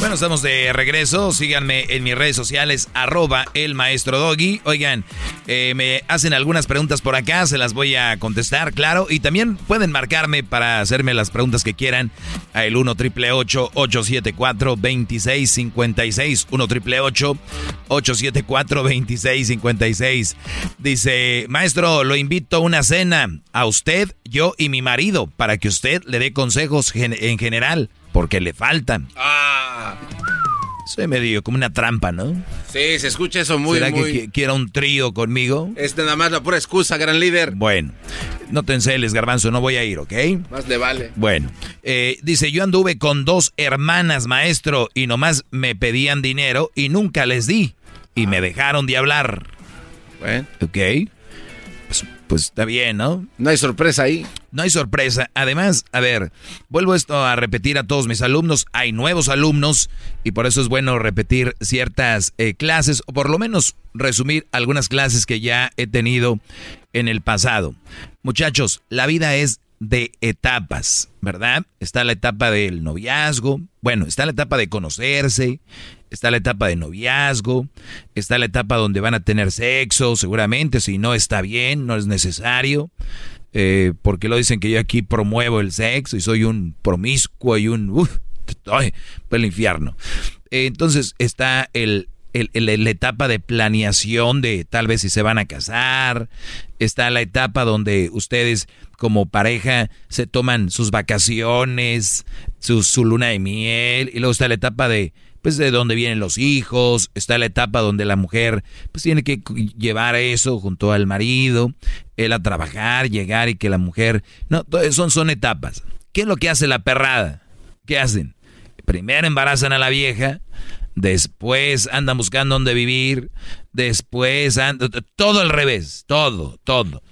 Speaker 4: Bueno, estamos de regreso. Síganme en mis redes sociales, arroba el maestro Doggy. Oigan, eh, me hacen algunas preguntas por acá, se las voy a contestar, claro. Y también pueden marcarme para hacerme las preguntas que quieran a el 1 triple 874 2656 1 triple 874 2656 Dice, maestro, lo invito a una cena a usted, yo y mi marido para que usted le dé consejos en general, porque le faltan.
Speaker 3: Ah,
Speaker 4: Soy medio como una trampa, ¿no?
Speaker 3: sí, se escucha eso muy,
Speaker 4: ¿Será
Speaker 3: muy.
Speaker 4: que qui- quiera un trío conmigo?
Speaker 3: Es nada más la pura excusa, gran líder.
Speaker 4: Bueno, no te enceles, garbanzo, no voy a ir, ¿ok?
Speaker 3: Más le vale.
Speaker 4: Bueno, eh, dice, yo anduve con dos hermanas, maestro, y nomás me pedían dinero y nunca les di. Y me dejaron de hablar.
Speaker 3: Bueno.
Speaker 4: ¿Ok? Pues, está bien, ¿no?
Speaker 3: No hay sorpresa ahí.
Speaker 4: No hay sorpresa. Además, a ver, vuelvo esto a repetir a todos mis alumnos. Hay nuevos alumnos y por eso es bueno repetir ciertas eh, clases o por lo menos resumir algunas clases que ya he tenido en el pasado. Muchachos, la vida es de etapas, ¿verdad? Está la etapa del noviazgo, bueno, está la etapa de conocerse, está la etapa de noviazgo, está la etapa donde van a tener sexo, seguramente, si no está bien, no es necesario, eh, porque lo dicen que yo aquí promuevo el sexo y soy un promiscuo y un... Uf, estoy el infierno. entonces está el, la etapa de planeación de tal vez si se van a casar, está la etapa donde ustedes como pareja se toman sus vacaciones, su, su luna de miel, y luego está la etapa de pues de dónde vienen los hijos, está la etapa donde la mujer pues tiene que llevar eso junto al marido, él a trabajar, llegar y que la mujer, no, son, son etapas. ¿Qué es lo que hace la perrada? ¿Qué hacen? Primero embarazan a la vieja, después andan buscando dónde vivir, después andan, todo al revés, todo, todo.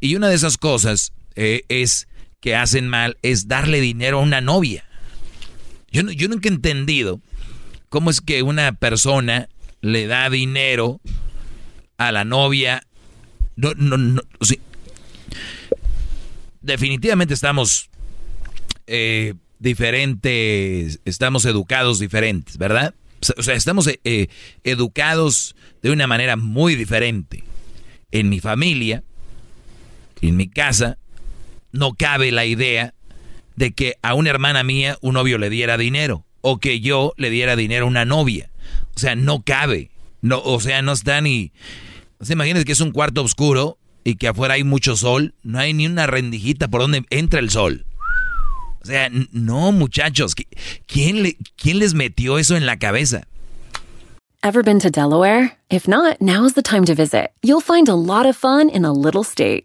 Speaker 4: Y una de esas cosas eh, es que hacen mal es darle dinero a una novia. Yo, yo nunca he entendido ¿Cómo es que una persona le da dinero a la novia? No, no, no. Sí. Definitivamente estamos eh, diferentes, estamos educados diferentes, ¿verdad? O sea, estamos eh, educados de una manera muy diferente. En mi familia, en mi casa, no cabe la idea de que a una hermana mía un novio le diera dinero o que yo le diera dinero a una novia. O sea, no cabe. No, o sea, no está ni... ¿Se imagínense que es un cuarto oscuro y que afuera hay mucho sol? No hay ni una rendijita por donde entra el sol. O sea, no, muchachos. ¿Quién, le, ¿Quién les metió eso en la cabeza?
Speaker 33: Ever been to Delaware? If not, now's the time to visit. You'll find a lot of fun in a little state.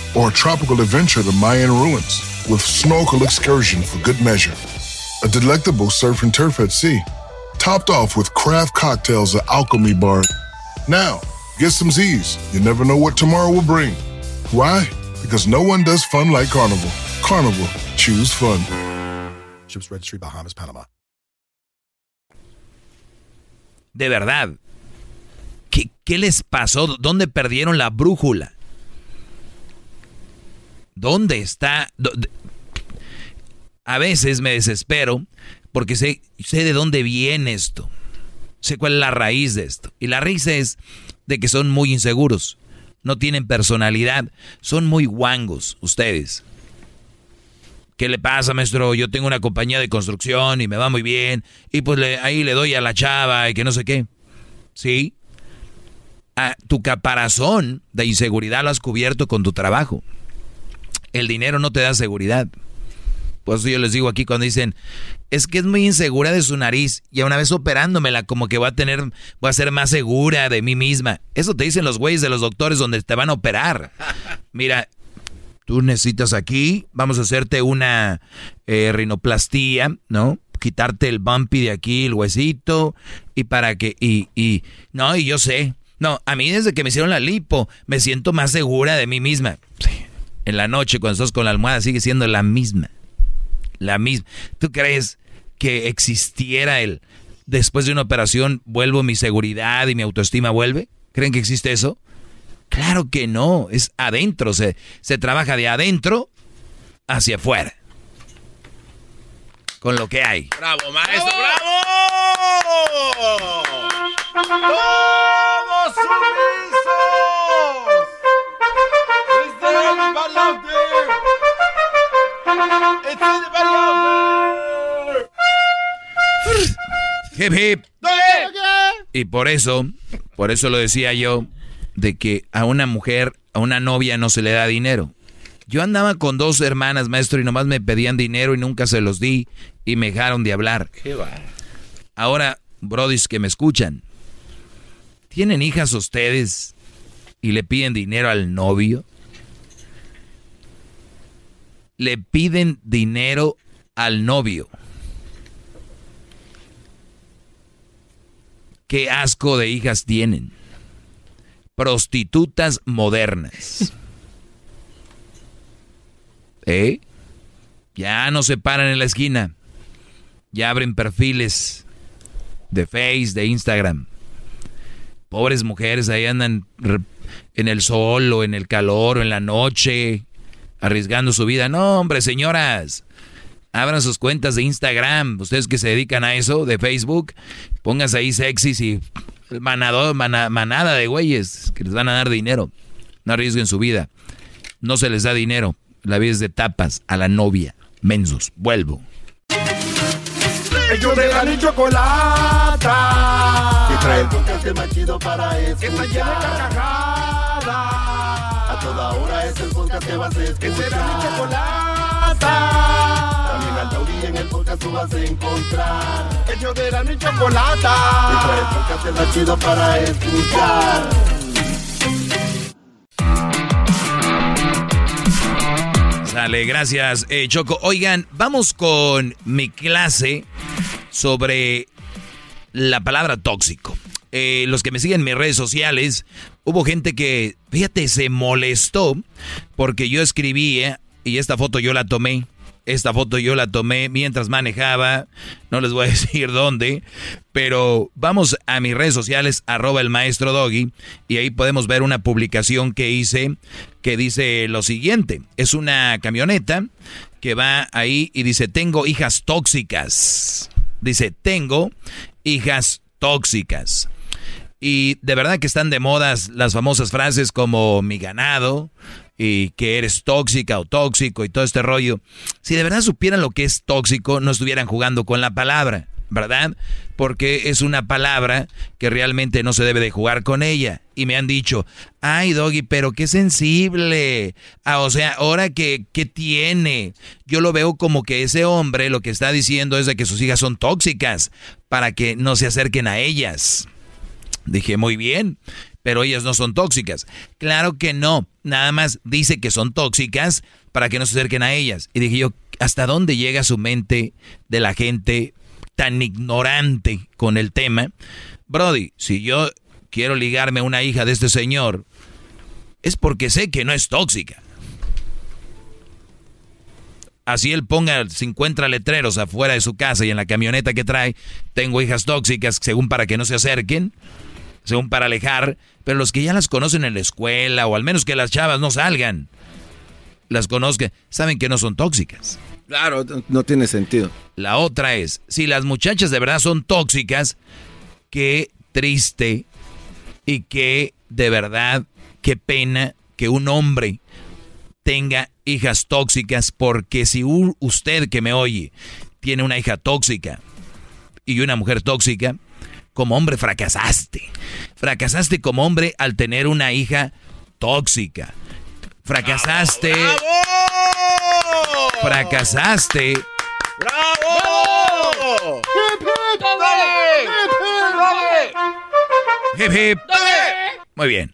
Speaker 34: or a tropical adventure to Mayan ruins with snorkel excursion for good measure. A delectable surf and turf at sea, topped off with craft cocktails at Alchemy Bar. Now, get some Z's. You never know what tomorrow will bring. Why? Because no one does fun like Carnival. Carnival, choose fun.
Speaker 35: Ships Registry, Bahamas, Panama.
Speaker 4: De verdad. ¿Qué, ¿Qué les pasó? ¿Dónde perdieron la brújula? ¿Dónde está? A veces me desespero porque sé, sé de dónde viene esto. Sé cuál es la raíz de esto. Y la raíz es de que son muy inseguros. No tienen personalidad. Son muy guangos ustedes. ¿Qué le pasa, maestro? Yo tengo una compañía de construcción y me va muy bien. Y pues ahí le doy a la chava y que no sé qué. ¿Sí? A tu caparazón de inseguridad lo has cubierto con tu trabajo el dinero no te da seguridad. Por eso yo les digo aquí cuando dicen, es que es muy insegura de su nariz y a una vez operándomela como que voy a tener, voy a ser más segura de mí misma. Eso te dicen los güeyes de los doctores donde te van a operar. Mira, tú necesitas aquí, vamos a hacerte una eh, rinoplastía, ¿no? Quitarte el bumpy de aquí, el huesito, y para que, y, y, no, y yo sé. No, a mí desde que me hicieron la lipo, me siento más segura de mí misma. Sí en la noche cuando estás con la almohada sigue siendo la misma. La misma. ¿Tú crees que existiera el después de una operación vuelvo mi seguridad y mi autoestima vuelve? ¿Creen que existe eso? Claro que no, es adentro, se, se trabaja de adentro hacia afuera. Con lo que hay.
Speaker 3: ¡Bravo, maestro! ¡Bravo!
Speaker 5: ¡Todos
Speaker 4: Y por eso, por eso lo decía yo, de que a una mujer, a una novia no se le da dinero. Yo andaba con dos hermanas, maestro, y nomás me pedían dinero y nunca se los di y me dejaron de hablar.
Speaker 5: Qué va.
Speaker 4: Ahora, brodis que me escuchan, ¿tienen hijas ustedes y le piden dinero al novio? Le piden dinero al novio. Qué asco de hijas tienen. Prostitutas modernas. ¿Eh? Ya no se paran en la esquina. Ya abren perfiles de Face, de Instagram. Pobres mujeres ahí andan en el sol o en el calor o en la noche, arriesgando su vida. No, hombre, señoras, abran sus cuentas de Instagram. Ustedes que se dedican a eso, de Facebook, pónganse ahí sexys y manado, manada de güeyes que les van a dar dinero. No arriesguen su vida. No se les da dinero. La vida es de tapas a la novia. Mensos. Vuelvo.
Speaker 11: Ellos de la chocolata. Que trae el podcast más chido para escuchar. Que está llena de carcajadas. Toda hora es el podcast que vas a escuchar. Que será mi chocolata. También al taurí en el podcast tú vas a encontrar. Ellos de la chocolata. Que trae el podcast más chido para escuchar.
Speaker 4: Dale, gracias, eh, Choco. Oigan, vamos con mi clase sobre la palabra tóxico. Eh, los que me siguen en mis redes sociales, hubo gente que, fíjate, se molestó porque yo escribí, y esta foto yo la tomé. Esta foto yo la tomé mientras manejaba, no les voy a decir dónde, pero vamos a mis redes sociales, arroba el maestro Doggy, y ahí podemos ver una publicación que hice que dice lo siguiente, es una camioneta que va ahí y dice, tengo hijas tóxicas. Dice, tengo hijas tóxicas. Y de verdad que están de modas las famosas frases como mi ganado, y que eres tóxica o tóxico y todo este rollo. Si de verdad supieran lo que es tóxico, no estuvieran jugando con la palabra, ¿verdad? Porque es una palabra que realmente no se debe de jugar con ella. Y me han dicho, ay Doggy, pero qué sensible. Ah, o sea, ahora que, ¿qué tiene? Yo lo veo como que ese hombre lo que está diciendo es de que sus hijas son tóxicas para que no se acerquen a ellas. Dije, muy bien pero ellas no son tóxicas. Claro que no, nada más dice que son tóxicas para que no se acerquen a ellas. Y dije yo, ¿hasta dónde llega su mente de la gente tan ignorante con el tema? Brody, si yo quiero ligarme a una hija de este señor, es porque sé que no es tóxica. Así él ponga 50 letreros afuera de su casa y en la camioneta que trae, tengo hijas tóxicas, según para que no se acerquen según para alejar, pero los que ya las conocen en la escuela, o al menos que las chavas no salgan, las conozcan, saben que no son tóxicas.
Speaker 3: Claro, no tiene sentido.
Speaker 4: La otra es, si las muchachas de verdad son tóxicas, qué triste y qué de verdad, qué pena que un hombre tenga hijas tóxicas, porque si usted que me oye tiene una hija tóxica y una mujer tóxica, como hombre fracasaste. Fracasaste como hombre al tener una hija tóxica. Fracasaste. Fracasaste.
Speaker 5: ¡Bravo!
Speaker 4: Hip, hip. Muy bien.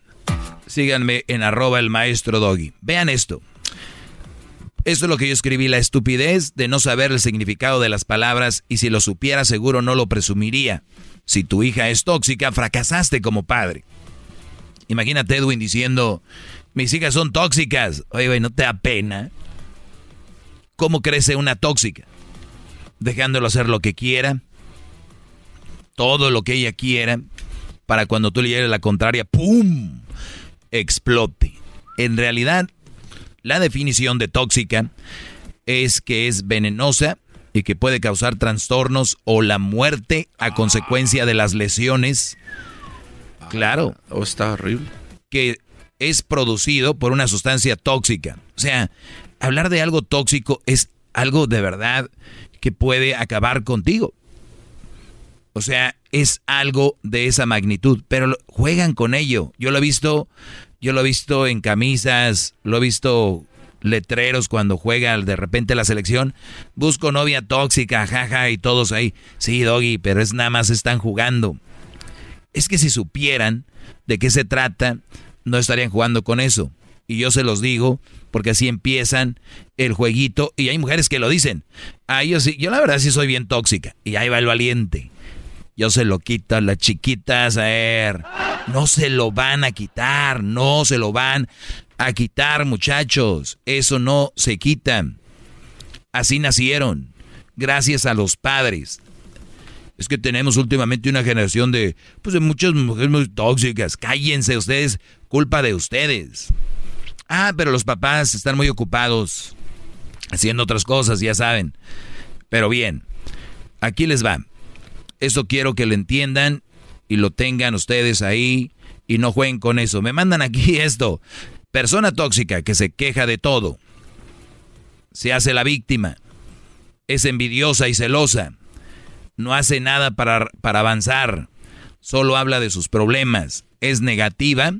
Speaker 4: Síganme en arroba el maestro doggy. Vean esto. Esto es lo que yo escribí, la estupidez de no saber el significado de las palabras y si lo supiera seguro no lo presumiría. Si tu hija es tóxica, fracasaste como padre. Imagínate Edwin diciendo, mis hijas son tóxicas. Oye, güey, ¿no te da pena? ¿Cómo crece una tóxica? Dejándolo hacer lo que quiera, todo lo que ella quiera, para cuando tú le lleves la contraria, ¡pum! explote. En realidad, la definición de tóxica es que es venenosa, y que puede causar trastornos o la muerte a consecuencia de las lesiones. Claro.
Speaker 3: Oh, está horrible.
Speaker 4: Que es producido por una sustancia tóxica. O sea, hablar de algo tóxico es algo de verdad que puede acabar contigo. O sea, es algo de esa magnitud, pero juegan con ello. Yo lo he visto, yo lo he visto en camisas, lo he visto letreros cuando juega de repente la selección. Busco novia tóxica, jaja, y todos ahí. Sí, Doggy, pero es nada más están jugando. Es que si supieran de qué se trata, no estarían jugando con eso. Y yo se los digo, porque así empiezan el jueguito. Y hay mujeres que lo dicen. Ah, yo sí, yo la verdad sí soy bien tóxica. Y ahí va el valiente. Yo se lo quito a las chiquitas, a ver. No se lo van a quitar, no se lo van a quitar, muchachos. Eso no se quita. Así nacieron, gracias a los padres. Es que tenemos últimamente una generación de, pues de muchas mujeres muy tóxicas. Cállense ustedes, culpa de ustedes. Ah, pero los papás están muy ocupados haciendo otras cosas, ya saben. Pero bien, aquí les va. Eso quiero que lo entiendan y lo tengan ustedes ahí y no jueguen con eso. Me mandan aquí esto. Persona tóxica que se queja de todo. Se hace la víctima. Es envidiosa y celosa. No hace nada para, para avanzar. Solo habla de sus problemas. Es negativa.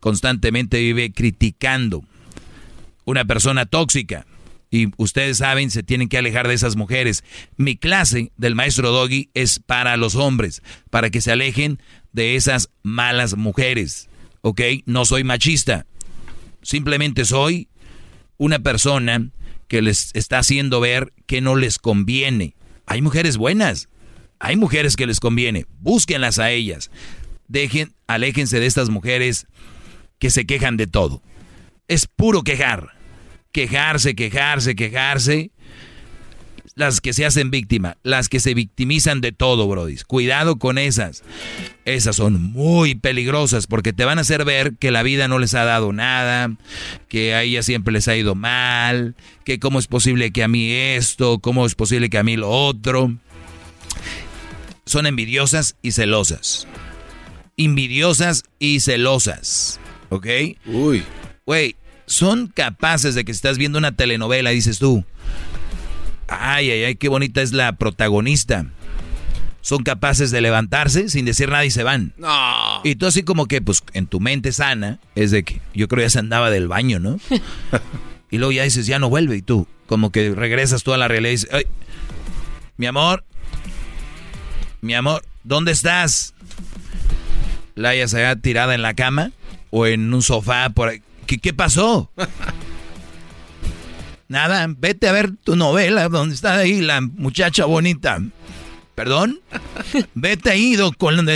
Speaker 4: Constantemente vive criticando. Una persona tóxica. Y ustedes saben, se tienen que alejar de esas mujeres. Mi clase del maestro Doggy es para los hombres, para que se alejen de esas malas mujeres. ¿Ok? No soy machista. Simplemente soy una persona que les está haciendo ver que no les conviene. Hay mujeres buenas. Hay mujeres que les conviene. Búsquenlas a ellas. Dejen, aléjense de estas mujeres que se quejan de todo. Es puro quejar quejarse, quejarse, quejarse. Las que se hacen víctima, las que se victimizan de todo, Brody. Cuidado con esas. Esas son muy peligrosas porque te van a hacer ver que la vida no les ha dado nada, que a ella siempre les ha ido mal, que cómo es posible que a mí esto, cómo es posible que a mí lo otro. Son envidiosas y celosas. Envidiosas y celosas. ¿Ok? Uy. Güey, son capaces de que estás viendo una telenovela, dices tú, ay, ay, ay, qué bonita es la protagonista. Son capaces de levantarse sin decir nada y se van. No. Y tú así como que, pues, en tu mente sana, es de que yo creo ya se andaba del baño, ¿no? y luego ya dices, ya no vuelve. Y tú, como que regresas tú a la realidad y dices, ay, mi amor, mi amor, ¿dónde estás? La hayas allá tirada en la cama o en un sofá por ahí. ¿Qué, pasó? Nada, vete a ver tu novela donde está ahí la muchacha bonita. ¿Perdón? Vete ahí con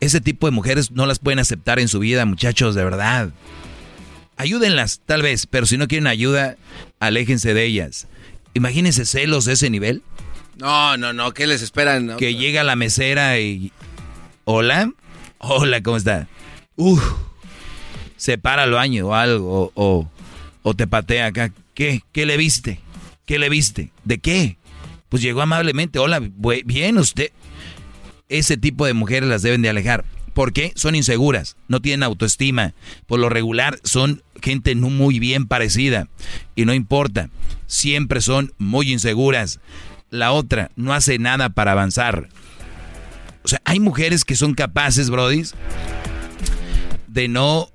Speaker 4: ese tipo de mujeres no las pueden aceptar en su vida, muchachos, de verdad. Ayúdenlas, tal vez, pero si no quieren ayuda, aléjense de ellas. Imagínense celos de ese nivel.
Speaker 3: No, no, no, ¿qué les esperan?
Speaker 4: Que llega la mesera y... Hola, hola, ¿cómo está? Uf se para al baño o algo, o, o, te patea acá. ¿Qué? ¿Qué le viste? ¿Qué le viste? ¿De qué? Pues llegó amablemente, hola, bien usted. Ese tipo de mujeres las deben de alejar. ¿Por qué? Son inseguras, no tienen autoestima. Por lo regular son gente no muy bien parecida. Y no importa, siempre son muy inseguras. La otra no hace nada para avanzar. O sea, hay mujeres que son capaces, Brody, de no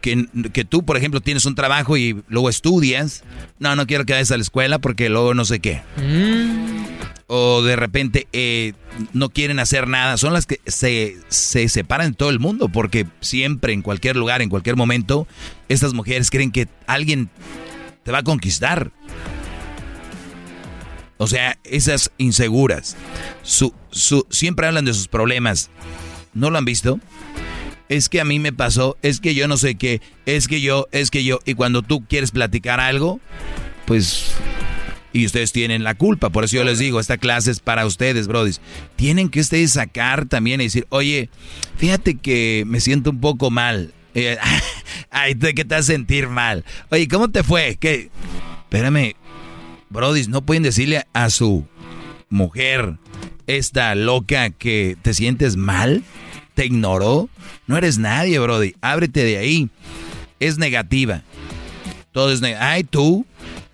Speaker 4: que, tú, por ejemplo, tienes un trabajo y luego estudias. No, no quiero que vayas a la escuela porque luego no sé qué. Mm. O de repente eh, no quieren hacer nada. Son las que se, se separan en todo el mundo porque siempre, en cualquier lugar, en cualquier momento, estas mujeres creen que alguien te va a conquistar. O sea, esas inseguras. Su, su, siempre hablan de sus problemas. ¿No lo han visto? Es que a mí me pasó, es que yo no sé qué, es que yo, es que yo. Y cuando tú quieres platicar algo, pues... Y ustedes tienen la culpa, por eso yo les digo, esta clase es para ustedes, brodis. Tienen que ustedes sacar también y decir, oye, fíjate que me siento un poco mal. Ay, ¿qué te vas sentir mal? Oye, ¿cómo te fue? ¿Qué? Espérame, brodis, no pueden decirle a su mujer, esta loca, que te sientes mal te ignoró. No eres nadie, Brody. Ábrete de ahí. Es negativa. Todo es negativa. Ay, tú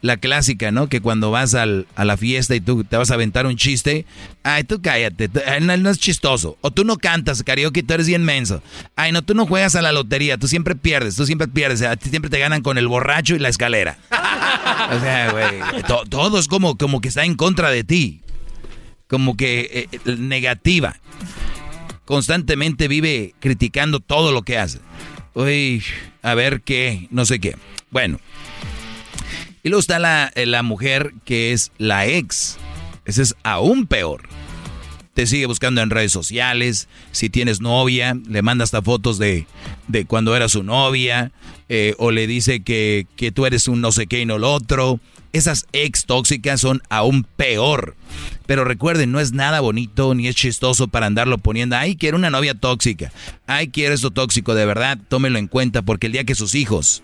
Speaker 4: la clásica, ¿no? Que cuando vas al, a la fiesta y tú te vas a aventar un chiste, ay, tú cállate, no, es chistoso. O tú no cantas karaoke, tú eres bien menso. Ay, no, tú no juegas a la lotería, tú siempre pierdes, tú siempre pierdes, a ti siempre te ganan con el borracho y la escalera. o sea, güey, todo es como, como que está en contra de ti. Como que eh, eh, negativa. Constantemente vive criticando todo lo que hace. Uy, a ver qué, no sé qué. Bueno. Y luego está la, eh, la mujer que es la ex. Ese es aún peor. Te sigue buscando en redes sociales. Si tienes novia, le manda hasta fotos de, de cuando era su novia. Eh, o le dice que, que tú eres un no sé qué y no lo otro. Esas ex tóxicas son aún peor. Pero recuerden, no es nada bonito ni es chistoso para andarlo poniendo. Ay, quiero una novia tóxica. Ay, quiero esto tóxico. De verdad, tómelo en cuenta porque el día que sus hijos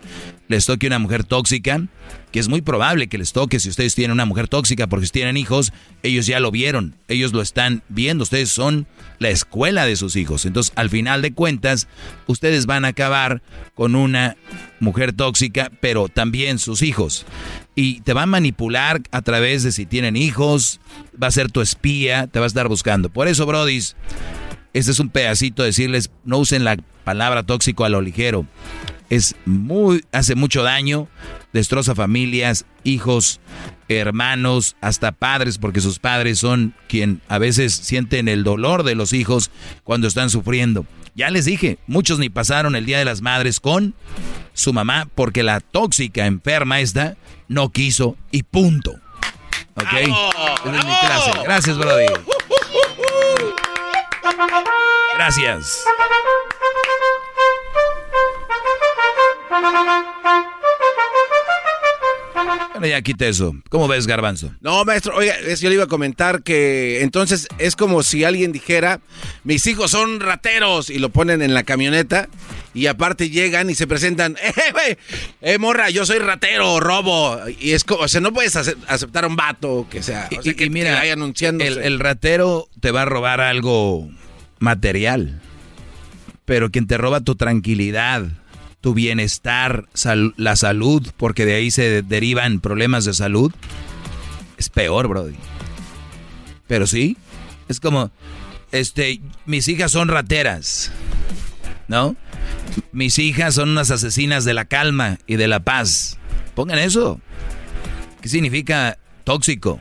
Speaker 4: les toque una mujer tóxica, que es muy probable que les toque si ustedes tienen una mujer tóxica porque si tienen hijos, ellos ya lo vieron, ellos lo están viendo, ustedes son la escuela de sus hijos. Entonces, al final de cuentas, ustedes van a acabar con una mujer tóxica, pero también sus hijos. Y te va a manipular a través de si tienen hijos, va a ser tu espía, te va a estar buscando. Por eso, brodis, este es un pedacito de decirles, no usen la palabra tóxico a lo ligero es muy, hace mucho daño, destroza familias, hijos, hermanos, hasta padres, porque sus padres son quien a veces sienten el dolor de los hijos cuando están sufriendo. Ya les dije, muchos ni pasaron el Día de las Madres con su mamá porque la tóxica enferma esta no quiso y punto. ¿Ok? es mi clase. Gracias, Brody. Gracias. Bueno, ya quite eso. ¿Cómo ves, Garbanzo?
Speaker 3: No, maestro, oiga, yo le iba a comentar que entonces es como si alguien dijera, mis hijos son rateros, y lo ponen en la camioneta, y aparte llegan y se presentan, eh, güey, eh, morra, yo soy ratero, robo. Y es como, o sea, no puedes aceptar a un vato que sea, o sea, que, mira, anunciando.
Speaker 4: el ratero te va a robar algo material, pero quien te roba tu tranquilidad tu bienestar, la salud, porque de ahí se derivan problemas de salud, es peor, Brody. Pero sí, es como, este, mis hijas son rateras, ¿no? Mis hijas son unas asesinas de la calma y de la paz. Pongan eso. ¿Qué significa tóxico?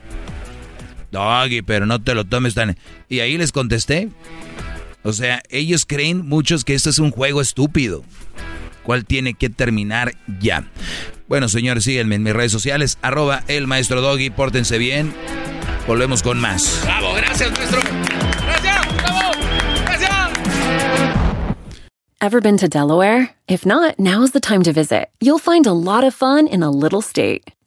Speaker 4: Doggy, pero no te lo tomes tan... Y ahí les contesté. O sea, ellos creen muchos que esto es un juego estúpido cual tiene que terminar ya. Bueno, señores, síguenme en mis redes sociales, arroba el maestro Doggy, pórtense bien. Volvemos con más.
Speaker 3: Bravo, gracias, maestro. Gracias, bravo, gracias.
Speaker 33: Ever been to Delaware? If not, now's the time to visit. You'll find a lot of fun in a little state.